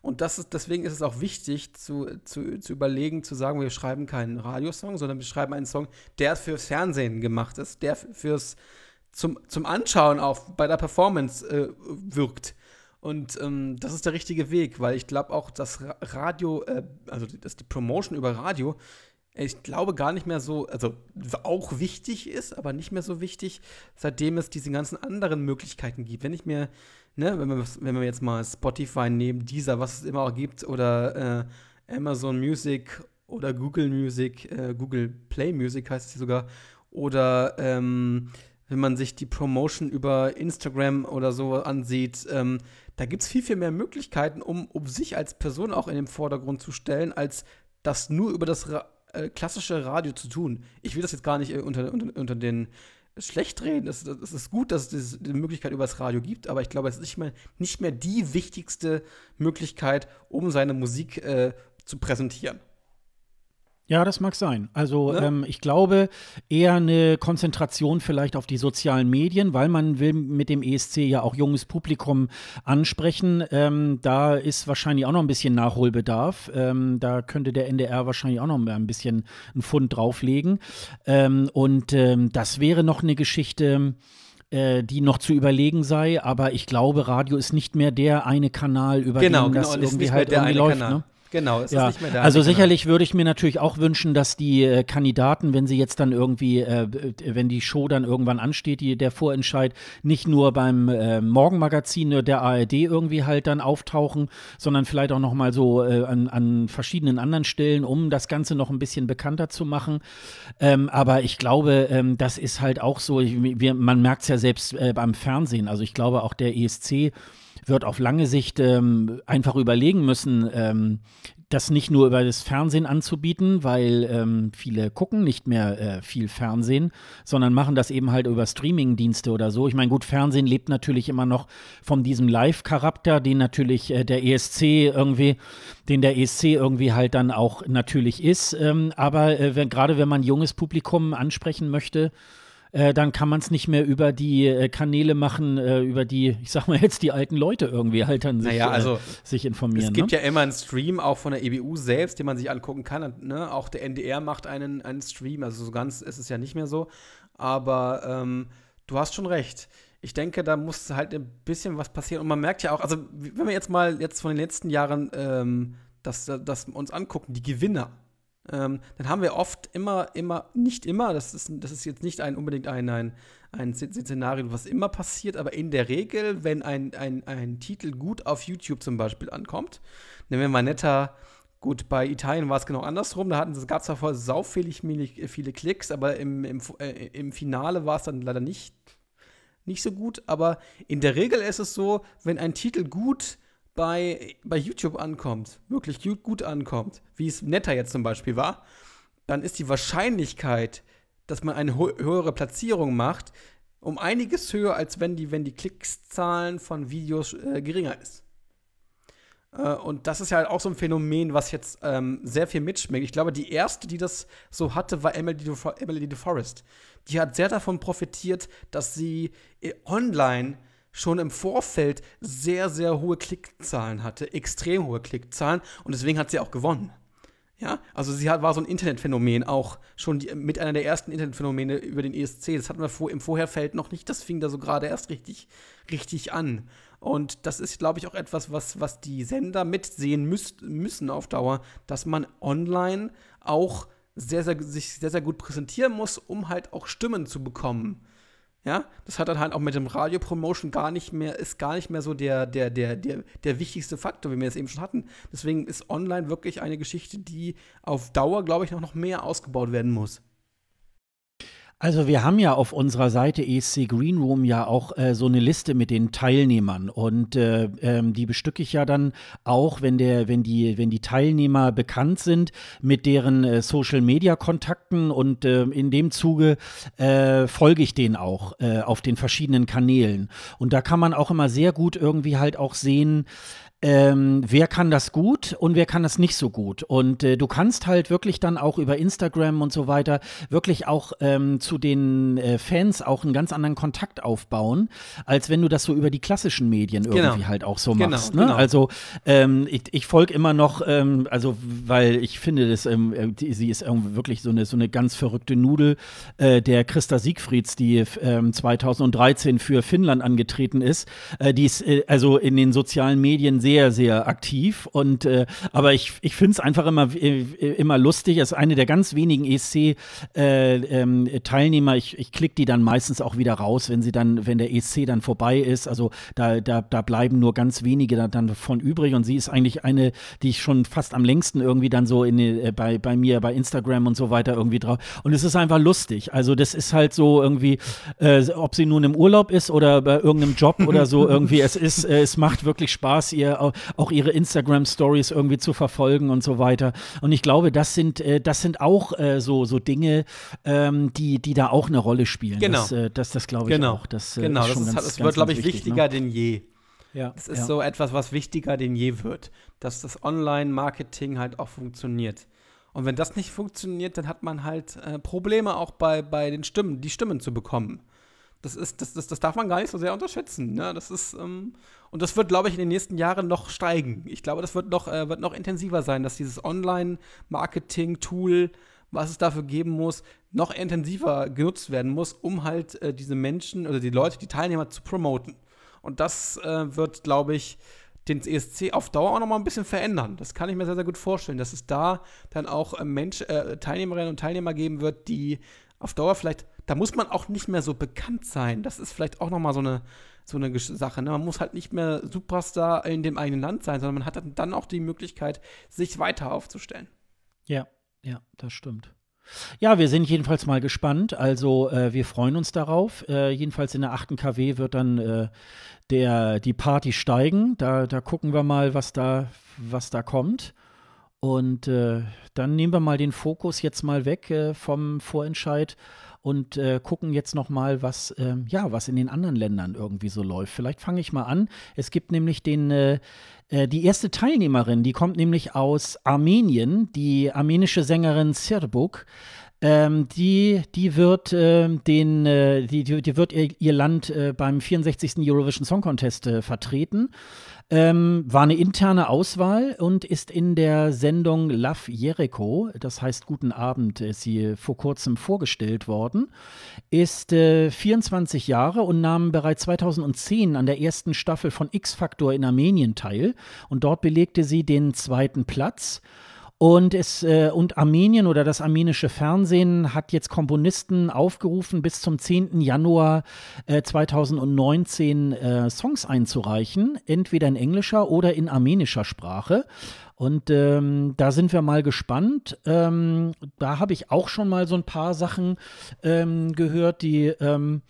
Und das ist, deswegen ist es auch wichtig, zu, zu, zu überlegen, zu sagen, wir schreiben keinen Radiosong, sondern wir schreiben einen Song, der fürs Fernsehen gemacht ist, der fürs zum, zum Anschauen auch bei der Performance äh, wirkt. Und ähm, das ist der richtige Weg, weil ich glaube auch, dass Radio, äh, also dass die Promotion über Radio, ich glaube gar nicht mehr so, also auch wichtig ist, aber nicht mehr so wichtig, seitdem es diese ganzen anderen Möglichkeiten gibt. Wenn ich mir, ne, wenn wir, wenn wir jetzt mal Spotify nehmen, dieser, was es immer auch gibt, oder äh, Amazon Music oder Google Music, äh, Google Play Music heißt es hier sogar, oder ähm, wenn man sich die Promotion über Instagram oder so ansieht, ähm, da gibt es viel, viel mehr Möglichkeiten, um, um sich als Person auch in den Vordergrund zu stellen, als das nur über das äh, klassische Radio zu tun. Ich will das jetzt gar nicht äh, unter, unter, unter den schlecht reden. Es, es ist gut, dass es die Möglichkeit über das Radio gibt, aber ich glaube, es ist nicht mehr, nicht mehr die wichtigste Möglichkeit, um seine Musik äh, zu präsentieren. Ja, das mag sein. Also ne? ähm, ich glaube eher eine Konzentration vielleicht auf die sozialen Medien, weil man will mit dem ESC ja auch junges Publikum ansprechen. Ähm, da ist wahrscheinlich auch noch ein bisschen Nachholbedarf. Ähm, da könnte der NDR wahrscheinlich auch noch mal ein bisschen einen Pfund drauflegen. Ähm, und ähm, das wäre noch eine Geschichte äh, die noch zu überlegen sei, aber ich glaube, Radio ist nicht mehr der eine Kanal, über genau, den genau, das irgendwie halt irgendwie läuft. Kanal. Ne? Genau, es ja. ist nicht mehr da. Also sicherlich würde ich mir natürlich auch wünschen, dass die äh, Kandidaten, wenn sie jetzt dann irgendwie, äh, wenn die Show dann irgendwann ansteht, die, der Vorentscheid, nicht nur beim äh, Morgenmagazin der ARD irgendwie halt dann auftauchen, sondern vielleicht auch noch mal so äh, an, an verschiedenen anderen Stellen, um das Ganze noch ein bisschen bekannter zu machen. Ähm, aber ich glaube, ähm, das ist halt auch so, wir, man merkt es ja selbst äh, beim Fernsehen. Also ich glaube auch der ESC wird auf lange Sicht ähm, einfach überlegen müssen, ähm, das nicht nur über das Fernsehen anzubieten, weil ähm, viele gucken nicht mehr äh, viel Fernsehen, sondern machen das eben halt über Streaming-Dienste oder so. Ich meine, gut, Fernsehen lebt natürlich immer noch von diesem Live-Charakter, den natürlich äh, der ESC irgendwie, den der ESC irgendwie halt dann auch natürlich ist. Ähm, aber äh, gerade wenn man junges Publikum ansprechen möchte, äh, dann kann man es nicht mehr über die äh, Kanäle machen, äh, über die, ich sag mal jetzt, die alten Leute irgendwie halt dann sich, naja, also, sich informieren. Es gibt ne? ja immer einen Stream auch von der EBU selbst, den man sich angucken kann. Ne? Auch der NDR macht einen, einen Stream, also so ganz ist es ja nicht mehr so. Aber ähm, du hast schon recht ich denke, da muss halt ein bisschen was passieren. Und man merkt ja auch, also wenn wir jetzt mal jetzt von den letzten Jahren ähm, das, das uns angucken, die Gewinner, ähm, dann haben wir oft immer, immer, nicht immer, das ist, das ist jetzt nicht ein, unbedingt ein, ein, ein Szenario, was immer passiert, aber in der Regel, wenn ein, ein, ein Titel gut auf YouTube zum Beispiel ankommt, nehmen wir mal netter, gut, bei Italien war es genau andersrum, da gab es davor saufällig viele Klicks, aber im, im, äh, im Finale war es dann leider nicht, nicht so gut, aber in der Regel ist es so, wenn ein Titel gut bei, bei YouTube ankommt, wirklich gut, ankommt, wie es Netter jetzt zum Beispiel war, dann ist die Wahrscheinlichkeit, dass man eine höhere Platzierung macht, um einiges höher, als wenn die, wenn die Klickszahlen von Videos äh, geringer ist. Äh, und das ist ja auch so ein Phänomen, was jetzt ähm, sehr viel mitschmeckt. Ich glaube, die erste, die das so hatte, war Emily, Emily DeForest. Die hat sehr davon profitiert, dass sie äh, online schon im Vorfeld sehr, sehr hohe Klickzahlen hatte, extrem hohe Klickzahlen und deswegen hat sie auch gewonnen. Ja, also sie hat, war so ein Internetphänomen, auch schon die, mit einer der ersten Internetphänomene über den ESC. Das hatten wir vor, im Vorherfeld noch nicht, das fing da so gerade erst richtig, richtig an. Und das ist, glaube ich, auch etwas, was, was die Sender mitsehen müß, müssen auf Dauer, dass man online auch sehr, sehr, sich sehr, sehr gut präsentieren muss, um halt auch Stimmen zu bekommen. Ja, das hat dann halt auch mit dem Radio-Promotion gar nicht mehr, ist gar nicht mehr so der, der, der, der, der wichtigste Faktor, wie wir es eben schon hatten. Deswegen ist online wirklich eine Geschichte, die auf Dauer, glaube ich, noch, noch mehr ausgebaut werden muss. Also wir haben ja auf unserer Seite ESC Green Room ja auch äh, so eine Liste mit den Teilnehmern. Und äh, ähm, die bestücke ich ja dann auch, wenn der, wenn die, wenn die Teilnehmer bekannt sind mit deren äh, Social Media Kontakten. Und äh, in dem Zuge äh, folge ich denen auch äh, auf den verschiedenen Kanälen. Und da kann man auch immer sehr gut irgendwie halt auch sehen, ähm, wer kann das gut und wer kann das nicht so gut. Und äh, du kannst halt wirklich dann auch über Instagram und so weiter wirklich auch ähm, zu den äh, Fans auch einen ganz anderen Kontakt aufbauen, als wenn du das so über die klassischen Medien genau. irgendwie halt auch so genau, machst. Ne? Genau. Also ähm, ich, ich folge immer noch, ähm, also weil ich finde, das, ähm, äh, die, sie ist wirklich so eine, so eine ganz verrückte Nudel, äh, der Christa Siegfrieds, die 2013 ähm, für Finnland angetreten ist. Äh, die ist äh, also in den sozialen Medien sehr sehr, sehr aktiv. Und äh, aber ich, ich finde es einfach immer, äh, immer lustig. Er ist eine der ganz wenigen ESC-Teilnehmer. Äh, ähm, ich, ich klicke die dann meistens auch wieder raus, wenn sie dann, wenn der ESC dann vorbei ist. Also da, da, da bleiben nur ganz wenige da, dann von übrig. Und sie ist eigentlich eine, die ich schon fast am längsten irgendwie dann so in, äh, bei, bei mir, bei Instagram und so weiter irgendwie drauf. Und es ist einfach lustig. Also das ist halt so irgendwie, äh, ob sie nun im Urlaub ist oder bei irgendeinem Job oder so irgendwie, es ist, äh, es macht wirklich Spaß, ihr auch ihre Instagram-Stories irgendwie zu verfolgen und so weiter. Und ich glaube, das sind, äh, das sind auch äh, so, so Dinge, ähm, die, die da auch eine Rolle spielen. Genau. Das, äh, das, das glaube ich genau. auch. Das, äh, genau, das, ist, ganz, das wird, glaube ich, wichtig, wichtiger ne? denn je. Ja, das ist ja. so etwas, was wichtiger denn je wird, dass das Online-Marketing halt auch funktioniert. Und wenn das nicht funktioniert, dann hat man halt äh, Probleme auch bei, bei den Stimmen, die Stimmen zu bekommen. Das, ist, das, das, das darf man gar nicht so sehr unterschätzen. Ne? Das ist, ähm, und das wird, glaube ich, in den nächsten Jahren noch steigen. Ich glaube, das wird noch, äh, wird noch intensiver sein, dass dieses Online-Marketing-Tool, was es dafür geben muss, noch intensiver genutzt werden muss, um halt äh, diese Menschen oder die Leute, die Teilnehmer zu promoten. Und das äh, wird, glaube ich, den ESC auf Dauer auch noch mal ein bisschen verändern. Das kann ich mir sehr, sehr gut vorstellen, dass es da dann auch äh, Mensch, äh, Teilnehmerinnen und Teilnehmer geben wird, die auf Dauer vielleicht da muss man auch nicht mehr so bekannt sein. Das ist vielleicht auch nochmal so eine, so eine Sache. Ne? Man muss halt nicht mehr Superstar in dem eigenen Land sein, sondern man hat dann auch die Möglichkeit, sich weiter aufzustellen. Ja, ja, das stimmt. Ja, wir sind jedenfalls mal gespannt. Also äh, wir freuen uns darauf. Äh, jedenfalls in der 8. KW wird dann äh, der, die Party steigen. Da, da gucken wir mal, was da, was da kommt. Und äh, dann nehmen wir mal den Fokus jetzt mal weg äh, vom Vorentscheid und äh, gucken jetzt noch mal, was äh, ja was in den anderen Ländern irgendwie so läuft. Vielleicht fange ich mal an. Es gibt nämlich den äh, äh, die erste Teilnehmerin, die kommt nämlich aus Armenien, die armenische Sängerin Sirbuk. Ähm, die, die wird äh, den, äh, die, die wird ihr, ihr Land äh, beim 64. Eurovision Song Contest äh, vertreten. Ähm, war eine interne Auswahl und ist in der Sendung Love Jericho, das heißt Guten Abend, ist sie vor kurzem vorgestellt worden. Ist äh, 24 Jahre und nahm bereits 2010 an der ersten Staffel von X Factor in Armenien teil. Und dort belegte sie den zweiten Platz. Und, es, äh, und Armenien oder das armenische Fernsehen hat jetzt Komponisten aufgerufen, bis zum 10. Januar äh, 2019 äh, Songs einzureichen, entweder in englischer oder in armenischer Sprache. Und ähm, da sind wir mal gespannt. Ähm, da habe ich auch schon mal so ein paar Sachen ähm, gehört, die ähm,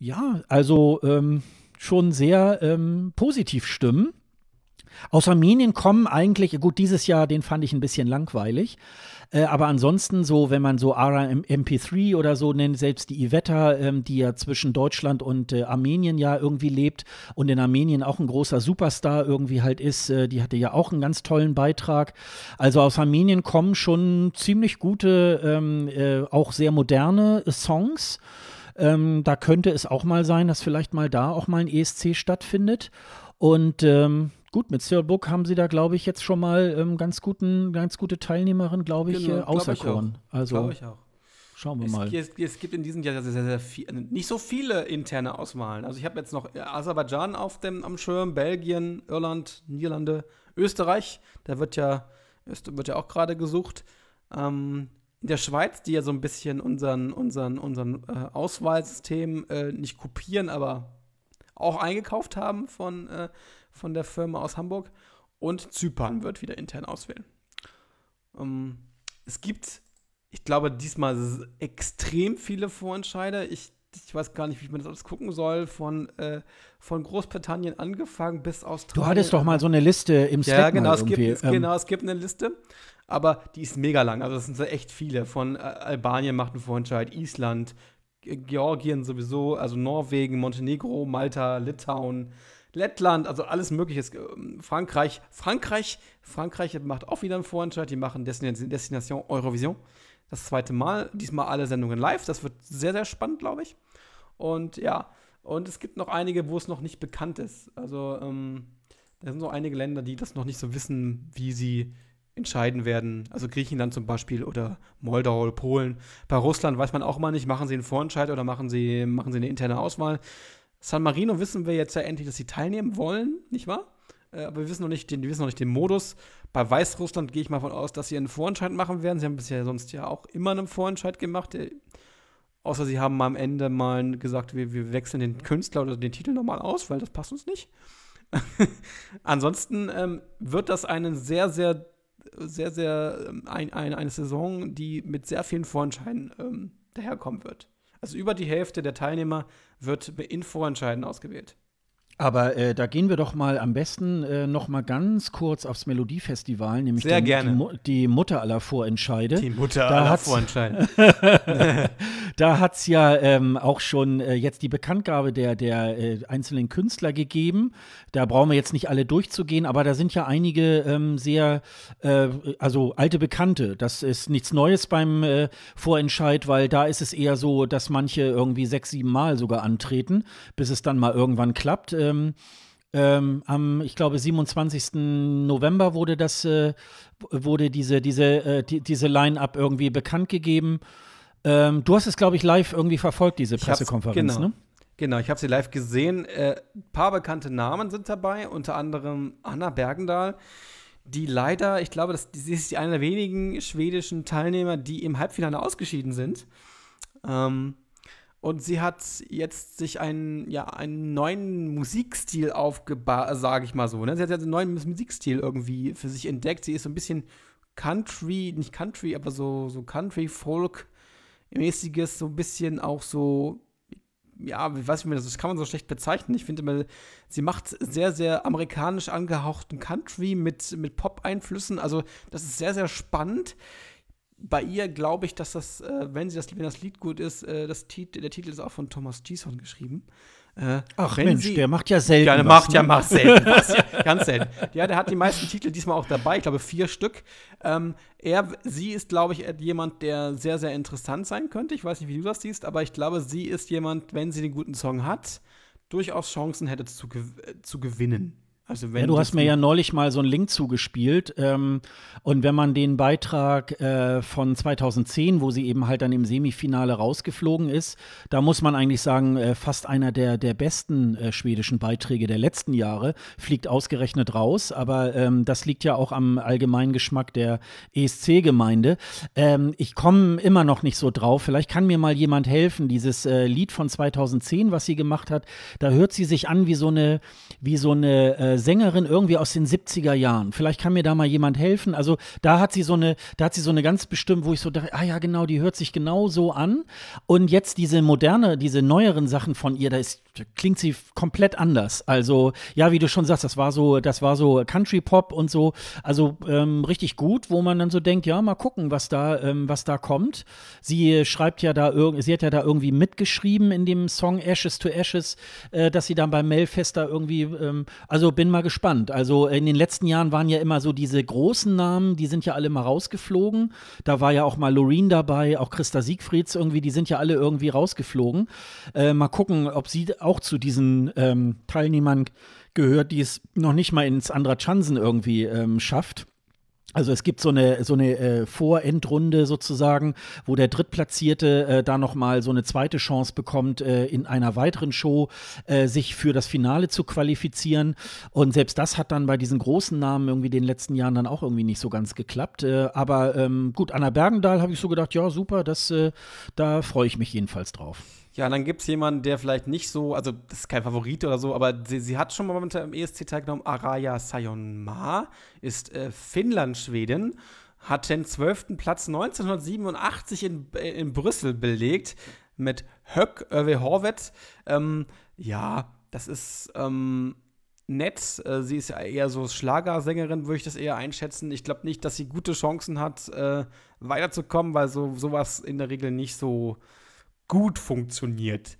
ja, also ähm, schon sehr ähm, positiv stimmen. Aus Armenien kommen eigentlich, gut, dieses Jahr, den fand ich ein bisschen langweilig. Äh, aber ansonsten so, wenn man so RMP3 oder so nennt, selbst die Iveta, ähm, die ja zwischen Deutschland und äh, Armenien ja irgendwie lebt und in Armenien auch ein großer Superstar irgendwie halt ist, äh, die hatte ja auch einen ganz tollen Beitrag. Also aus Armenien kommen schon ziemlich gute, ähm, äh, auch sehr moderne Songs. Ähm, da könnte es auch mal sein, dass vielleicht mal da auch mal ein ESC stattfindet. Und ähm, Gut, mit Cyril Book haben sie da, glaube ich, jetzt schon mal ähm, ganz, guten, ganz gute Teilnehmerin, glaube ich, genau, äh, auserkoren. Glaub also, glaube ich auch. Schauen wir es, mal. Es, es, gibt in diesem Jahr sehr, sehr, sehr viel, nicht so viele interne Auswahlen. Also ich habe jetzt noch Aserbaidschan auf dem am Schirm, Belgien, Irland, Niederlande, Österreich. Da wird ja, wird ja auch gerade gesucht. Ähm, in der Schweiz, die ja so ein bisschen unseren, unseren, unseren äh, Auswahlsystem äh, nicht kopieren, aber auch eingekauft haben von äh, von der Firma aus Hamburg. Und Zypern wird wieder intern auswählen. Ähm, es gibt, ich glaube, diesmal extrem viele Vorentscheider. Ich, ich weiß gar nicht, wie man das alles gucken soll. Von, äh, von Großbritannien angefangen bis Australien. Du hattest doch mal so eine Liste im Slack. Ja, genau, es gibt, es, ähm. genau, es gibt eine Liste. Aber die ist mega lang. Also, das sind so echt viele. Von äh, Albanien macht einen Vorentscheid, Island, Georgien sowieso, also Norwegen, Montenegro, Malta, Litauen, Lettland, also alles Mögliche. Ähm, Frankreich, Frankreich, Frankreich macht auch wieder einen Vorentscheid. Die machen Destination Eurovision. Das zweite Mal. Diesmal alle Sendungen live. Das wird sehr, sehr spannend, glaube ich. Und ja, und es gibt noch einige, wo es noch nicht bekannt ist. Also, ähm, da sind so einige Länder, die das noch nicht so wissen, wie sie entscheiden werden. Also Griechenland zum Beispiel oder Moldau oder Polen. Bei Russland weiß man auch mal nicht, machen sie einen Vorentscheid oder machen sie, machen sie eine interne Auswahl. San Marino wissen wir jetzt ja endlich, dass sie teilnehmen wollen, nicht wahr? Äh, aber wir wissen noch nicht den, wir wissen noch nicht den Modus. Bei Weißrussland gehe ich mal von aus, dass sie einen Vorentscheid machen werden. Sie haben bisher sonst ja auch immer einen Vorentscheid gemacht. Außer sie haben am Ende mal gesagt, wir, wir wechseln den Künstler oder den Titel nochmal aus, weil das passt uns nicht. Ansonsten ähm, wird das eine sehr, sehr, sehr, sehr ähm, ein, ein, eine Saison, die mit sehr vielen Vorentscheiden ähm, daherkommen wird. Also über die Hälfte der Teilnehmer wird in Vorentscheiden ausgewählt. Aber äh, da gehen wir doch mal am besten äh, noch mal ganz kurz aufs Melodiefestival, nämlich Sehr den, gerne. Die, die, Mutter aller Vorentscheide. Die Mutter da aller Vorentscheide. da hat es ja ähm, auch schon äh, jetzt die Bekanntgabe der, der äh, einzelnen Künstler gegeben. Da brauchen wir jetzt nicht alle durchzugehen, aber da sind ja einige ähm, sehr, äh, also alte Bekannte. Das ist nichts Neues beim äh, Vorentscheid, weil da ist es eher so, dass manche irgendwie sechs, sieben Mal sogar antreten, bis es dann mal irgendwann klappt ähm, ähm, am, ich glaube, 27. November wurde das, äh, wurde diese, diese, äh, die, diese Line-Up irgendwie bekannt gegeben. Ähm, du hast es, glaube ich, live irgendwie verfolgt, diese Pressekonferenz, genau. ne? Genau, ich habe sie live gesehen. Äh, ein paar bekannte Namen sind dabei, unter anderem Anna Bergendahl, die leider, ich glaube, das, sie ist eine der wenigen schwedischen Teilnehmer, die im Halbfinale ausgeschieden sind. Ähm, und sie hat jetzt sich einen, ja, einen neuen Musikstil aufgebaut, sage ich mal so. Ne? Sie hat jetzt einen neuen Musikstil irgendwie für sich entdeckt. Sie ist so ein bisschen Country, nicht Country, aber so, so Country-Folk-mäßiges, so ein bisschen auch so, ja, wie weiß ich mir das, kann man so schlecht bezeichnen. Ich finde immer, sie macht sehr, sehr amerikanisch angehauchten Country mit, mit Pop-Einflüssen. Also, das ist sehr, sehr spannend bei ihr glaube ich, dass das, äh, wenn sie das, wenn das Lied gut ist, äh, das Tit der Titel ist auch von Thomas Gison geschrieben. Äh, Ach Mensch, sie, der macht ja selten. Ja, der macht ja, ne? macht selten was, ja, ganz selten. Ja, der hat die meisten Titel diesmal auch dabei, ich glaube vier Stück. Ähm, er, sie ist, glaube ich, jemand, der sehr, sehr interessant sein könnte. Ich weiß nicht, wie du das siehst, aber ich glaube, sie ist jemand, wenn sie den guten Song hat, durchaus Chancen hätte zu, zu gewinnen. Also wenn ja, du hast mir ja neulich mal so einen Link zugespielt. Ähm, und wenn man den Beitrag äh, von 2010, wo sie eben halt dann im Semifinale rausgeflogen ist, da muss man eigentlich sagen, äh, fast einer der, der besten äh, schwedischen Beiträge der letzten Jahre, fliegt ausgerechnet raus. Aber ähm, das liegt ja auch am allgemeinen Geschmack der ESC-Gemeinde. Ähm, ich komme immer noch nicht so drauf. Vielleicht kann mir mal jemand helfen. Dieses äh, Lied von 2010, was sie gemacht hat, da hört sie sich an wie so eine, wie so eine äh, Sängerin irgendwie aus den 70er Jahren. Vielleicht kann mir da mal jemand helfen. Also da hat sie so eine, da hat sie so eine ganz bestimmt, wo ich so dachte, ah ja, genau, die hört sich genau so an. Und jetzt diese moderne, diese neueren Sachen von ihr, da ist, klingt sie komplett anders. Also, ja, wie du schon sagst, das war so, das war so Country Pop und so, also ähm, richtig gut, wo man dann so denkt, ja, mal gucken, was da, ähm, was da kommt. Sie schreibt ja da irgendwie, sie hat ja da irgendwie mitgeschrieben in dem Song Ashes to Ashes, äh, dass sie dann beim Melfest da irgendwie, ähm, also bin mal gespannt. Also in den letzten Jahren waren ja immer so diese großen Namen, die sind ja alle mal rausgeflogen. Da war ja auch mal Loreen dabei, auch Christa Siegfrieds irgendwie, die sind ja alle irgendwie rausgeflogen. Äh, mal gucken, ob sie auch zu diesen ähm, Teilnehmern gehört, die es noch nicht mal ins Andra Chansen irgendwie ähm, schafft. Also es gibt so eine so eine äh, Vorendrunde sozusagen, wo der Drittplatzierte äh, da noch mal so eine zweite Chance bekommt, äh, in einer weiteren Show äh, sich für das Finale zu qualifizieren. Und selbst das hat dann bei diesen großen Namen irgendwie den letzten Jahren dann auch irgendwie nicht so ganz geklappt. Äh, aber ähm, gut, Anna Bergendahl habe ich so gedacht, ja super, das äh, da freue ich mich jedenfalls drauf. Ja, dann gibt es jemanden, der vielleicht nicht so, also das ist kein Favorit oder so, aber sie, sie hat schon mal mit dem ESC teilgenommen. Araya Sayonma ist äh, Finnland-Schwedin, hat den 12. Platz 1987 in, in Brüssel belegt mit Höck Öve Horvet. Ähm, ja, das ist ähm, nett. Äh, sie ist ja eher so Schlagersängerin, würde ich das eher einschätzen. Ich glaube nicht, dass sie gute Chancen hat, äh, weiterzukommen, weil so sowas in der Regel nicht so gut funktioniert.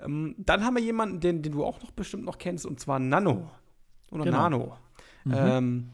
Ähm, dann haben wir jemanden, den, den du auch noch bestimmt noch kennst, und zwar Nano. Oder Genau. Nano. Mhm. Ähm,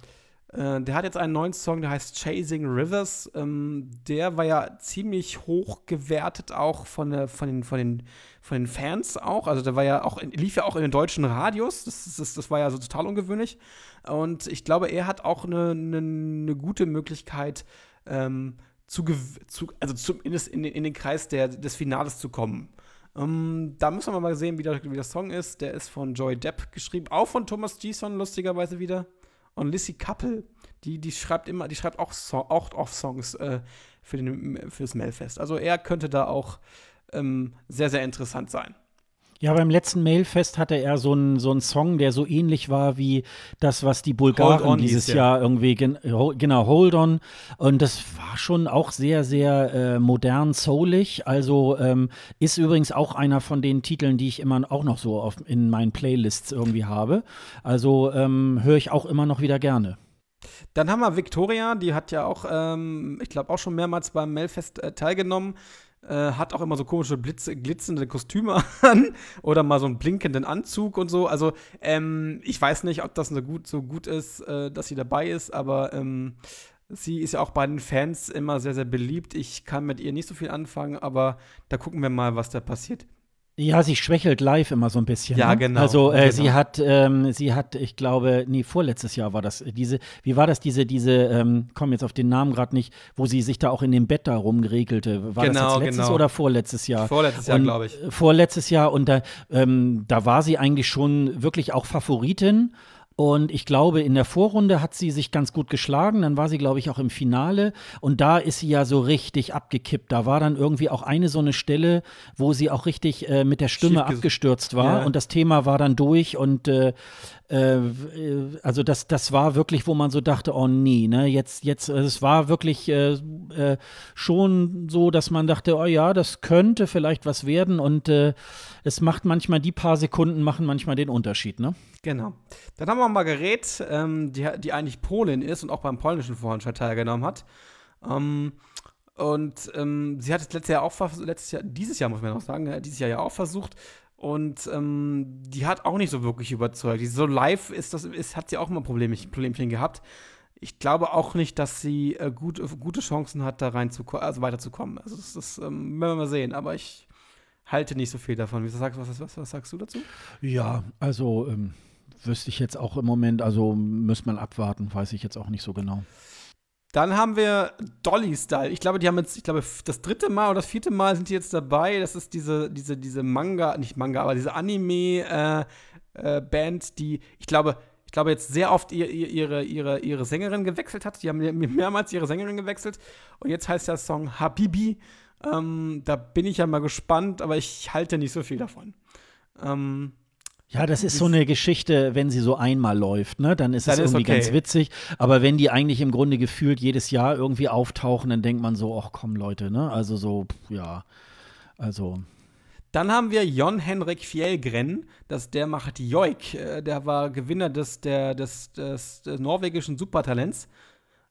äh, der hat jetzt einen neuen Song, der heißt Chasing Rivers. Ähm, der war ja ziemlich hoch gewertet, auch von, der, von, den, von, den, von den Fans auch. Also der war ja auch, lief ja auch in den deutschen Radios. Das, das, das war ja so total ungewöhnlich. Und ich glaube, er hat auch eine, eine, eine gute Möglichkeit, ähm, zu, zu, also zumindest in, den- in den Kreis der, des Finales zu kommen. Ähm, da müssen wir mal sehen, wie der, wie der Song ist. Der ist von Joy Depp geschrieben, auch von Thomas Gison, lustigerweise wieder. Und Lissy Kappel, die, die schreibt immer, die schreibt auch, so auch, auch Songs äh, für, den, für das Melfest. Also er könnte da auch ähm, sehr, sehr interessant sein. Ja, beim letzten Mailfest hatte er so einen so einen Song, der so ähnlich war wie das, was die Bulgaren dieses. Jahr irgendwie, gen genau, Hold On. Und das war schon auch sehr, sehr äh, modern, soulig. Also ähm, ist übrigens auch einer von den Titeln, die ich immer auch noch so auf, in meinen Playlists irgendwie habe. Also ähm, höre ich auch immer noch wieder gerne. Dann haben wir Victoria, die hat ja auch, ähm, ich glaube, auch schon mehrmals beim Melfest äh, teilgenommen. Äh, hat auch immer so komische Blitze, glitzernde Kostüme an oder mal so einen blinkenden Anzug und so. Also, ähm, ich weiß nicht, ob das so gut, so gut ist, äh, dass sie dabei ist, aber ähm, sie ist ja auch bei den Fans immer sehr, sehr beliebt. Ich kann mit ihr nicht so viel anfangen, aber da gucken wir mal, was da passiert. Ja, sie schwächelt live immer so ein bisschen. Ja, ne? genau, Also äh, genau. sie hat, ähm, sie hat, ich glaube, nee, vorletztes Jahr war das. äh, Diese, wie war das? Diese, diese, ähm, komm jetzt auf den Namen gerade nicht, wo sie sich da auch in dem Bett da rumgeregelte. War das Genau, jetzt letztes genau. oder vorletztes Jahr? Vorletztes Jahr, glaube ich. Vorletztes Jahr und da, ähm, da war sie eigentlich schon wirklich auch Favoritin. Und ich glaube, in der Vorrunde hat sie sich ganz gut geschlagen. Dann war sie, glaube ich, auch im Finale. Und da ist sie ja so richtig abgekippt. Da war dann irgendwie auch eine so eine Stelle, wo sie auch richtig äh, mit der Stimme Schief abgestürzt war. Ja. Und das Thema war dann durch. Und äh, äh, äh, also das, das war wirklich, wo man so dachte, oh nee, ne, jetzt, jetzt, äh, es war wirklich äh, äh, schon so, dass man dachte, oh ja, das könnte vielleicht was werden. Und äh, es macht manchmal, die paar Sekunden machen manchmal den Unterschied, ne? Genau. Dann haben wir Margaret, ähm, die, die eigentlich Polin ist und auch beim polnischen Vorentscheid teilgenommen hat. Ähm, und ähm, sie hat es letztes Jahr auch letztes Jahr, dieses Jahr muss man noch sagen, dieses Jahr ja auch versucht. Und ähm, die hat auch nicht so wirklich überzeugt. So live ist das, ist, hat sie auch immer Problemchen, Problemchen gehabt. Ich glaube auch nicht, dass sie äh, gut, gute Chancen hat, da rein zu, also weiterzukommen. Also das, das ähm, werden wir mal sehen. Aber ich halte nicht so viel davon. Wie sagst, was, was, was sagst du dazu? Ja, also ähm, wüsste ich jetzt auch im Moment, also müsste man abwarten, weiß ich jetzt auch nicht so genau. Dann haben wir Dolly Style. Ich glaube, die haben jetzt, ich glaube, das dritte Mal oder das vierte Mal sind die jetzt dabei. Das ist diese, diese, diese Manga, nicht Manga, aber diese Anime-Band, äh, Band, die, ich glaube, ich glaube, jetzt sehr oft ihr, ihr, ihre, ihre, ihre Sängerin gewechselt hat. Die haben mehrmals ihre Sängerin gewechselt. Und jetzt heißt der Song Habibi. Ähm, da bin ich ja mal gespannt, aber ich halte nicht so viel davon. Ähm, Ja, das ist so eine Geschichte, wenn sie so einmal läuft, ne, dann ist Dann es ist irgendwie okay. ganz witzig. Aber wenn die eigentlich im Grunde gefühlt jedes Jahr irgendwie auftauchen, dann denkt man so, ach komm Leute, ne? Also so, ja, also Dann haben wir Jon Henrik Fjellgren, das der macht Joik. Äh, Der war Gewinner des, der, des, des, des norwegischen Supertalents.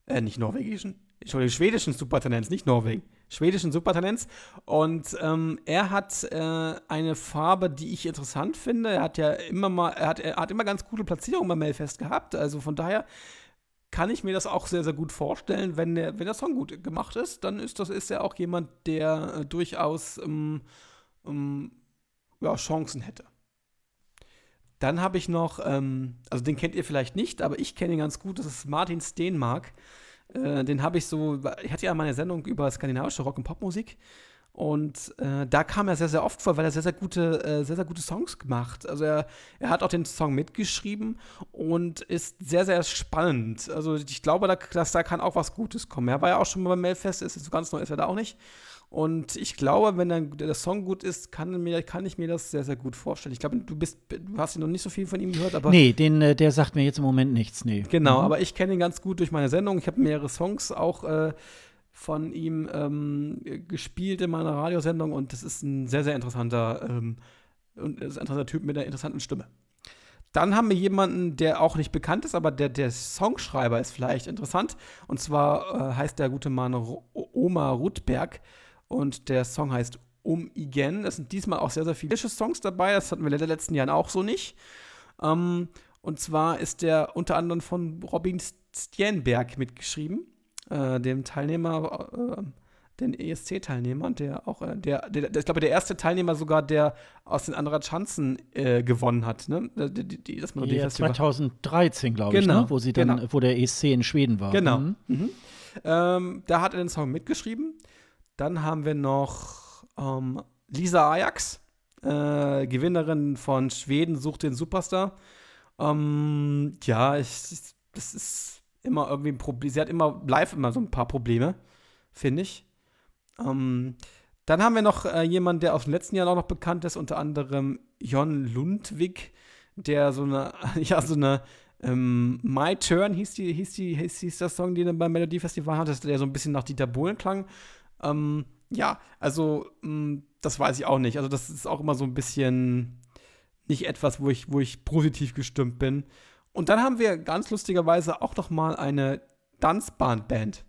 Äh, nicht norwegischen, Entschuldigung, schwedischen Supertalents, nicht Norwegen. Schwedischen Supertalents. Und ähm, er hat äh, eine Farbe, die ich interessant finde. Er hat ja immer mal, er hat, er hat immer ganz gute Platzierungen beim Melfest gehabt. Also von daher kann ich mir das auch sehr, sehr gut vorstellen. Wenn der, wenn der Song gut gemacht ist, dann ist das ist er auch jemand, der äh, durchaus ähm, ähm, ja, Chancen hätte. Dann habe ich noch, ähm, also den kennt ihr vielleicht nicht, aber ich kenne ihn ganz gut, das ist Martin Steenmark. Äh, den habe ich so, ich hatte ja mal eine Sendung über skandinavische Rock- und Popmusik. Und äh, da kam er sehr, sehr oft vor, weil er sehr, sehr gute, äh, sehr, sehr gute Songs gemacht. Also er, er hat auch den Song mitgeschrieben und ist sehr, sehr spannend. Also ich glaube, da, dass da kann auch was Gutes kommen. Er war ja auch schon mal beim Mailfest, ist jetzt so ganz neu ist er da auch nicht. Und ich glaube, wenn dann der Song gut ist, kann, mir, kann ich mir das sehr, sehr gut vorstellen. Ich glaube, du bist, du hast noch nicht so viel von ihm gehört, aber. nee, den, äh, der sagt mir jetzt im Moment nichts, nee. Genau, Mhm. aber ich kenne ihn ganz gut durch meine Sendung. Ich habe mehrere Songs auch äh, von ihm ähm, gespielt in meiner Radiosendung und das ist ein sehr, sehr interessanter, ähm, und ist ein interessanter Typ mit einer interessanten Stimme. Dann haben wir jemanden, der auch nicht bekannt ist, aber der, der Songschreiber ist vielleicht interessant. Und zwar äh, heißt der gute Mann Ro Oma Rudberg und der Song heißt um Igen. Es sind diesmal auch sehr, sehr viele Songs dabei. Das hatten wir in den letzten Jahren auch so nicht. Ähm, und zwar ist der unter anderem von Robin Stjenberg mitgeschrieben, äh, dem Teilnehmer, äh, den ESC-Teilnehmer, der auch, äh, der, der, der, ich glaube, der erste Teilnehmer sogar, der aus den anderen Chancen äh, gewonnen hat, ne? Die, die, die, das ja, 2013, glaube genau, ich, ne? Genau, wo sie dann, genau. wo der ESC in Schweden war. Genau. Mhm. Mhm. Ähm, da hat er den Song mitgeschrieben. Dann haben wir noch ähm, Lisa Ajax, äh, Gewinnerin von Schweden sucht den Superstar. Ähm, ja, ich, das ist immer irgendwie ein Problem. Sie hat immer live immer so ein paar Probleme, finde ich. Ähm, dann haben wir noch äh, jemanden, der aus dem letzten Jahr auch noch bekannt ist, unter anderem Jon Lundwig, der so eine, ja, so eine ähm, My Turn hieß, die, hieß, die, hieß, hieß der Song, den er beim Melodie Festival hatte, der so ein bisschen nach Dieter Bohlen klang. Ähm, ja, also mh, mm, das weiß ich auch nicht. Also das ist auch immer so ein bisschen nicht etwas, wo ich, wo ich positiv gestimmt bin. Und dann haben wir ganz lustigerweise auch noch mal eine Tanzbandband.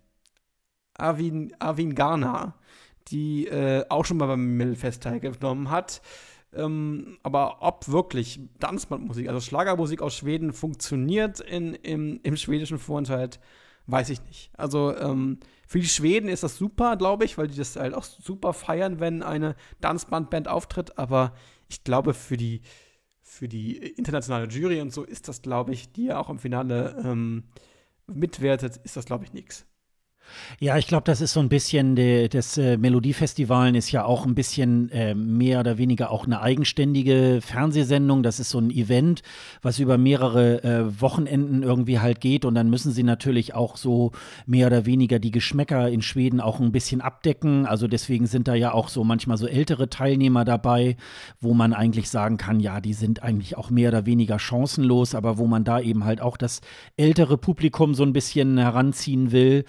Arvin, Arvin Garner, die äh, auch schon mal beim Mittelfest teilgenommen hat. Ähm, aber ob wirklich Tanzbandmusik, also Schlagermusik aus Schweden, funktioniert in, im, im schwedischen Vorentscheid, weiß ich nicht. Also ähm, für die Schweden ist das super, glaube ich, weil die das halt auch super feiern, wenn eine Tanzbandband auftritt. Aber ich glaube, für die, für die internationale Jury und so ist das, glaube ich, die ja auch im Finale ähm, mitwertet, ist das, glaube ich, nichts. Ja, ich glaube, das ist so ein bisschen, de, das äh, Melodiefestivalen ist ja auch ein bisschen äh, mehr oder weniger auch eine eigenständige Fernsehsendung. Das ist so ein Event, was über mehrere äh, Wochenenden irgendwie halt geht. Und dann müssen sie natürlich auch so mehr oder weniger die Geschmäcker in Schweden auch ein bisschen abdecken. Also deswegen sind da ja auch so manchmal so ältere Teilnehmer dabei, wo man eigentlich sagen kann, ja, die sind eigentlich auch mehr oder weniger chancenlos, aber wo man da eben halt auch das ältere Publikum so ein bisschen heranziehen will.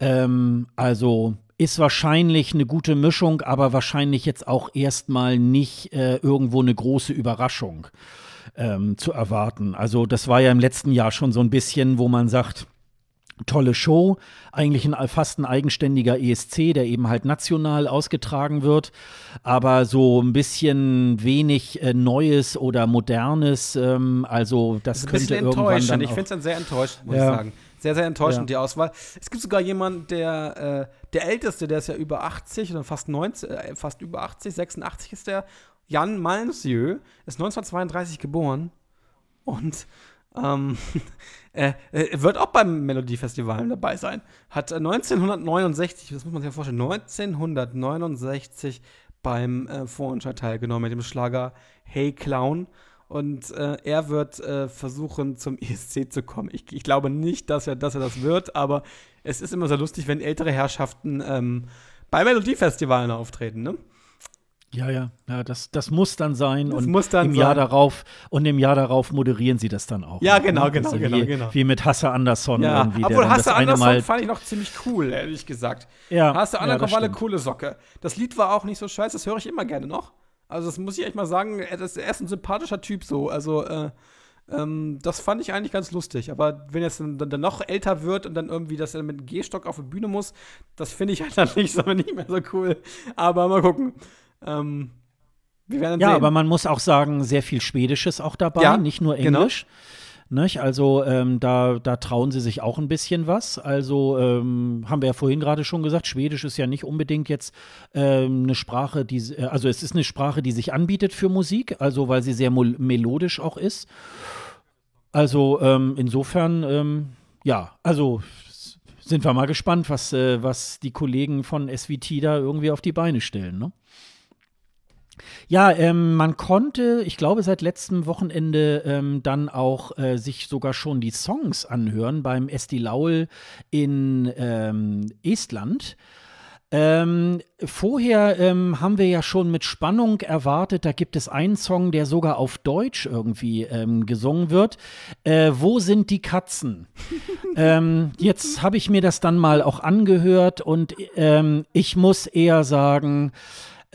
Ähm, also ist wahrscheinlich eine gute Mischung, aber wahrscheinlich jetzt auch erstmal nicht äh, irgendwo eine große Überraschung ähm, zu erwarten. Also das war ja im letzten Jahr schon so ein bisschen, wo man sagt, tolle Show, eigentlich ein, fast ein eigenständiger ESC, der eben halt national ausgetragen wird, aber so ein bisschen wenig äh, Neues oder Modernes, ähm, also das, das könnte irgendwann dann Ich finde es dann sehr enttäuschend, muss ja. ich sagen. Sehr, sehr enttäuschend, ja. die Auswahl. Es gibt sogar jemanden, der, äh, der Älteste, der ist ja über 80 oder fast 90, äh, fast über 80, 86 ist der. Jan Malmsjö ist 1932 geboren und ähm, äh, wird auch beim Melodiefestival dabei sein. Hat 1969, das muss man sich ja vorstellen, 1969 beim äh, Vorentscheid teilgenommen mit dem Schlager Hey Clown. Und äh, er wird äh, versuchen, zum ESC zu kommen. Ich, ich, glaube nicht, dass er, dass er das wird, aber es ist immer so lustig, wenn ältere Herrschaften ähm, bei Melodiefestivalen auftreten, ne? Ja, ja, ja, das, das muss dann sein. Das und muss dann im sein. Jahr darauf und im Jahr darauf moderieren sie das dann auch. Ja, genau, ne? genau, also genau, wie, genau. Wie mit Hasse Andersson ja, irgendwie. Obwohl Hasse Andersson fand ich noch ziemlich cool, ehrlich gesagt. Ja, Hasse Andersson ja, war eine coole Socke. Das Lied war auch nicht so scheiße, das höre ich immer gerne noch. Also, das muss ich echt mal sagen, er ist, er ist ein sympathischer Typ so. Also, äh, ähm, das fand ich eigentlich ganz lustig. Aber wenn er dann, dann, noch älter wird und dann irgendwie, dass er mit einem Gehstock auf die Bühne muss, das finde ich halt dann nicht, so, nicht mehr so cool. Aber mal gucken. Ähm, ja, sehen. aber man muss auch sagen, sehr viel Schwedisches auch dabei, ja, nicht nur genau. Englisch. Genau. Nicht? Also ähm, da, da trauen sie sich auch ein bisschen was. Also ähm, haben wir ja vorhin gerade schon gesagt, Schwedisch ist ja nicht unbedingt jetzt ähm, eine Sprache, die, äh, also es ist eine Sprache, die sich anbietet für Musik, also weil sie sehr melodisch auch ist. Also ähm, insofern, ähm, ja, also sind wir mal gespannt, was, äh, was die Kollegen von SVT da irgendwie auf die Beine stellen. Ne? Ja, ähm, man konnte, ich glaube, seit letztem Wochenende ähm, dann auch äh, sich sogar schon die Songs anhören beim Esti Laul in ähm, Estland. Ähm, vorher ähm, haben wir ja schon mit Spannung erwartet, da gibt es einen Song, der sogar auf Deutsch irgendwie ähm, gesungen wird. Äh, Wo sind die Katzen? ähm, jetzt habe ich mir das dann mal auch angehört und ähm, ich muss eher sagen,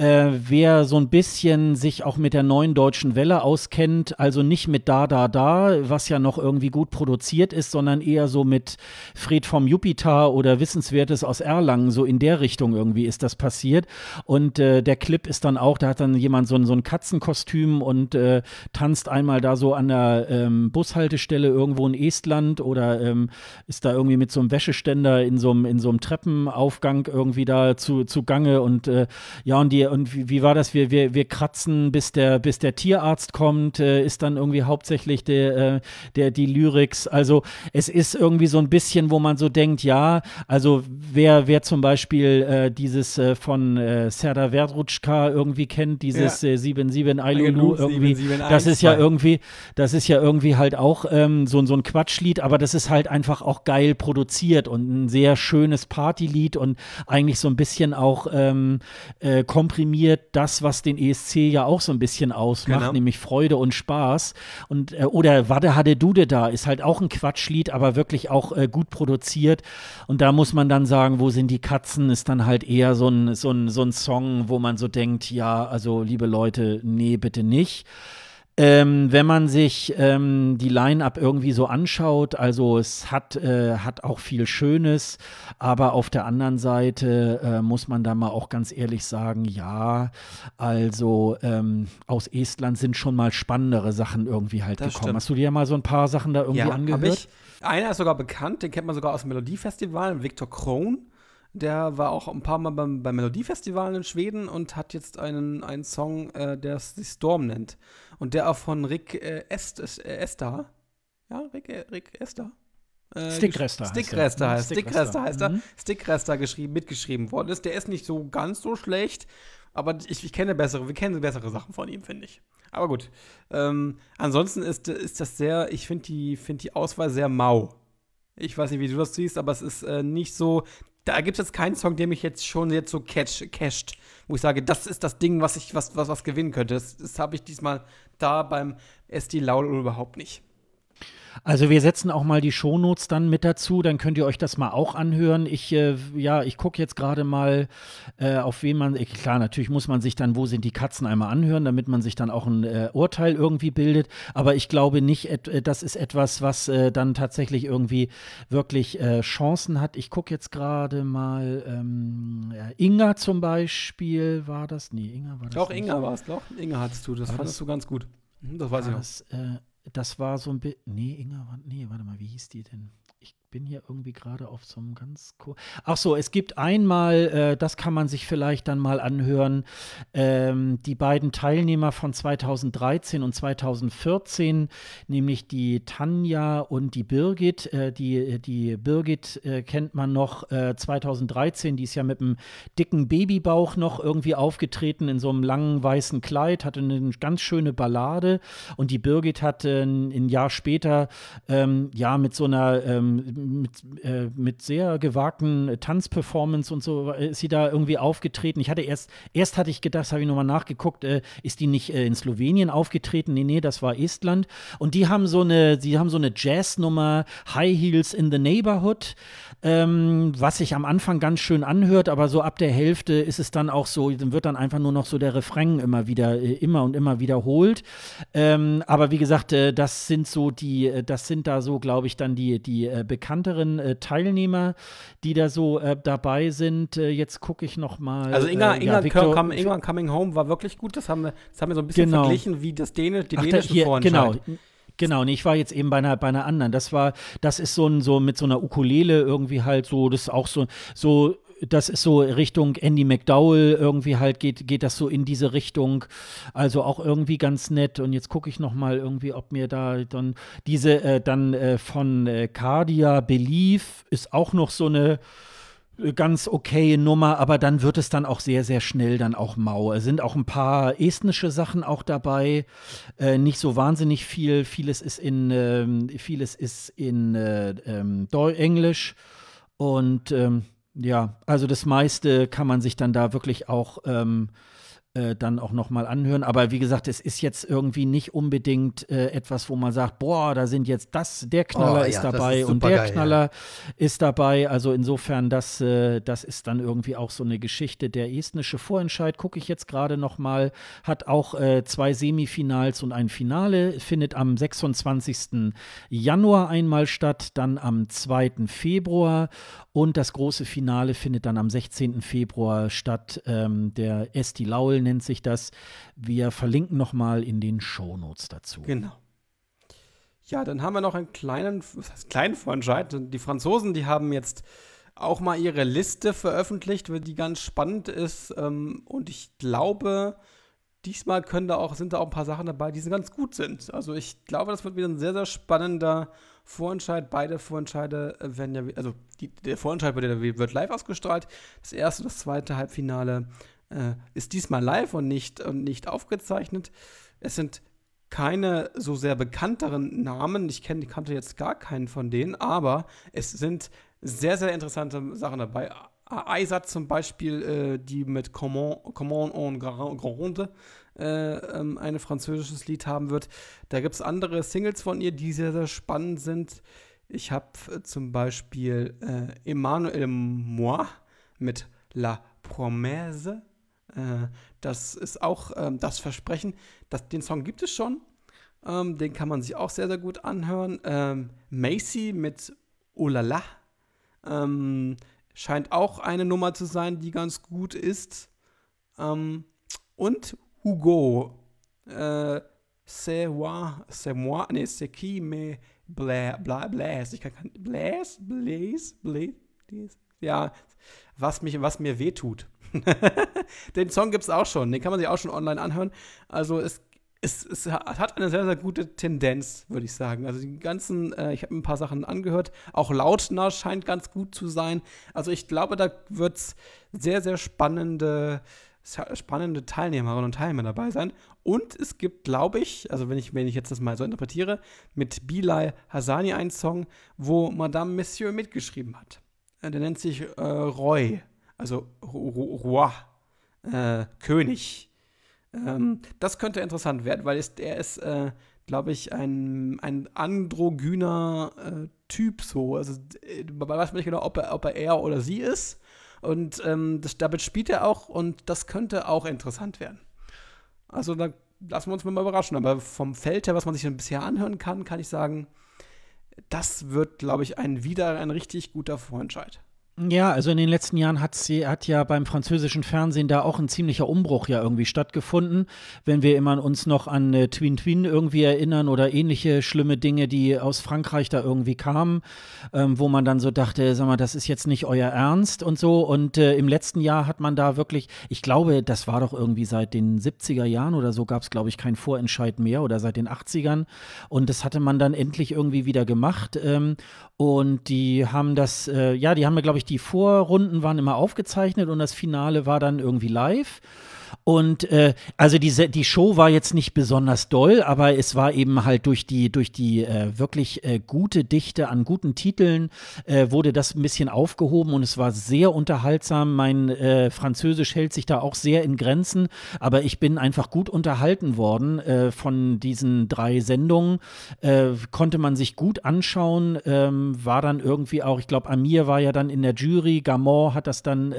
äh, wer so ein bisschen sich auch mit der neuen deutschen Welle auskennt, also nicht mit Da, Da, Da, was ja noch irgendwie gut produziert ist, sondern eher so mit Fred vom Jupiter oder Wissenswertes aus Erlangen, so in der Richtung irgendwie ist das passiert. Und äh, der Clip ist dann auch, da hat dann jemand so ein, so ein Katzenkostüm und äh, tanzt einmal da so an der ähm, Bushaltestelle irgendwo in Estland oder ähm, ist da irgendwie mit so einem Wäscheständer in so einem, in so einem Treppenaufgang irgendwie da zu, zu Gange und äh, ja, und die, und wie, wie, war das? Wir, wir, wir kratzen, bis der, bis der Tierarzt kommt, äh, ist dann irgendwie hauptsächlich der, äh, der, die Lyrics. Also es ist irgendwie so ein bisschen, wo man so denkt, ja, also wer, wer zum Beispiel äh, dieses äh, von äh, Serdar Verdrutschka irgendwie kennt, dieses ja. äh, 77 Ailulu irgendwie, 7, das ist ja irgendwie, das ist ja irgendwie halt auch ähm, so, so ein Quatschlied, aber das ist halt einfach auch geil produziert und ein sehr schönes Partylied und eigentlich so ein bisschen auch ähm, äh, komprimiert das, was den ESC ja auch so ein bisschen ausmacht, genau. nämlich Freude und Spaß. Und äh, oder Wade Hade Dude da ist halt auch ein Quatschlied, aber wirklich auch äh, gut produziert. Und da muss man dann sagen, wo sind die Katzen, ist dann halt eher so ein, so ein, so ein Song, wo man so denkt, ja, also liebe Leute, nee, bitte nicht. Ähm, wenn man sich ähm, die Line-Up irgendwie so anschaut, also es hat, äh, hat auch viel Schönes, aber auf der anderen Seite äh, muss man da mal auch ganz ehrlich sagen, ja, also ähm, aus Estland sind schon mal spannendere Sachen irgendwie halt das gekommen. Stimmt. Hast du dir ja mal so ein paar Sachen da irgendwie ja, angehört? Ich. Einer ist sogar bekannt, den kennt man sogar aus dem Melodiefestival, Viktor Krohn. Der war auch ein paar Mal beim, beim Melodiefestival in Schweden und hat jetzt einen, einen Song, äh, der sich Storm nennt. Und der auch von Rick äh, Est, äh, Esther. Ja, Rick, äh, Rick Esther. Äh, Stickrester. Stickrester heißt, Stickrester heißt er. Mhm. Stickrester geschrieben, mitgeschrieben worden ist. Der ist nicht so ganz so schlecht, aber ich, ich kenne bessere, wir kennen bessere Sachen von ihm, finde ich. Aber gut. Ähm, ansonsten ist, ist das sehr, ich finde die, find die Auswahl sehr mau. Ich weiß nicht, wie du das siehst, aber es ist äh, nicht so. Da gibt es jetzt keinen Song, der mich jetzt schon jetzt so catch, casht wo ich sage, das ist das Ding, was ich, was, was, was gewinnen könnte. Das, das habe ich diesmal da beim SD Laul überhaupt nicht. Also wir setzen auch mal die Shownotes dann mit dazu, dann könnt ihr euch das mal auch anhören. Ich, äh, ja, ich gucke jetzt gerade mal, äh, auf wen man, äh, klar, natürlich muss man sich dann, wo sind die Katzen, einmal anhören, damit man sich dann auch ein äh, Urteil irgendwie bildet. Aber ich glaube nicht, äh, das ist etwas, was äh, dann tatsächlich irgendwie wirklich Chancen hat. Ich gucke jetzt gerade mal, ähm, ja, Inga zum Beispiel war das? Nee, Inga war das. Doch, nicht. Inga war es, doch. Inga hattest du, das war fandest das, du ganz gut. Mhm, das weiß ich noch das war so ein bisschen. Nee, Inga, nee, warte mal, wie hieß die denn? Bin hier irgendwie gerade auf so einem ganz. Co Ach so, es gibt einmal, äh, das kann man sich vielleicht dann mal anhören, ähm, die beiden Teilnehmer von 2013 und 2014, nämlich die Tanja und die Birgit. Äh, die, die Birgit äh, kennt man noch 2013, äh, die ist ja mit einem dicken Babybauch noch irgendwie aufgetreten in so einem langen weißen Kleid, hatte eine ganz schöne Ballade und die Birgit hat ein Jahr später ähm, ja mit so einer ähm, mit, äh, mit sehr gewagten Tanzperformance und so ist sie da irgendwie aufgetreten. Ich hatte erst, erst hatte ich gedacht, habe ich nochmal nachgeguckt, äh, ist die nicht äh, in Slowenien aufgetreten? Nee, nee, das war Estland. Und die haben so eine, sie haben so eine Jazznummer, High Heels in the Neighborhood, ähm, was sich am Anfang ganz schön anhört, aber so ab der Hälfte ist es dann auch so, dann wird dann einfach nur noch so der Refrain immer wieder, äh, immer und immer wiederholt. Ähm, aber wie gesagt, äh, das sind so die, äh, das sind da so, glaube ich, dann die, die bekannten bekannteren äh, Teilnehmer, die da so äh, dabei sind. Äh, jetzt gucke ich noch mal. Also Inga, äh, Inga, ja, Victor, Come, Inga Coming Home war wirklich gut. Das haben wir, das haben wir so ein bisschen genau. verglichen, wie das Däne, die Ach, dänischen hier, Genau. Genau, nee, ich war jetzt eben bei einer, bei einer anderen. Das war, das ist so ein, so mit so einer Ukulele irgendwie halt so, das ist auch so, so das ist so Richtung Andy McDowell, irgendwie halt geht, geht das so in diese Richtung. Also auch irgendwie ganz nett. Und jetzt gucke ich noch mal irgendwie, ob mir da dann diese äh, dann äh, von äh, Cardia Belief ist auch noch so eine ganz okay Nummer, aber dann wird es dann auch sehr, sehr schnell dann auch mau. Es sind auch ein paar estnische Sachen auch dabei, äh, nicht so wahnsinnig viel. Vieles ist in, äh, vieles ist in äh, ähm, Englisch und ähm, ja, also das meiste kann man sich dann da wirklich auch ähm, äh, dann auch noch mal anhören. Aber wie gesagt, es ist jetzt irgendwie nicht unbedingt äh, etwas, wo man sagt, boah, da sind jetzt das, der Knaller Oh, ist ja, dabei ist und der supergeil, Knaller ist dabei. Also insofern, das, äh, das ist dann irgendwie auch so eine Geschichte. Der estnische Vorentscheid, gucke ich jetzt gerade noch mal, hat auch äh, zwei Semifinals und ein Finale, findet am 26. Januar einmal statt, dann am 2. Februar und das große Finale findet dann am 16. Februar statt. Ähm, der Esti Laul nennt sich das. Wir verlinken noch mal in den Shownotes dazu. Genau. Ja, dann haben wir noch einen kleinen, kleinen Vorentscheid. Die Franzosen, die haben jetzt auch mal ihre Liste veröffentlicht, die ganz spannend ist. Ähm, und ich glaube, diesmal können da auch, sind da auch ein paar Sachen dabei, die ganz gut sind. Also ich glaube, das wird wieder ein sehr, sehr spannender Vorentscheid. Beide Vorentscheide werden ja, also die, der Vorentscheid wird, wird live ausgestrahlt. Das erste und das zweite Halbfinale äh, ist diesmal live und nicht, und nicht aufgezeichnet. Es sind keine so sehr bekannteren Namen. Ich kenn, kannte jetzt gar keinen von denen, aber es sind sehr, sehr interessante Sachen dabei. Aysat zum Beispiel, äh, die mit Comment, Comment en Grande äh, ähm, ein französisches Lied haben wird. Da gibt es andere Singles von ihr, die sehr, sehr spannend sind. Ich habe äh, zum Beispiel äh, Emmanuel Moi mit La Promesse. Äh, das ist auch ähm, das Versprechen. Das, den Song gibt es schon. Ähm, den kann man sich auch sehr, sehr gut anhören. Ähm, Macy mit Olala. Ähm, scheint auch eine Nummer zu sein, die ganz gut ist. Ähm, und Hugo. Äh, c'est moi, c'est moi, nee, c'est qui me bla, bla, bläs. Ich kann, kann bläs, bläs, bläs, ja, was, mich, was mir wehtut. den Song gibt es auch schon, den kann man sich auch schon online anhören. Also es, es, es hat eine sehr, sehr gute Tendenz, würde ich sagen. Also die ganzen, äh, ich habe ein paar Sachen angehört, auch Lautner scheint ganz gut zu sein. Also ich glaube, da wird es sehr, sehr spannende, spannende Teilnehmerinnen und Teilnehmer dabei sein. Und es gibt, glaube ich, also wenn ich, wenn ich jetzt das mal so interpretiere, mit Bilal Hassani einen Song, wo Madame Monsieur mitgeschrieben hat. Der nennt sich äh, Roy, also Roi, äh, König. Ähm, das könnte interessant werden, weil ist, er ist, äh, glaube ich, ein, ein androgyner äh, Typ so. Also man weiß nicht genau, ob er, ob er er oder sie ist. Und ähm, das, damit spielt er auch und das könnte auch interessant werden. Also da lassen wir uns mal überraschen. Aber vom Feld her, was man sich bisher anhören kann, kann ich sagen, das wird, glaube ich, ein wieder ein richtig guter Vorentscheid. Ja, also in den letzten Jahren hat, sie, hat ja beim französischen Fernsehen da auch ein ziemlicher Umbruch ja irgendwie stattgefunden. Wenn wir immer uns noch an äh, Twin Twin irgendwie erinnern oder ähnliche schlimme Dinge, die aus Frankreich da irgendwie kamen, ähm, wo man dann so dachte, sag mal, das ist jetzt nicht euer Ernst und so. Und äh, im letzten Jahr hat man da wirklich, ich glaube, das war doch irgendwie seit den 70er Jahren oder so gab es, glaube ich, keinen Vorentscheid mehr oder seit den 80ern. Und das hatte man dann endlich irgendwie wieder gemacht. Ähm, und die haben das, äh, ja, die haben mir, glaube ich, die Vorrunden waren immer aufgezeichnet und das Finale war dann irgendwie live. Und äh, also diese, die Show war jetzt nicht besonders doll, aber es war eben halt durch die, durch die äh, wirklich äh, gute Dichte an guten Titeln äh, wurde das ein bisschen aufgehoben und es war sehr unterhaltsam. Mein äh, Französisch hält sich da auch sehr in Grenzen, aber ich bin einfach gut unterhalten worden äh, von diesen drei Sendungen. Konnte man sich gut anschauen, ähm, war dann irgendwie auch, ich glaube, Amir war ja dann in der Jury, Gamon hat das dann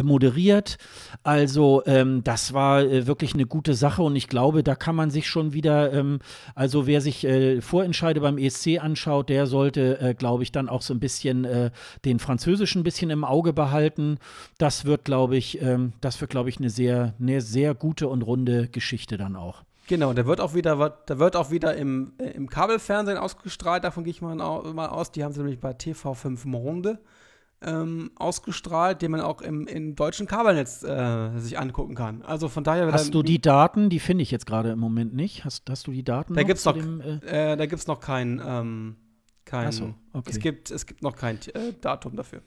moderiert. Also ähm, das war äh, wirklich eine gute Sache und ich glaube, da kann man sich schon wieder, ähm, also wer sich äh, Vorentscheide beim ESC anschaut, der sollte, äh, glaube ich, dann auch so ein bisschen äh, den Französischen ein bisschen im Auge behalten. Das wird, glaube ich, ähm, das wird, glaube ich, eine sehr, eine sehr gute und runde Geschichte dann auch. Genau, der wird auch wieder, der wird auch wieder im, äh, im Kabelfernsehen ausgestrahlt, davon gehe ich mal, mal aus. Die haben sie nämlich bei TV5 Monde ähm, ausgestrahlt, den man auch im, im deutschen Kabelnetz äh, sich angucken kann. Also von daher. Hast du die Daten? Die finde ich jetzt gerade im Moment nicht. Hast, hast du die Daten? Da gibt es noch, dem, äh, da gibt's noch kein, ähm, kein so, okay. es, gibt, es gibt noch kein äh, Datum dafür.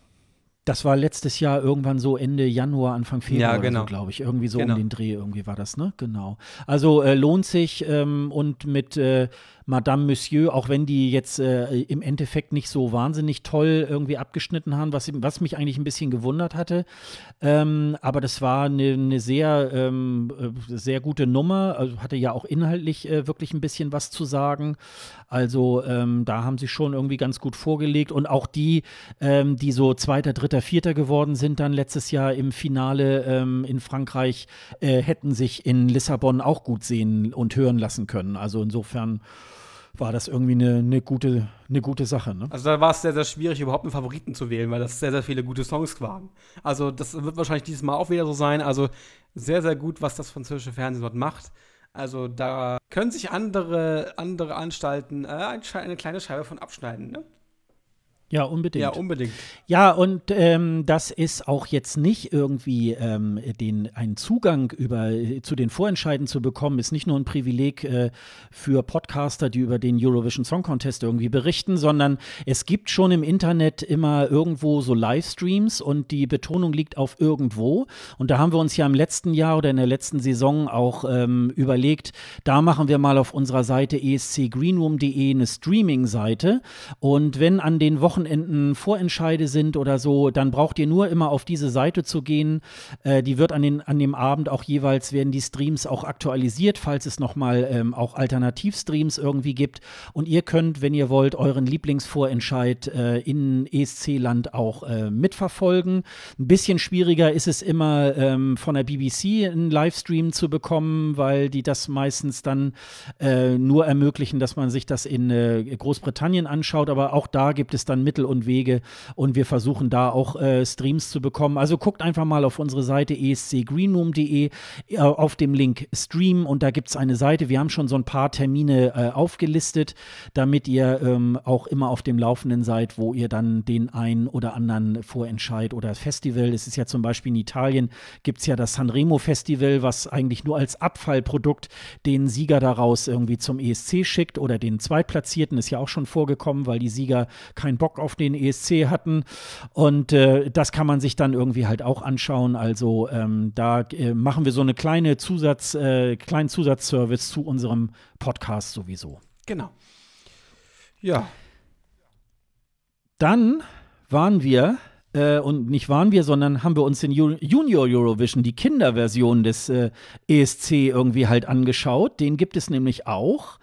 Das war letztes Jahr irgendwann so Ende Januar, Anfang Februar, ja, genau. so, glaube ich. Irgendwie so genau. um den Dreh irgendwie war das, ne? Genau. Also äh, lohnt sich ähm, und mit, äh, Madame Monsieur, auch wenn die jetzt äh, im Endeffekt nicht so wahnsinnig toll irgendwie abgeschnitten haben, was, was mich eigentlich ein bisschen gewundert hatte. Ähm, aber das war eine, eine sehr, ähm, äh, sehr gute Nummer, also hatte ja auch inhaltlich äh, wirklich ein bisschen was zu sagen. Also ähm, da haben sie schon irgendwie ganz gut vorgelegt und auch die, ähm, die so Zweiter, Dritter, Vierter geworden sind dann letztes Jahr im Finale ähm, in Frankreich, äh, hätten sich in Lissabon auch gut sehen und hören lassen können. Also insofern war das irgendwie eine, eine, gute, eine gute Sache. Ne? Also da war es sehr, sehr schwierig, überhaupt einen Favoriten zu wählen, weil das sehr, sehr viele gute Songs waren. Also das wird wahrscheinlich dieses Mal auch wieder so sein. Also sehr, sehr gut, was das französische Fernsehen dort macht. Also da können sich andere, andere Anstalten äh, eine kleine Scheibe von abschneiden. Ne? Ja, unbedingt. Ja, unbedingt. Ja, und ähm, das ist auch jetzt nicht irgendwie ähm, den, einen Zugang über, zu den Vorentscheiden zu bekommen, ist nicht nur ein Privileg äh, für Podcaster, die über den Eurovision Song Contest irgendwie berichten, sondern es gibt schon im Internet immer irgendwo so Livestreams und die Betonung liegt auf irgendwo. Und da haben wir uns ja im letzten Jahr oder in der letzten Saison auch ähm, überlegt, da machen wir mal auf unserer Seite escgreenroom.de eine Streaming-Seite. Und wenn an den Wochen Wochenenden Vorentscheide sind oder so, dann braucht ihr nur immer auf diese Seite zu gehen. Äh, die wird an, den, an dem Abend auch jeweils, werden die Streams auch aktualisiert, falls es nochmal ähm, auch Alternativstreams irgendwie gibt. Und ihr könnt, wenn ihr wollt, euren Lieblingsvorentscheid äh, in ESC-Land auch äh, mitverfolgen. Ein bisschen schwieriger ist es immer ähm, von der BBC einen Livestream zu bekommen, weil die das meistens dann äh, nur ermöglichen, dass man sich das in äh, Großbritannien anschaut. Aber auch da gibt es dann Mittel und Wege und wir versuchen da auch äh, Streams zu bekommen. Also guckt einfach mal auf unsere Seite escgreenroom.de äh, auf dem Link Stream und da gibt es eine Seite. Wir haben schon so ein paar Termine äh, aufgelistet, damit ihr ähm, auch immer auf dem Laufenden seid, wo ihr dann den einen oder anderen Vorentscheid oder Festival, es ist ja zum Beispiel in Italien, gibt es ja das Sanremo Festival, was eigentlich nur als Abfallprodukt den Sieger daraus irgendwie zum ESC schickt oder den Zweitplatzierten, ist ja auch schon vorgekommen, weil die Sieger keinen Bock Bock auf den ESC hatten. Und äh, das kann man sich dann irgendwie halt auch anschauen. Also ähm, da äh, machen wir so eine kleine Zusatz, äh, kleinen Zusatzservice zu unserem Podcast sowieso. Genau. Ja. Dann waren wir äh, und nicht waren wir, sondern haben wir uns den Junior Eurovision, die Kinderversion des äh, ESC irgendwie halt angeschaut. Den gibt es nämlich auch.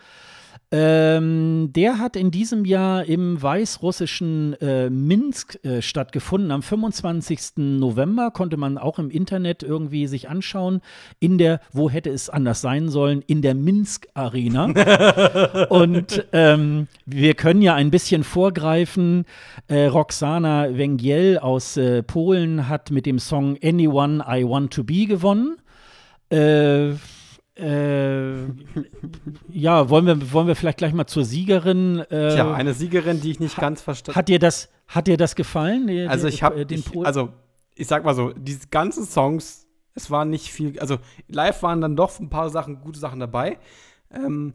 Ähm, der hat in diesem Jahr im weißrussischen äh, Minsk äh, stattgefunden. Am 25. November konnte man auch im Internet irgendwie sich anschauen. In der, wo hätte es anders sein sollen, in der Minsk Arena. Und ähm, wir können ja ein bisschen vorgreifen. Äh, Roxana Węgiel aus äh, Polen hat mit dem Song Anyone I Want to Be gewonnen. Äh, äh, ja, wollen wir, wollen wir vielleicht gleich mal zur Siegerin. Äh, Tja, eine Siegerin, die ich nicht ganz verstanden Hat dir das, hat dir das gefallen? Die, also ich habe, also ich sag mal so, diese ganzen Songs, es war nicht viel, also live waren dann doch ein paar Sachen, gute Sachen dabei. Ähm,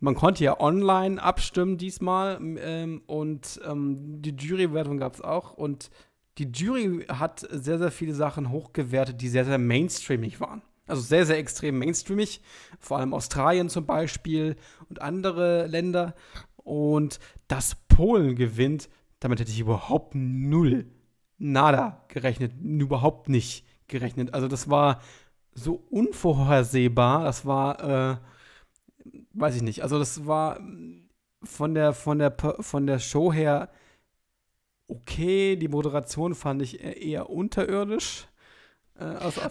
man konnte ja online abstimmen diesmal ähm, und ähm, die Jurywertung gab es auch und die Jury hat sehr, sehr viele Sachen hochgewertet, die sehr, sehr mainstreamig waren. Also sehr, sehr extrem mainstreamig, vor allem Australien zum Beispiel und andere Länder. Und dass Polen gewinnt, damit hätte ich überhaupt null, nada gerechnet, überhaupt nicht gerechnet. Also das war so unvorhersehbar, das war, äh, weiß ich nicht, also das war von der, von der, von der Show her okay, die Moderation fand ich eher unterirdisch. Äh,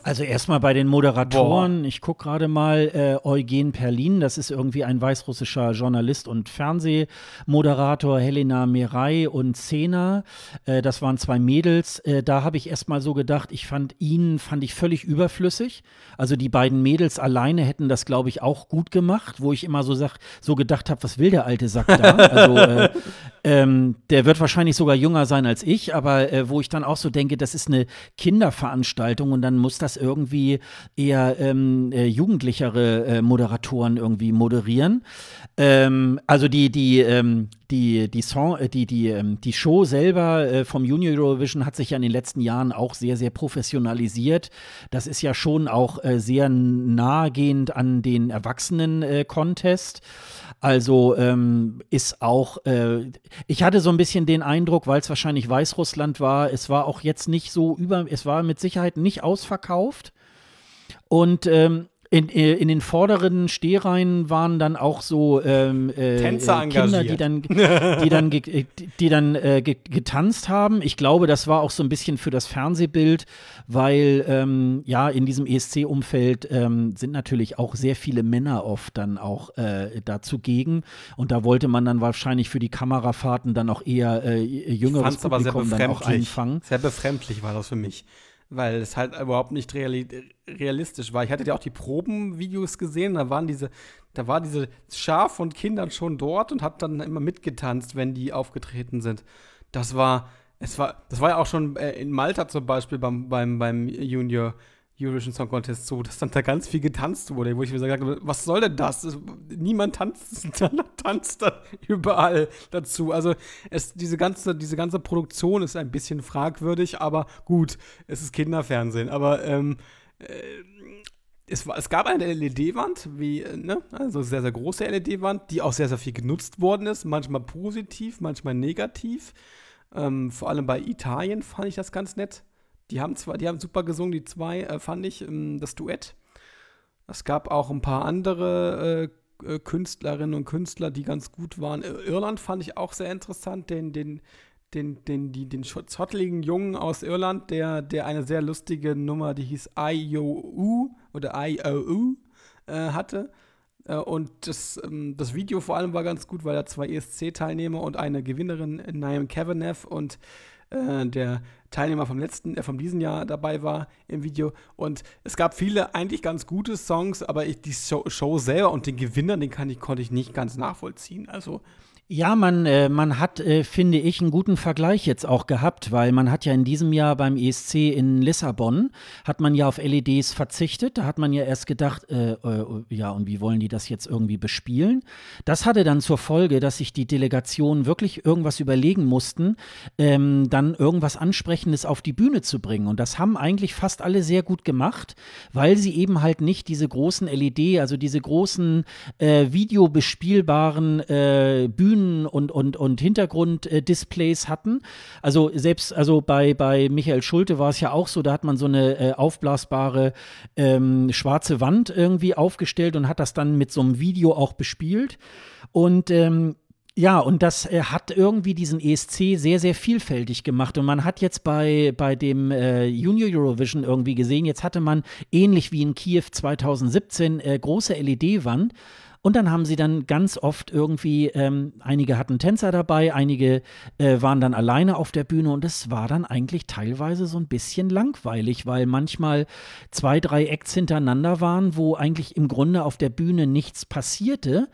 also erstmal bei den Moderatoren, Boah. ich gucke gerade mal, äh, Eugen Perlin, das ist irgendwie ein weißrussischer Journalist und Fernsehmoderator, Helena Mirai und Zena, äh, das waren zwei Mädels, äh, da habe ich erstmal so gedacht, ich fand ihn, fand ich völlig überflüssig, also die beiden Mädels alleine hätten das, glaube ich, auch gut gemacht, wo ich immer so, sag, so gedacht habe, was will der alte Sack da? also äh, ähm, der wird wahrscheinlich sogar jünger sein als ich, aber äh, wo ich dann auch so denke, das ist eine Kinderveranstaltung und dann muss das irgendwie eher ähm, äh, jugendlichere äh, Moderatoren irgendwie moderieren. Ähm, also die, die, ähm, die, die, Song, äh, die, die, ähm, die Show selber äh, vom Junior Eurovision hat sich ja in den letzten Jahren auch sehr, sehr professionalisiert. Das ist ja schon auch äh, sehr nahegehend an den Erwachsenen-Contest. Also ähm, ist auch, äh, ich hatte so ein bisschen den Eindruck, weil es wahrscheinlich Weißrussland war, es war auch jetzt nicht so über, es war mit Sicherheit nicht ausverkauft. Und ähm, in, äh, in den vorderen Stehreihen waren dann auch so ähm, äh, Tänzer Kinder, die dann, die dann, ge, die dann äh, getanzt haben. Ich glaube, das war auch so ein bisschen für das Fernsehbild, weil ähm, ja in diesem ESC-Umfeld ähm, sind natürlich auch sehr viele Männer oft dann auch äh, da zugegen. Und da wollte man dann wahrscheinlich für die Kamerafahrten dann auch eher äh, jüngeres Publikum dann auch einfangen. Sehr befremdlich war das für mich weil es halt überhaupt nicht reali realistisch war. Ich hatte ja auch die Probenvideos gesehen, da waren diese, da war diese Schar von Kindern schon dort und hat dann immer mitgetanzt, wenn die aufgetreten sind. Das war, es war, das war ja auch schon äh, in Malta zum Beispiel beim, beim, beim Junior Eurovision Song Contest so, dass dann da ganz viel getanzt wurde, wo ich mir gesagt habe, was soll denn das? Niemand tanzt, tanzt da überall dazu. Also es, diese, ganze, diese ganze Produktion ist ein bisschen fragwürdig, aber gut, es ist Kinderfernsehen. Aber ähm, äh, es, es, gab eine LED-Wand, wie, ne, also sehr, sehr große LED-Wand, die auch sehr, sehr viel genutzt worden ist, manchmal positiv, manchmal negativ. Ähm, vor allem bei Italien fand ich das ganz nett die haben zwar, die haben super gesungen, die zwei, äh, fand ich, ähm, das Duett. Es gab auch ein paar andere äh, äh Künstlerinnen und Künstler, die ganz gut waren. Irland fand ich auch sehr interessant, den, den, den, den, die, den zotteligen Jungen aus Irland, der, der eine sehr lustige Nummer, die hieß IOU oder IOU äh, hatte. Äh, und das, ähm, das Video vor allem war ganz gut, weil da zwei ESC-Teilnehmer und eine Gewinnerin, Naim Kavanagh und äh, der Teilnehmer vom letzten, äh, vom diesen Jahr dabei war im Video. Und es gab viele eigentlich ganz gute Songs, aber ich, die Show, Show selber und den Gewinner, den kann ich, konnte ich nicht ganz nachvollziehen. Also ja, man, äh, man hat, äh, finde ich, einen guten Vergleich jetzt auch gehabt, weil man hat ja in diesem Jahr beim ESC in Lissabon, hat man ja auf LEDs verzichtet. Da hat man ja erst gedacht, äh, äh, ja, und wie wollen die das jetzt irgendwie bespielen? Das hatte dann zur Folge, dass sich die Delegationen wirklich irgendwas überlegen mussten, ähm, dann irgendwas Ansprechendes auf die Bühne zu bringen. Und das haben eigentlich fast alle sehr gut gemacht, weil sie eben halt nicht diese großen LED, also diese großen videobespielbaren Bühnen, Bühnen und, und, und Hintergrunddisplays hatten. Also selbst also bei, bei Michael Schulte war es ja auch so, da hat man so eine äh, aufblasbare ähm, schwarze Wand irgendwie aufgestellt und hat das dann mit so einem Video auch bespielt. Und ähm, ja, und das äh, hat irgendwie diesen ESC sehr, sehr vielfältig gemacht. Und man hat jetzt bei, bei dem äh, Junior Eurovision irgendwie gesehen, jetzt hatte man ähnlich wie in Kiew 2017 äh, große LED-Wand. Und dann haben sie dann ganz oft irgendwie, ähm, einige hatten Tänzer dabei, einige äh, waren dann alleine auf der Bühne und es war dann eigentlich teilweise so ein bisschen langweilig, weil manchmal zwei, drei Acts hintereinander waren, wo eigentlich im Grunde auf der Bühne nichts passierte.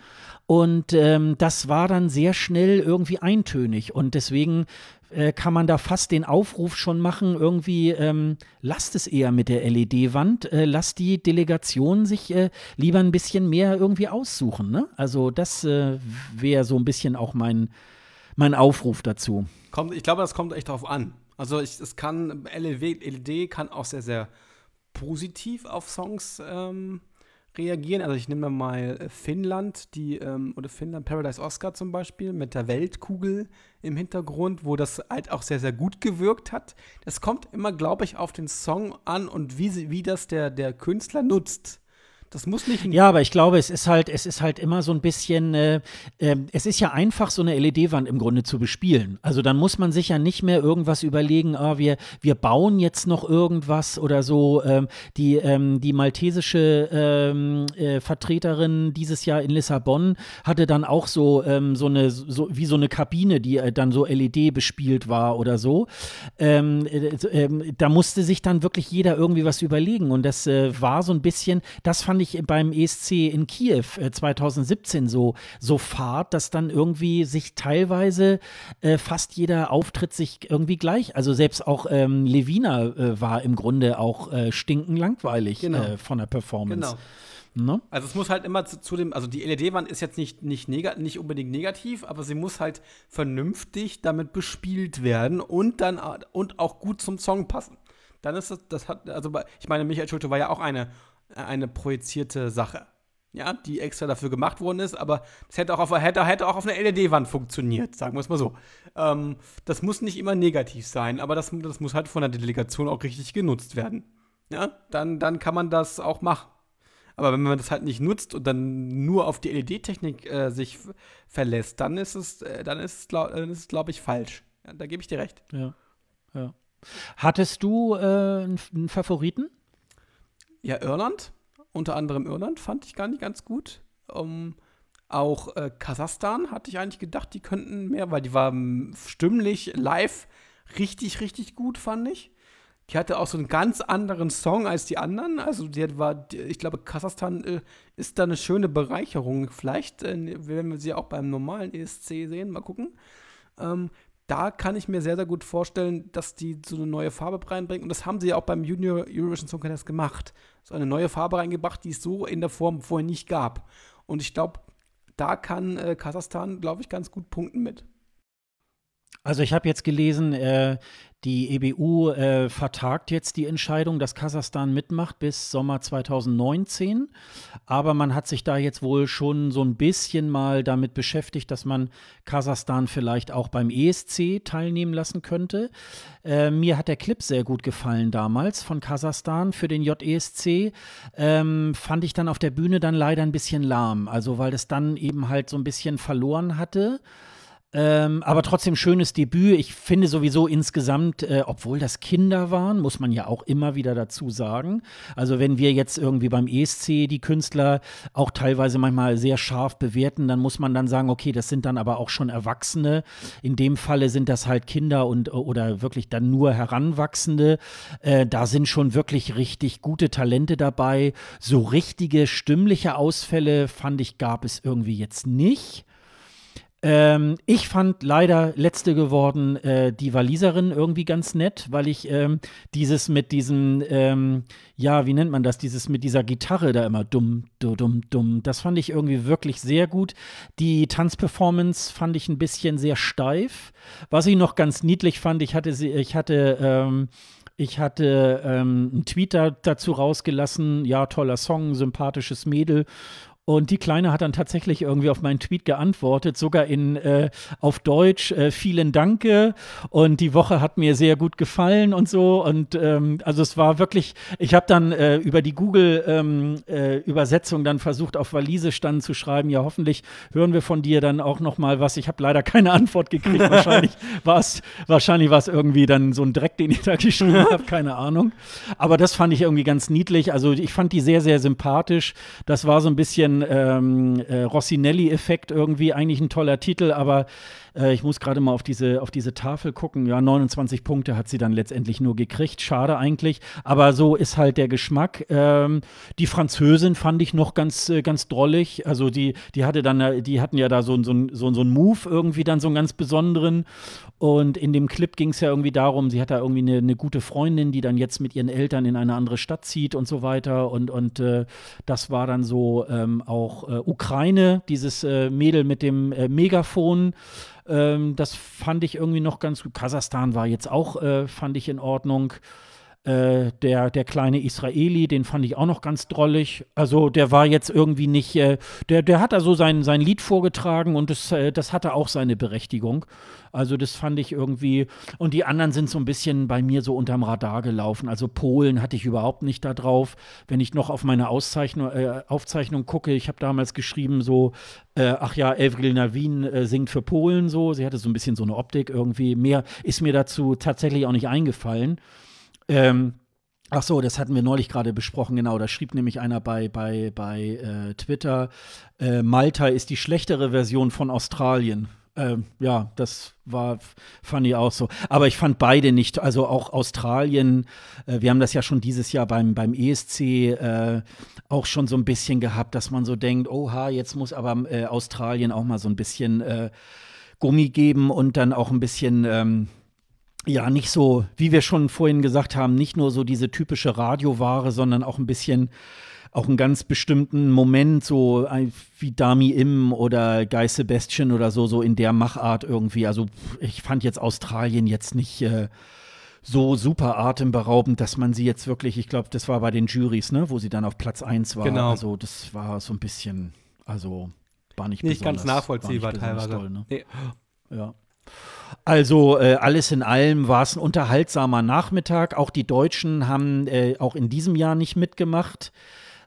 Und ähm, das war dann sehr schnell irgendwie eintönig. Und deswegen äh, kann man da fast den Aufruf schon machen, irgendwie ähm, lasst es eher mit der LED-Wand, äh, lasst die Delegation sich äh, lieber ein bisschen mehr irgendwie aussuchen. Ne? Also das äh, wäre so ein bisschen auch mein, mein Aufruf dazu. Kommt, ich glaube, das kommt echt drauf an. Also ich, es kann, LED, LED kann auch sehr, sehr positiv auf Songs ähm, reagieren. Also ich nehme mal äh, Finnland, die, ähm, oder Finnland, Paradise Oscar zum Beispiel, mit der Weltkugel im Hintergrund, wo das halt auch sehr, sehr gut gewirkt hat. Das kommt immer, glaube ich, auf den Song an und wie, wie das der, der Künstler nutzt. Das muss nicht. Ja, aber ich glaube, es ist halt, es ist halt immer so ein bisschen, äh, äh, es ist ja einfach, so eine LED-Wand im Grunde zu bespielen. Also dann muss man sich ja nicht mehr irgendwas überlegen, ah, wir, wir bauen jetzt noch irgendwas oder so. Ähm, die, ähm, die maltesische ähm, äh, Vertreterin dieses Jahr in Lissabon hatte dann auch so, ähm, so eine, so, wie so eine Kabine, die äh, dann so LED bespielt war oder so. Ähm, äh, ähm, da musste sich dann wirklich jeder irgendwie was überlegen. Und das äh, war so ein bisschen, das fand fand ich beim ESC in Kiew äh, 2017 so, so fad, dass dann irgendwie sich teilweise äh, fast jeder Auftritt sich irgendwie gleich, also selbst auch ähm, Levina äh, war im Grunde auch äh, stinken langweilig Genau. äh, von der Performance. Genau. Ne? Also es muss halt immer zu, zu dem, also die LED-Wand ist jetzt nicht, nicht, nicht unbedingt negativ, aber sie muss halt vernünftig damit bespielt werden und dann und auch gut zum Song passen. Dann ist das, das hat, also ich meine, Michael Schulte war ja auch eine, eine projizierte Sache. Ja, die extra dafür gemacht worden ist, aber es hätte auch auf, hätte, hätte auch auf einer LED-Wand funktioniert, sagen wir es mal so. Ähm, das muss nicht immer negativ sein, aber das, das muss halt von der Delegation auch richtig genutzt werden. Ja, dann, dann kann man das auch machen. Aber wenn man das halt nicht nutzt und dann nur auf die LED-Technik äh, sich verlässt, dann ist es, äh, es, glaub, glaube ich, falsch. Ja, da gebe ich dir recht. Ja. ja. Hattest du äh, einen Favoriten? Ja, Irland, unter anderem Irland, fand ich gar nicht ganz gut. Ähm, auch äh, Kasachstan hatte ich eigentlich gedacht, die könnten mehr, weil die war ähm, stimmlich live richtig, richtig gut, fand ich. Die hatte auch so einen ganz anderen Song als die anderen. Also die war, ich glaube, Kasachstan äh, ist da eine schöne Bereicherung. Vielleicht äh, werden wir sie auch beim normalen ESC sehen. Mal gucken. Ähm, da kann ich mir sehr, sehr gut vorstellen, dass die so eine neue Farbe reinbringen. Und das haben sie ja auch beim Junior Eurovision Song Contest gemacht. So eine neue Farbe reingebracht, die es so in der Form vorher nicht gab. Und ich glaube, da kann äh, Kasachstan, glaube ich, ganz gut punkten mit. Also ich habe jetzt gelesen, äh, die EBU äh, vertagt jetzt die Entscheidung, dass Kasachstan mitmacht bis Sommer 2019. Aber man hat sich da jetzt wohl schon so ein bisschen mal damit beschäftigt, dass man Kasachstan vielleicht auch beim ESC teilnehmen lassen könnte. Äh, mir hat der Clip sehr gut gefallen damals von Kasachstan für den JESC. Ähm, fand ich dann auf der Bühne dann leider ein bisschen lahm. Also weil das dann eben halt so ein bisschen verloren hatte. Ähm, aber trotzdem schönes Debüt. Ich finde sowieso insgesamt, äh, obwohl das Kinder waren, muss man ja auch immer wieder dazu sagen. Also wenn wir jetzt irgendwie beim ESC die Künstler auch teilweise manchmal sehr scharf bewerten, dann muss man dann sagen, okay, das sind dann aber auch schon Erwachsene. In dem Falle sind das halt Kinder und oder wirklich dann nur Heranwachsende. Äh, da sind schon wirklich richtig gute Talente dabei. So richtige stimmliche Ausfälle fand ich gab es irgendwie jetzt nicht. Ähm, ich fand leider letzte geworden äh, die Waliserin irgendwie ganz nett, weil ich ähm, dieses mit diesem, ähm, ja, wie nennt man das, dieses mit dieser Gitarre da immer dumm, dumm, dumm, dumm, das fand ich irgendwie wirklich sehr gut. Die Tanzperformance fand ich ein bisschen sehr steif. Was ich noch ganz niedlich fand, ich hatte ich hatte, ähm, ich hatte ähm, einen Tweet da, dazu rausgelassen, ja, toller Song, sympathisches Mädel. Und die Kleine hat dann tatsächlich irgendwie auf meinen Tweet geantwortet, sogar in äh, auf Deutsch, äh, vielen Danke. Und die Woche hat mir sehr gut gefallen und so. Und ähm, also es war wirklich, ich habe dann äh, über die Google-Übersetzung dann versucht, auf Walisisch dann zu schreiben, ja, hoffentlich hören wir von dir dann auch noch mal was. Ich habe leider keine Antwort gekriegt. wahrscheinlich war es wahrscheinlich war's irgendwie dann so ein Dreck, den ich da geschrieben habe, keine Ahnung. Aber das fand ich irgendwie ganz niedlich. Also ich fand die sehr, sehr sympathisch. Das war so ein bisschen ähm, äh, Rossinelli-Effekt irgendwie, eigentlich ein toller Titel, aber äh, ich muss gerade mal auf diese, auf diese Tafel gucken. Ja, 29 Punkte hat sie dann letztendlich nur gekriegt. Schade eigentlich. Aber so ist halt der Geschmack. Ähm, die Französin fand ich noch ganz, äh, ganz drollig. Also die, die hatte dann, äh, die hatten ja da so, so, so, so einen Move irgendwie dann so einen ganz besonderen. Und in dem Clip ging es ja irgendwie darum, sie hat da irgendwie eine, eine gute Freundin, die dann jetzt mit ihren Eltern in eine andere Stadt zieht und so weiter. Und, und äh, das war dann so ähm, auch äh, Ukraine, dieses äh, Mädel mit dem Megafon. Ähm, das fand ich irgendwie noch ganz gut. Kasachstan war jetzt auch, äh, fand ich in Ordnung. Äh, der, der kleine Israeli, den fand ich auch noch ganz drollig. Also der war jetzt irgendwie nicht, äh, der, der hat da so sein, sein Lied vorgetragen und das, äh, das hatte auch seine Berechtigung. Also das fand ich irgendwie, und die anderen sind so ein bisschen bei mir so unterm Radar gelaufen. Also Polen hatte ich überhaupt nicht da drauf. Wenn ich noch auf meine Auszeichnung, äh, Aufzeichnung gucke, ich habe damals geschrieben so, äh, ach ja, Avril Navin singt für Polen so. Sie hatte so ein bisschen so eine Optik irgendwie. Mehr ist mir dazu tatsächlich auch nicht eingefallen. Ähm, Ach so, das hatten wir neulich gerade besprochen, genau. Da schrieb nämlich einer bei, bei, bei äh, Twitter, äh, Malta ist die schlechtere Version von Australien. ähm, ja, das war, fand ich auch so. Aber ich fand beide nicht, also auch Australien, äh, wir haben das ja schon dieses Jahr beim, beim ESC äh, auch schon so ein bisschen gehabt, dass man so denkt, oha, jetzt muss aber äh, Australien auch mal so ein bisschen äh, Gummi geben und dann auch ein bisschen, ähm, ja, nicht so, wie wir schon vorhin gesagt haben, nicht nur so diese typische Radioware, sondern auch ein bisschen auch einen ganz bestimmten Moment, so wie Dami Im oder Guy Sebastian oder so, so in der Machart irgendwie. Also ich fand jetzt Australien jetzt nicht äh, so super atemberaubend, dass man sie jetzt wirklich, ich glaube, das war bei den Juries, ne, wo sie dann auf Platz 1 war. Genau. Also das war so ein bisschen, also war nicht Nicht ganz nachvollziehbar teilweise. Toll, ne? Nee. Ja. Also äh, alles in allem war es ein unterhaltsamer Nachmittag. Auch die Deutschen haben äh, auch in diesem Jahr nicht mitgemacht.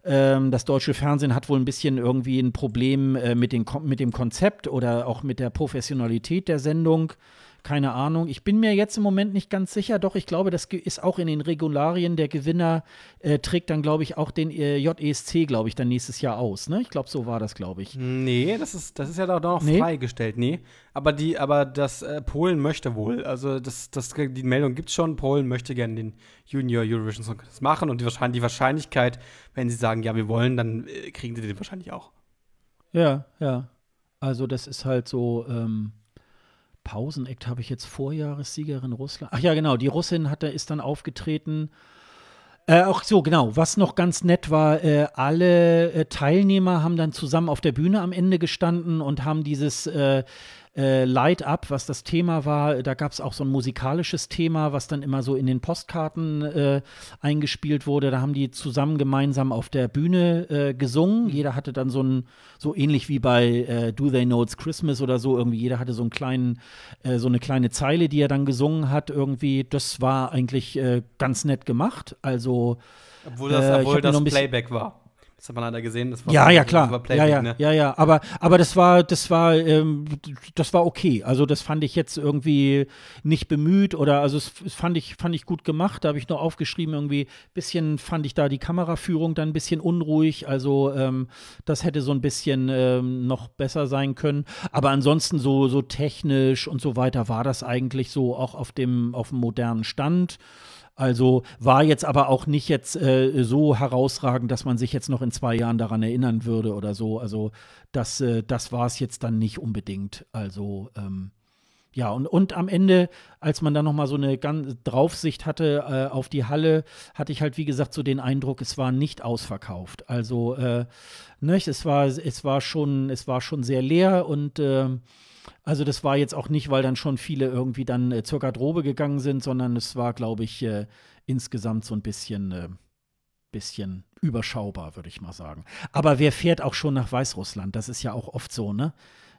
Ähm, das deutsche Fernsehen hat wohl ein bisschen irgendwie ein Problem äh, mit, den, mit dem Konzept oder auch mit der Professionalität der Sendung. Keine Ahnung. Ich bin mir jetzt im Moment nicht ganz sicher. Doch, ich glaube, das ist auch in den Regularien. Der Gewinner äh, trägt dann, glaube ich, auch den äh, JESC, glaube ich, dann nächstes Jahr aus. Ne? Ich glaube, so war das, glaube ich. Nee, das ist, das ist ja doch noch Nee? freigestellt, nee. Aber die, aber das äh, Polen möchte wohl. Also das, das, die Meldung gibt schon, Polen möchte gerne den Junior Eurovision Song Contest machen und die, Wahrscheinlich, die Wahrscheinlichkeit, wenn sie sagen, ja, wir wollen, dann äh, kriegen sie den wahrscheinlich auch. Ja, ja. Also das ist halt so, ähm, Pausenakt habe ich jetzt Vorjahressiegerin Russland. Ach ja, genau, die Russin hat, ist dann aufgetreten. Äh, auch so, genau. Was noch ganz nett war, äh, alle äh, Teilnehmer haben dann zusammen auf der Bühne am Ende gestanden und haben dieses äh, Light Up, was das Thema war, da gab es auch so ein musikalisches Thema, was dann immer so in den Postkarten äh, eingespielt wurde. Da haben die zusammen gemeinsam auf der Bühne äh, gesungen. Jeder hatte dann so ein, so ähnlich wie bei äh, Do They Know It's Christmas oder so, irgendwie jeder hatte so einen kleinen, äh, so eine kleine Zeile, die er dann gesungen hat. Irgendwie, das war eigentlich äh, ganz nett gemacht. Also Obwohl das, obwohl das noch ein bisschen- Playback war. Das hat man leider gesehen. Das war ja, ja, klar. Ja, ja, ne? ja, ja. Aber, aber das war, das war, ähm, das war okay. Also das fand ich jetzt irgendwie nicht bemüht oder also es f- fand ich, fand ich gut gemacht. Da habe ich nur aufgeschrieben, irgendwie bisschen fand ich da die Kameraführung dann ein bisschen unruhig. Also ähm, das hätte so ein bisschen ähm, noch besser sein können. Aber ansonsten so, so technisch und so weiter war das eigentlich so auch auf dem, auf dem modernen Stand. Also war jetzt aber auch nicht jetzt äh, so herausragend, dass man sich jetzt noch in zwei Jahren daran erinnern würde oder so. Also das, äh, das war es jetzt dann nicht unbedingt. Also ähm, ja, und, und am Ende, als man dann noch mal so eine ganz Draufsicht hatte äh, auf die Halle, hatte ich halt, wie gesagt, so den Eindruck, es war nicht ausverkauft. Also, äh, ne, es war, es war schon, es war schon sehr leer und ähm, also das war jetzt auch nicht, weil dann schon viele irgendwie dann äh, zur Garderobe gegangen sind, sondern es war, glaube ich, äh, insgesamt so ein bisschen, äh, bisschen überschaubar, würde ich mal sagen. Aber wer fährt auch schon nach Weißrussland? Das ist ja auch oft so, ne?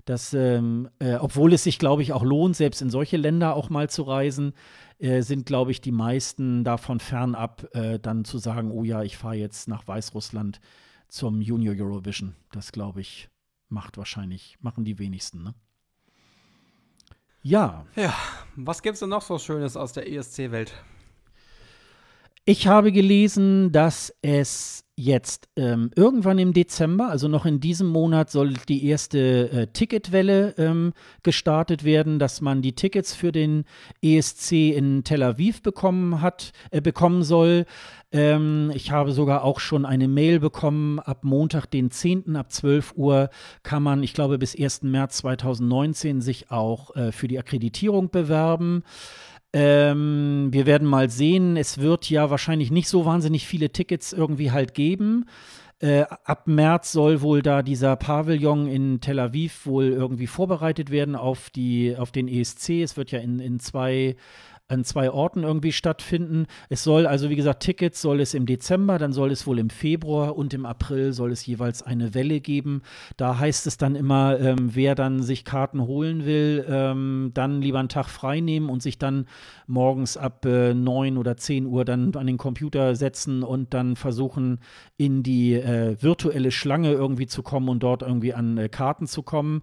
dass, ähm, äh, obwohl es sich, glaube ich, auch lohnt, selbst in solche Länder auch mal zu reisen, äh, sind, glaube ich, die meisten davon fernab, äh, dann zu sagen, oh ja, ich fahre jetzt nach Weißrussland zum Junior Eurovision. Das, glaube ich, macht wahrscheinlich, machen die wenigsten, ne? Ja, Ja, was gibt's denn noch so Schönes aus der ESC-Welt? Ich habe gelesen, dass es jetzt ähm, irgendwann im Dezember, also noch in diesem Monat, soll die erste äh, Ticketwelle ähm, gestartet werden, dass man die Tickets für den ESC in Tel Aviv bekommen hat, äh, bekommen soll. Ähm, ich habe sogar auch schon eine Mail bekommen. Ab Montag, den 10. ab 12 Uhr kann man, ich glaube, bis 1. März 2019 sich auch äh, für die Akkreditierung bewerben. Ähm, wir werden mal sehen. Es wird ja wahrscheinlich nicht so wahnsinnig viele Tickets irgendwie halt geben. Äh, ab März soll wohl da dieser Pavillon in Tel Aviv wohl irgendwie vorbereitet werden auf, die, auf den ESC. Es wird ja in, in zwei an zwei Orten irgendwie stattfinden. Es soll also, wie gesagt, Tickets soll es im Dezember, dann soll es wohl im Februar und im April soll es jeweils eine Welle geben. Da heißt es dann immer, ähm, wer dann sich Karten holen will, ähm, dann lieber einen Tag frei nehmen und sich dann morgens ab äh, 9 oder 10 Uhr dann an den Computer setzen und dann versuchen, in die äh, virtuelle Schlange irgendwie zu kommen und dort irgendwie an äh, Karten zu kommen.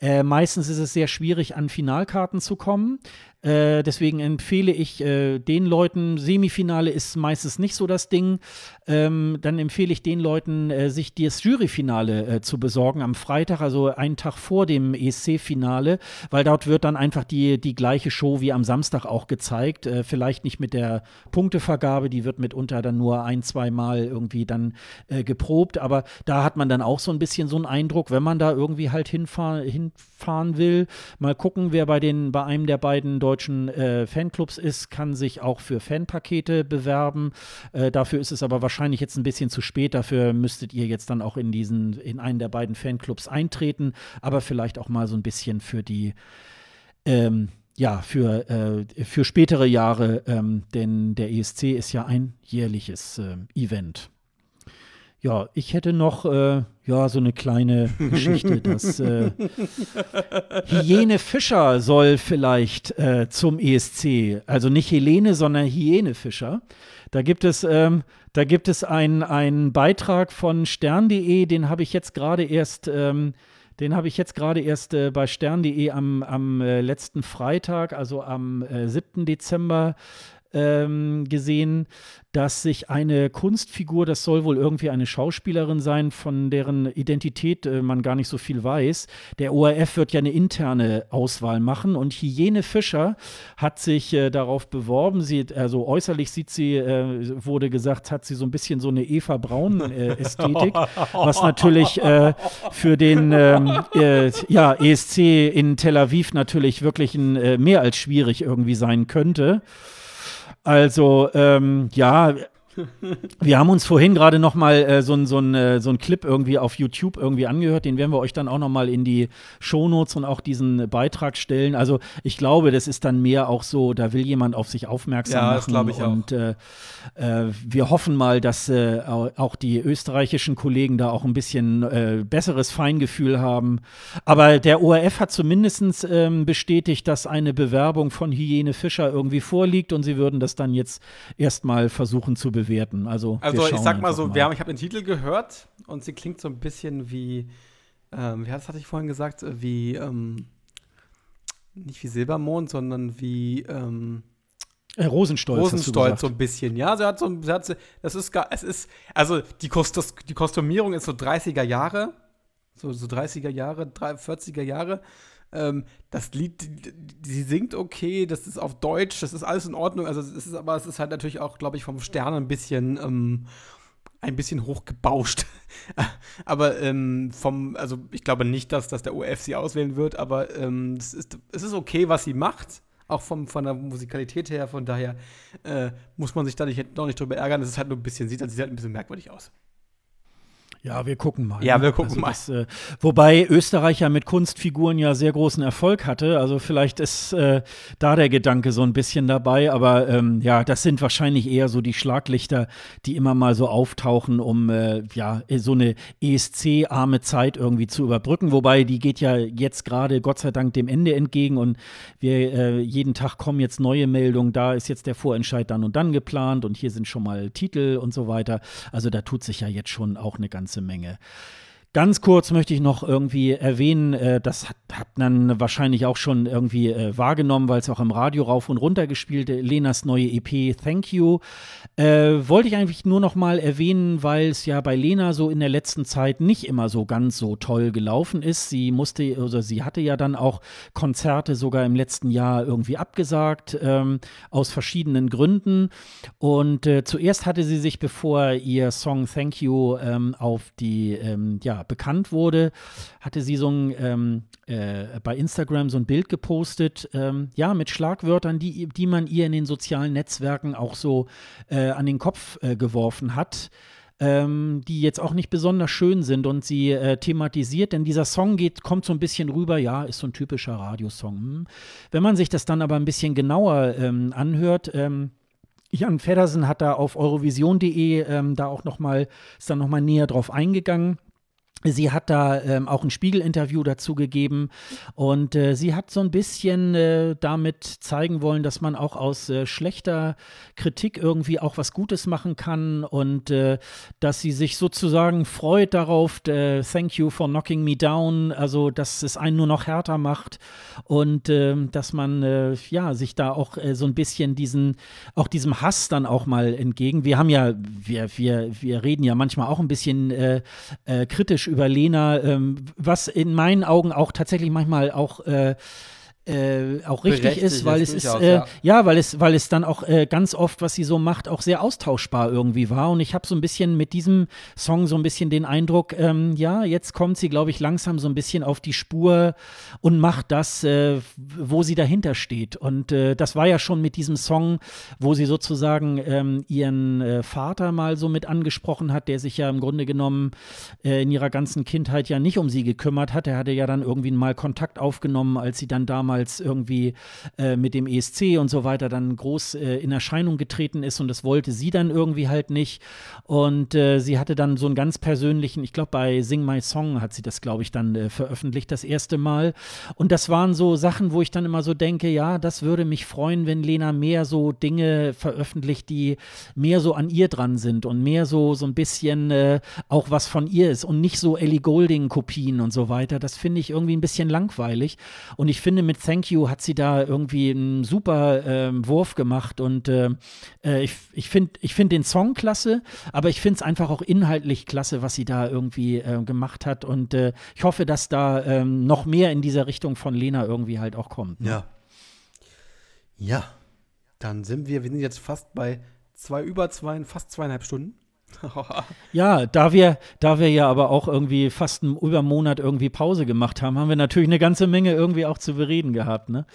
Äh, meistens ist es sehr schwierig, an Finalkarten zu kommen. Äh, deswegen empfehle ich äh, den Leuten, Semifinale ist meistens nicht so das Ding, ähm, dann empfehle ich den Leuten, äh, sich das Juryfinale äh, zu besorgen am Freitag, also einen Tag vor dem ESC-Finale, weil dort wird dann einfach die, die gleiche Show wie am Samstag auch gezeigt. Äh, vielleicht nicht mit der Punktevergabe, die wird mitunter dann nur ein, zwei Mal irgendwie dann äh, geprobt, aber da hat man dann auch so ein bisschen so einen Eindruck, wenn man da irgendwie halt hinfahr hinfahren will. Mal gucken, wer bei, den, bei einem der beiden deutschen äh, Fanclubs ist, kann sich auch für Fanpakete bewerben. Äh, dafür ist es aber wahrscheinlich jetzt ein bisschen zu spät. Dafür müsstet ihr jetzt dann auch in diesen, in einen der beiden Fanclubs eintreten, aber vielleicht auch mal so ein bisschen für die, ähm, ja, für, äh, für spätere Jahre, ähm, denn der ESC ist ja ein jährliches äh, Event. Ja, ich hätte noch äh, ja so eine kleine Geschichte, dass äh, Hyäne Fischer soll vielleicht äh, zum ESC, also nicht Helene, sondern Hyäne Fischer. Da gibt es, ähm, da gibt es einen Beitrag von stern.de, den habe ich jetzt gerade erst, ähm, den habe ich jetzt gerade erst äh, bei stern.de am, am äh, letzten Freitag, also am äh, 7. Dezember ähm, gesehen, dass sich eine Kunstfigur, das soll wohl irgendwie eine Schauspielerin sein, von deren Identität äh, man gar nicht so viel weiß. Der ORF wird ja eine interne Auswahl machen und Hygiene Fischer hat sich äh, darauf beworben. Sie, also äußerlich sieht sie, äh, wurde gesagt, hat sie so ein bisschen so eine Eva Braun-Ästhetik, äh, was natürlich äh, für den ähm, äh, ja, ESC in Tel Aviv natürlich wirklich ein, mehr als schwierig irgendwie sein könnte. Also, ähm, ja, wir haben uns vorhin gerade noch mal äh, so, so, äh, so einen Clip irgendwie auf YouTube irgendwie angehört. Den werden wir euch dann auch noch mal in die Shownotes und auch diesen Beitrag stellen. Also ich glaube, das ist dann mehr auch so, da will jemand auf sich aufmerksam ja, machen. Das glaube ich und äh, äh, wir hoffen mal, dass äh, auch die österreichischen Kollegen da auch ein bisschen äh, besseres Feingefühl haben. Aber der ORF hat zumindest ähm, bestätigt, dass eine Bewerbung von Hygiene Fischer irgendwie vorliegt und sie würden das dann jetzt erstmal versuchen zu bewerten bewerten. Also, also ich sag mal so, mal. Wir haben, ich habe den Titel gehört und sie klingt so ein bisschen wie, ähm, wie das hatte ich vorhin gesagt, wie, ähm, nicht wie Silbermond, sondern wie, ähm, äh, Rosenstolz. Rosenstolz so ein bisschen, ja. Sie hat so, sie hat, das ist gar, es ist, also die, Kost, das, die Kostümierung ist so 30er Jahre, so, so 30er Jahre, 40er Jahre. Ähm, das Lied, sie singt okay, das ist auf Deutsch, das ist alles in Ordnung. Also es ist aber es ist halt natürlich auch, glaube ich, vom Stern ein bisschen ähm, ein bisschen hochgebauscht. aber ähm, vom, also ich glaube nicht, dass, dass der OF sie auswählen wird, aber ähm, es, ist, es ist okay, was sie macht. Auch vom, von der Musikalität her, von daher äh, muss man sich da nicht, noch nicht drüber ärgern. Es ist halt nur ein bisschen, sieht, sieht halt ein bisschen merkwürdig aus. Ja, wir gucken mal. Ja, ne? wir gucken also mal. Das, äh, wobei Österreich ja mit Kunstfiguren ja sehr großen Erfolg hatte. Also vielleicht ist äh, da der Gedanke so ein bisschen dabei. Aber ähm, ja, das sind wahrscheinlich eher so die Schlaglichter, die immer mal so auftauchen, um äh, ja so eine ESC-arme Zeit irgendwie zu überbrücken. Wobei die geht ja jetzt gerade Gott sei Dank dem Ende entgegen und wir äh, jeden Tag kommen jetzt neue Meldungen. Da ist jetzt der Vorentscheid dann und dann geplant und hier sind schon mal Titel und so weiter. Also da tut sich ja jetzt schon auch eine ganze ganze Menge. Ganz kurz möchte ich noch irgendwie erwähnen, äh, das hat, hat man wahrscheinlich auch schon irgendwie äh, wahrgenommen, weil es auch im Radio rauf und runter gespielt, Lenas neue EP Thank You. Äh, wollte ich eigentlich nur noch mal erwähnen, weil es ja bei Lena so in der letzten Zeit nicht immer so ganz so toll gelaufen ist. Sie musste, also sie hatte ja dann auch Konzerte sogar im letzten Jahr irgendwie abgesagt, ähm, aus verschiedenen Gründen. Und äh, zuerst hatte sie sich, bevor ihr Song Thank You ähm, auf die, ähm, ja, bekannt wurde, hatte sie so ein, ähm, äh, bei Instagram so ein Bild gepostet, ähm, ja, mit Schlagwörtern, die, die man ihr in den sozialen Netzwerken auch so äh, an den Kopf äh, geworfen hat. Ähm, die jetzt auch nicht besonders schön sind und sie äh, thematisiert, denn dieser Song geht, kommt so ein bisschen rüber, ja, ist so ein typischer Radiosong. Hm. Wenn man sich das dann aber ein bisschen genauer ähm, anhört, ähm, Jan Feddersen hat da auf eurovision.de ähm, da auch noch mal, ist dann noch mal näher drauf eingegangen Sie hat da ähm, auch ein Spiegel-Interview dazu gegeben und äh, sie hat so ein bisschen äh, damit zeigen wollen, dass man auch aus äh, schlechter Kritik irgendwie auch was Gutes machen kann und äh, dass sie sich sozusagen freut darauf, äh, thank you for knocking me down, also dass es einen nur noch härter macht und ähm, dass man äh, ja sich da auch so ein bisschen diesen, auch diesem Hass dann auch mal entgegen. Wir haben ja, wir, wir, wir reden ja manchmal auch ein bisschen kritisch über Lena, ähm, was in meinen Augen auch tatsächlich manchmal auch äh, äh, auch richtig ist, weil es ist, äh, ja. ja. weil es, weil es dann auch äh, ganz oft, was sie so macht, auch sehr austauschbar irgendwie war. Und ich habe so ein bisschen mit diesem Song so ein bisschen den Eindruck, ähm, ja, jetzt kommt sie, glaube ich, langsam so ein bisschen auf die Spur und macht das, äh, wo sie dahinter steht. Und äh, das war ja schon mit diesem Song, wo sie sozusagen ähm, ihren äh, Vater mal so mit angesprochen hat, der sich ja im Grunde genommen in ihrer ganzen Kindheit ja nicht um sie gekümmert hat. Er hatte ja dann irgendwie mal Kontakt aufgenommen, als sie dann damals damals irgendwie äh, mit dem ESC und so weiter dann groß äh, in Erscheinung getreten ist und das wollte sie dann irgendwie halt nicht. Und äh, sie hatte dann so einen ganz persönlichen, ich glaube bei Sing My Song hat sie das, glaube ich, dann äh, veröffentlicht, das erste Mal. Und das waren so Sachen, wo ich dann immer so denke, ja, das würde mich freuen, wenn Lena mehr so Dinge veröffentlicht, die mehr so an ihr dran sind und mehr so, so ein bisschen äh, auch was von ihr ist und nicht so Ellie Golding-Kopien und so weiter. Das finde ich irgendwie ein bisschen langweilig. Und ich finde, mit Thank You hat sie da irgendwie einen super ähm, Wurf gemacht und äh, äh ich, ich finde ich find den Song klasse, aber ich finde es einfach auch inhaltlich klasse, was sie da irgendwie äh, gemacht hat und äh, ich hoffe, dass da ähm, noch mehr in dieser Richtung von Lena irgendwie halt auch kommt. Ne? Ja. Ja, dann sind wir, wir sind jetzt fast bei zwei, über zwei, fast zweieinhalb Stunden. ja, da wir, da wir ja aber auch irgendwie fast einen Übermonat irgendwie Pause gemacht haben, haben wir natürlich eine ganze Menge irgendwie auch zu bereden gehabt. Ne?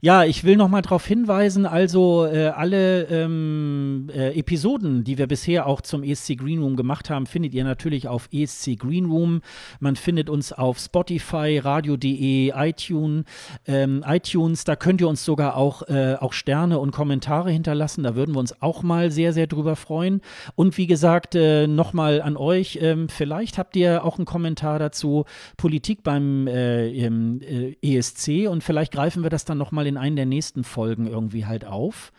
Ja, ich will noch mal darauf hinweisen, also äh, alle ähm, äh, Episoden, die wir bisher auch zum ESC Green Room gemacht haben, findet ihr natürlich auf ESC Green Room. Man findet uns auf Spotify, radio.de, iTunes, ähm, iTunes. Da könnt ihr uns sogar auch, äh, auch Sterne und Kommentare hinterlassen. Da würden wir uns auch mal sehr, sehr drüber freuen. Und wie gesagt, gesagt, äh, nochmal an euch, ähm, vielleicht habt ihr auch einen Kommentar dazu, Politik beim äh, äh, ESC und vielleicht greifen wir das dann nochmal in einen der nächsten Folgen irgendwie halt auf.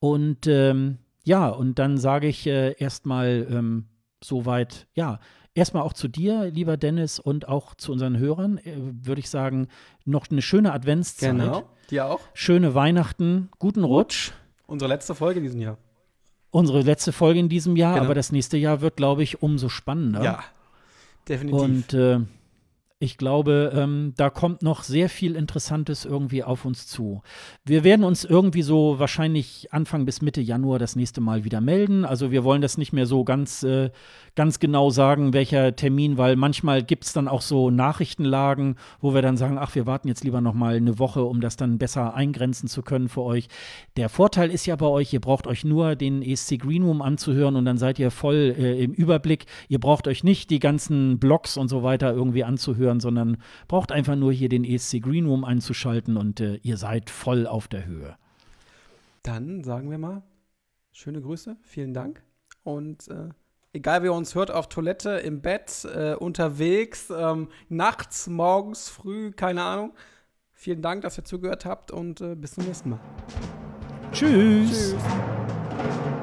Und ähm, ja, und dann sage ich äh, erstmal ähm, soweit, ja, erstmal auch zu dir, lieber Dennis, und auch zu unseren Hörern, äh, würde ich sagen, noch eine schöne Adventszeit. Genau, dir auch. Schöne Weihnachten, guten Rutsch. Unsere letzte Folge in diesem Jahr unsere letzte Folge in diesem Jahr, genau. aber das nächste Jahr wird, glaube ich, umso spannender. Ja, definitiv. Und äh, ich glaube, ähm, da kommt noch sehr viel Interessantes irgendwie auf uns zu. Wir werden uns irgendwie so wahrscheinlich Anfang bis Mitte Januar das nächste Mal wieder melden. Also wir wollen das nicht mehr so ganz, äh, ganz genau sagen, welcher Termin, weil manchmal gibt es dann auch so Nachrichtenlagen, wo wir dann sagen, ach, wir warten jetzt lieber noch mal eine Woche, um das dann besser eingrenzen zu können für euch. Der Vorteil ist ja bei euch, ihr braucht euch nur den ESC Green Room anzuhören und dann seid ihr voll äh, im Überblick. Ihr braucht euch nicht die ganzen Blogs und so weiter irgendwie anzuhören hören, sondern braucht einfach nur hier den ESC Green Room einzuschalten und äh, ihr seid voll auf der Höhe. Dann sagen wir mal, schöne Grüße, vielen Dank und äh, egal wer uns hört, auf Toilette, im Bett, äh, unterwegs, ähm, nachts, morgens, früh, keine Ahnung. Vielen Dank, dass ihr zugehört habt und äh, bis zum nächsten Mal. Tschüss. Tschüss.